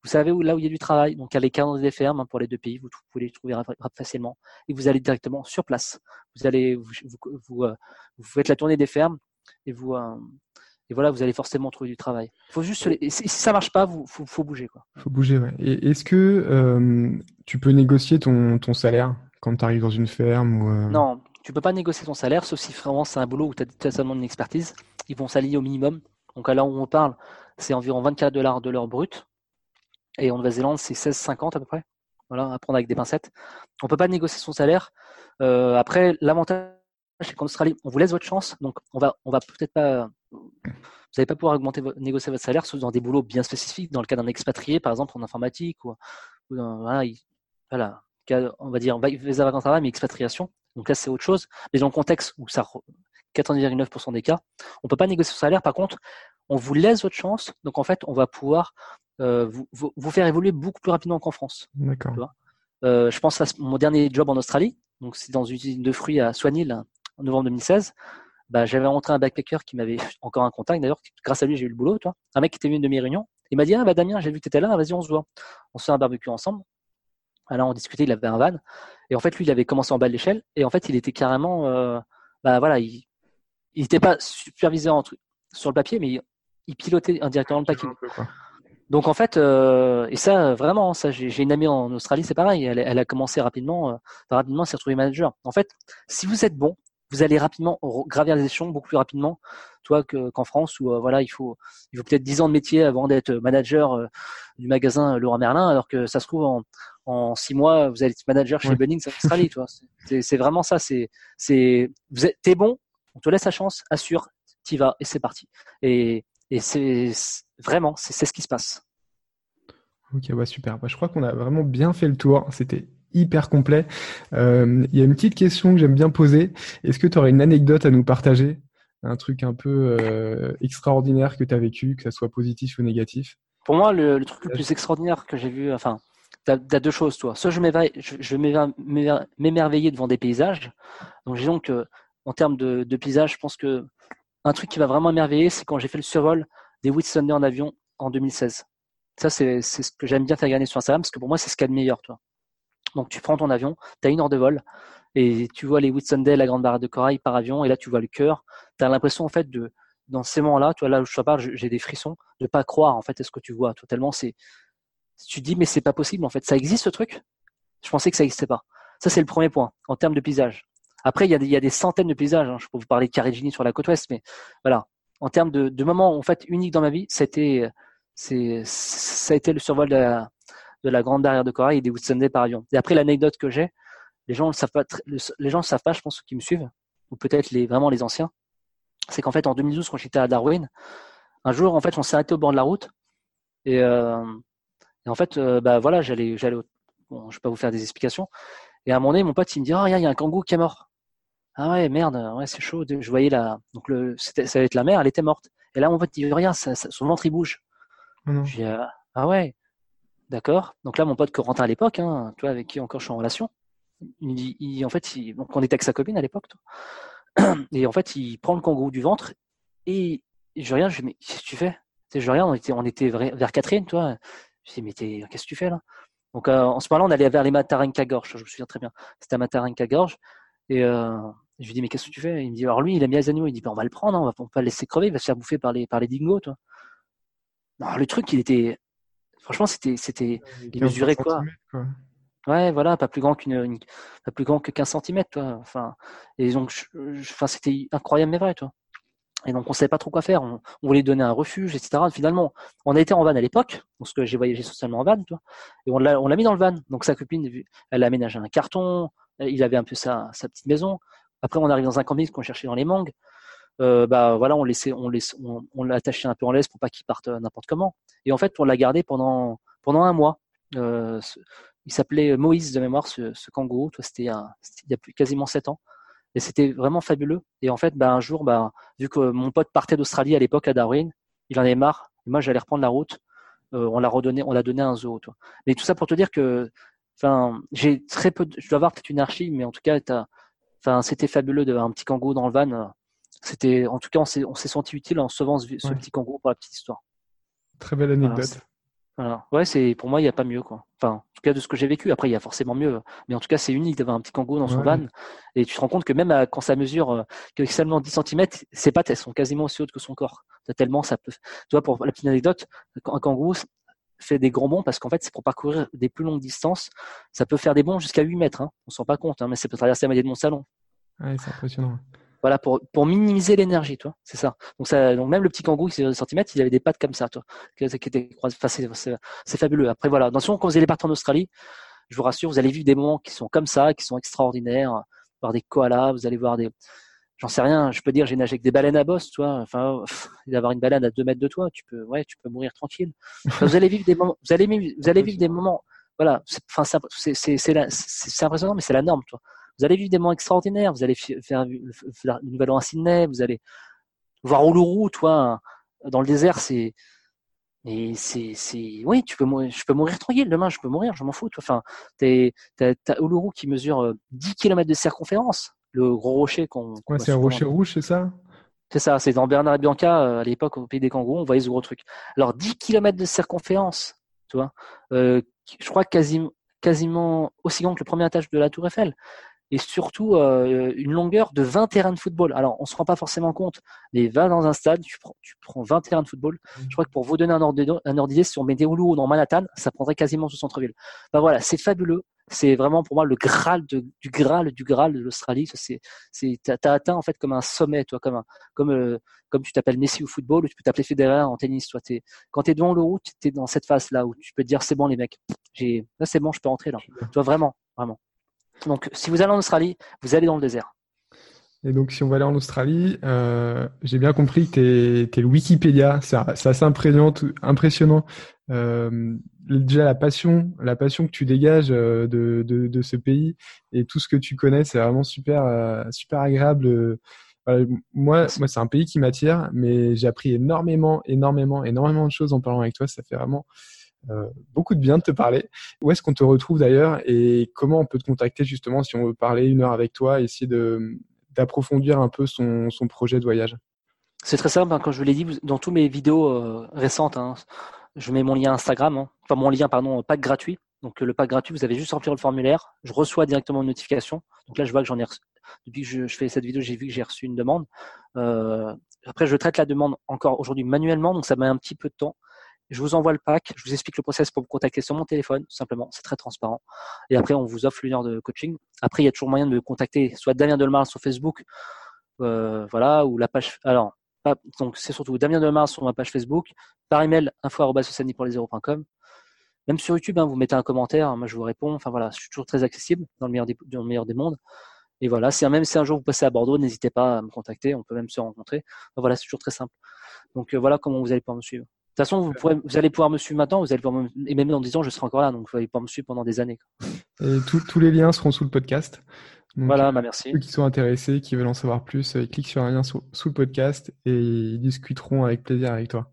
vous savez là où il y a du travail, donc les calendriers des fermes pour les deux pays, vous pouvez les trouver facilement, et vous allez directement sur place. Vous allez, vous, vous, euh, vous faites la tournée des fermes, et vous, euh, et voilà, vous allez forcément trouver du travail. Faut juste, si ça marche pas, vous, faut, faut bouger quoi. Faut bouger, ouais. Et est-ce que euh, tu peux négocier ton, ton salaire quand tu arrives dans une ferme ou euh... Non, tu peux pas négocier ton salaire, sauf si vraiment c'est un boulot où tu as seulement une expertise. Ils vont s'allier au minimum. Donc à là où on parle, c'est environ 24 dollars de l'heure brute. Et en Nouvelle-Zélande, c'est 16,50 à peu près. Voilà, à prendre avec des pincettes. On peut pas négocier son salaire. Euh, après, l'avantage, c'est qu'en Australie, on vous laisse votre chance. Donc, on va, on va peut-être pas, vous n'allez pas pouvoir augmenter, négocier votre salaire, sauf dans des boulots bien spécifiques, dans le cas d'un expatrié, par exemple, en informatique, ou, voilà, voilà, on va dire, on va avoir un travail, mais expatriation. Donc là, c'est autre chose. Mais dans le contexte où ça, 99% des cas, on peut pas négocier son salaire. Par contre, on vous laisse votre chance. Donc en fait, on va pouvoir euh, vous, vous, faire évoluer beaucoup plus rapidement qu'en France. D'accord. Euh, je pense à mon dernier job en Australie. Donc c'est dans une usine de fruits à Swanhill en novembre 2016. Bah, j'avais rencontré un backpacker qui m'avait encore un contact. D'ailleurs, grâce à lui, j'ai eu le boulot. Toi. Un mec qui était venu de mes réunions. Il m'a dit Ah, bah, Damien, j'ai vu que tu étais là. Vas-y, on se voit. On se fait un barbecue ensemble. Alors, on discutait. Il avait un van. Et en fait, lui, il avait commencé en bas de l'échelle. Et en fait, il était carrément. Euh, bah, voilà, il n'était pas supervisé sur le papier, mais il, pilotait indirectement le paquet. Donc en fait, euh, et ça vraiment, ça j'ai une amie en Australie, c'est pareil. Elle, elle, a commencé rapidement, euh, rapidement, s'est retrouvée manager. En fait, si vous êtes bon, vous allez rapidement gravir les échelons beaucoup plus rapidement, toi qu'en France où euh, voilà il faut il faut peut-être 10 ans de métier avant d'être manager euh, du magasin Laurent Merlin, alors que ça se trouve en en six mois vous allez être manager chez Bunnings en Australie, toi. C'est vraiment ça. C'est c'est vous êtes t'es bon, on te laisse la chance, assure, t'y vas et c'est parti. Et et c'est vraiment c'est ce qui se passe. Ok, ouais, super. Bah, je crois qu'on a vraiment bien fait le tour. C'était hyper complet. Euh, il y a une petite question que j'aime bien poser. Est-ce que tu aurais une anecdote à nous partager? Un truc un peu euh, extraordinaire que tu as vécu, que ça soit positif ou négatif? Pour moi, le, truc le plus extraordinaire que j'ai vu, enfin, tu as, deux choses, toi. Soit je, m'émerveiller devant des paysages. Donc, disons que en termes de, de paysage, je pense que un truc qui va vraiment émerveiller, c'est quand j'ai fait le survol des Whitsunday en avion en 2016. Ça, c'est ce que j'aime bien faire gagner sur Instagram, parce que pour moi, c'est ce qu'il y a de meilleur, toi. Donc tu prends ton avion, tu as une heure de vol et tu vois les Whitsunday, la grande barre de corail par avion et là tu vois le cœur. Tu as l'impression en fait de dans ces moments-là, tu vois là où je parle, j'ai des frissons de pas croire en fait à ce que tu vois. Totalement, c'est tu dis mais c'est pas possible en fait, ça existe ce truc? Je pensais que ça n'existait pas. Ça c'est le premier point en termes de paysage. Après il y a des, centaines de paysages. Hein. Je peux vous parler de sur la côte ouest, mais voilà. En termes de, de moments en fait uniques dans ma vie, c'était c'est ça a été le survol de la, de la grande barrière de corail et des Whitsunday par avion. Et après, l'anecdote que j'ai, les gens ne savent pas, les gens ne savent pas, je pense, ceux qui me suivent, ou peut-être les, vraiment les anciens, c'est qu'en fait, en 2012, quand j'étais à Darwin, un jour, en fait, on s'est arrêté au bord de la route, et, euh, en fait, euh, bah voilà, j'allais, j'allais, bon, je vais pas vous faire des explications, et à un moment donné, mon pote, il me dit, ah, oh, il y a un kangourou qui est mort. Ah ouais, merde, ouais, c'est chaud. Je voyais la, donc le, c'était, ça allait être la mère, elle était morte. Et là, mon pote, il dit, rien, son ventre, il bouge. J'ai, ah, ah ouais. D'accord. Donc là, mon pote Corentin à l'époque, hein, tu vois, avec qui encore je suis en relation, il, en fait, il, donc on était avec sa copine à l'époque, et en fait, il prend le kangourou du ventre et je regarde, je dis mais qu'est-ce que tu fais? Je regarde, on était, on était vers Catherine, toi. Je dis mais qu'est-ce que tu fais là? Donc euh, en ce moment-là, on allait vers les Matarenka Gorge, je me souviens très bien. C'était à Matarenka Gorge et euh, je lui dis mais qu'est-ce que tu fais? Il me dit alors lui, il a mis les animaux. Il dit ben, on va le prendre, hein, on va pas le laisser crever, il va se faire bouffer par les par les dingos, toi. Non, le truc, il était Franchement, c'était, c'était, il mesurait quoi, Ouais, voilà, pas plus grand qu'une, pas plus grand que 15 cm, toi. Enfin, et donc, enfin, c'était incroyable mais vrai, toi. Et donc, on savait pas trop quoi faire. On, voulait donner un refuge, etc. Finalement, on a été en van à l'époque, parce que j'ai voyagé socialement en van, toi. Et on l'a, on l'a mis dans le van. Donc, sa copine, elle a aménagé un carton. Il avait un peu sa, sa petite maison. Après, on arrive dans un camping qu'on cherchait dans les mangues. Euh, bah voilà, on laissait, on laisse, on, l'attachait un peu en laisse pour pas qu'il parte n'importe comment. Et en fait, on l'a gardé pendant pendant un mois. il s'appelait Moïse de mémoire, ce, ce kangourou. C'était il y a quasiment sept ans. Et c'était vraiment fabuleux. Et en fait, bah, un jour, bah, vu que mon pote partait d'Australie à l'époque à Darwin, il en avait marre. moi, j'allais reprendre la route. on l'a redonné, on l'a donné à un zoo. Toi. Mais tout ça pour te dire que Enfin, j'ai très peu. De, je dois avoir peut-être une archive, mais en tout cas, enfin, c'était fabuleux d'avoir un petit kangourou dans le van. C'était, en tout cas, on s'est, on s'est senti utile en sauvant ce, petit kangourou pour la petite histoire. Très belle anecdote. Voilà, Ouais, c'est pour moi, il n'y a pas mieux quoi. Enfin, en tout cas de ce que j'ai vécu. Après, il y a forcément mieux, mais en tout cas, c'est unique d'avoir un petit kangourou dans son van. Et tu te rends compte que même quand ça mesure euh, que seulement 10 cm, ses pattes elles sont quasiment aussi hautes que son corps. Tellement ça peut. Tu vois, pour la petite anecdote, un kangourou, fait des grands bonds parce qu'en fait, c'est pour parcourir des plus longues distances. Ça peut faire des bonds jusqu'à 8 mètres. Hein. On ne s'en rend pas compte, hein, mais ça peut traverser la moitié de mon salon. Ouais, c'est impressionnant. Voilà, pour, pour minimiser l'énergie, toi. C'est ça. Donc, ça. donc, même le petit kangourou qui fait cm, il avait des pattes comme ça, toi. Qui, étaient enfin, c'est fabuleux. Après, voilà. Attention, quand vous allez partir en Australie, je vous rassure, vous allez vivre des moments qui sont comme ça, qui sont extraordinaires. Voir des koalas, vous allez voir des, j'en sais rien, je peux dire j'ai nagé avec des baleines à bosse, toi. Enfin, d'avoir une baleine à deux mètres de toi, tu peux, ouais, tu peux mourir tranquille. vous allez vivre des moments, vous allez, vivre des moments, voilà. Enfin, c'est, impressionnant, mais c'est la norme, toi. Vous allez vivre des moments extraordinaires. Vous allez faire le Nouvel An à Sydney. Vous allez voir Uluru, toi, dans le désert, c'est, et c'est, c'est, oui, tu peux mourir, je peux mourir tranquille demain, je peux mourir, je m'en fous. Toi. Enfin, t'es, t'as, t'as Uluru qui mesure 10 euh, km de circonférence le gros rocher qu'on. Ouais, c'est un rocher rouge, c'est ça? C'est ça, c'est dans Bernard et Bianca, euh, à l'époque, au pays des kangourous, on voyait ce gros truc. Alors, 10 km de circonférence, tu vois, euh, je crois quasiment, quasiment aussi grand que le premier étage de la Tour Eiffel et surtout euh, une longueur de 20 terrains de football. Alors, on se rend pas forcément compte, mais va dans un stade, tu prends, tu prends 20 terrains de football. Mmh. Je crois que pour vous donner un ordre d'idée, si on met des ou dans Manhattan, ça prendrait quasiment tout centre-ville. Ben voilà, c'est fabuleux c'est vraiment pour moi le graal du graal du graal de l'Australie. C'est, c'est, t'as, atteint en fait comme un sommet, toi, comme un, comme, euh, comme tu t'appelles Messi au football ou tu peux t'appeler Federer en tennis. Toi, t'es, quand t'es devant le route, t'es dans cette phase là où tu peux te dire c'est bon les mecs, j'ai, là c'est bon, je peux rentrer là. Toi vraiment, vraiment. Donc si vous allez en Australie, vous allez dans le désert. Et donc, si on va aller en Australie, euh, j'ai bien compris que tu es, le Wikipédia. C'est assez impressionnant. Euh, déjà, la passion, la passion que tu dégages euh, de, ce pays et tout ce que tu connais, c'est vraiment super, super agréable. moi, moi c'est un pays qui m'attire, mais j'ai appris énormément, énormément, énormément de choses en parlant avec toi. Ça fait vraiment euh, beaucoup de bien de te parler. Où est-ce qu'on te retrouve d'ailleurs et comment on peut te contacter justement si on veut parler une heure avec toi, essayer de d'approfondir un peu son, projet de voyage? C'est très simple, hein, comme je vous l'ai dit, dans tous mes vidéos euh, récentes, hein, je mets mon lien Instagram, hein, enfin mon lien, pardon, pack gratuit. Donc le pack gratuit, vous avez juste remplir le formulaire, je reçois directement une notification. Donc là, je vois que j'en ai reçu, depuis que je, fais cette vidéo, j'ai vu que j'ai reçu une demande. Euh, après, je traite la demande encore aujourd'hui manuellement, donc ça met un petit peu de temps. Je vous envoie le pack, je vous explique le process pour vous contacter sur mon téléphone, tout simplement, c'est très transparent. Et après, on vous offre une heure de coaching. Après, il y a toujours moyen de me contacter, soit Damien Delmar sur Facebook, euh, voilà, ou la page. Alors, donc c'est surtout Damien Delmar sur ma page Facebook, par email info pour les Même sur YouTube, hein, vous mettez un commentaire, moi je vous réponds. Enfin voilà, je suis toujours très accessible dans le meilleur des, dans le meilleur des mondes. Et voilà, si même si un jour vous passez à Bordeaux, n'hésitez pas à me contacter, on peut même se rencontrer. Voilà, c'est toujours très simple. Donc euh, voilà comment vous allez pouvoir me suivre. De toute façon, vous, pourrez, vous allez pouvoir me suivre maintenant, vous allez pouvoir et même dans 10 ans, je serai encore là, donc vous allez pouvoir me suivre pendant des années. Et tous les liens seront sous le podcast. voilà, bah merci. Ceux qui sont intéressés, qui veulent en savoir plus, ils cliquent sur un lien sous, sous le podcast et ils discuteront avec plaisir avec toi.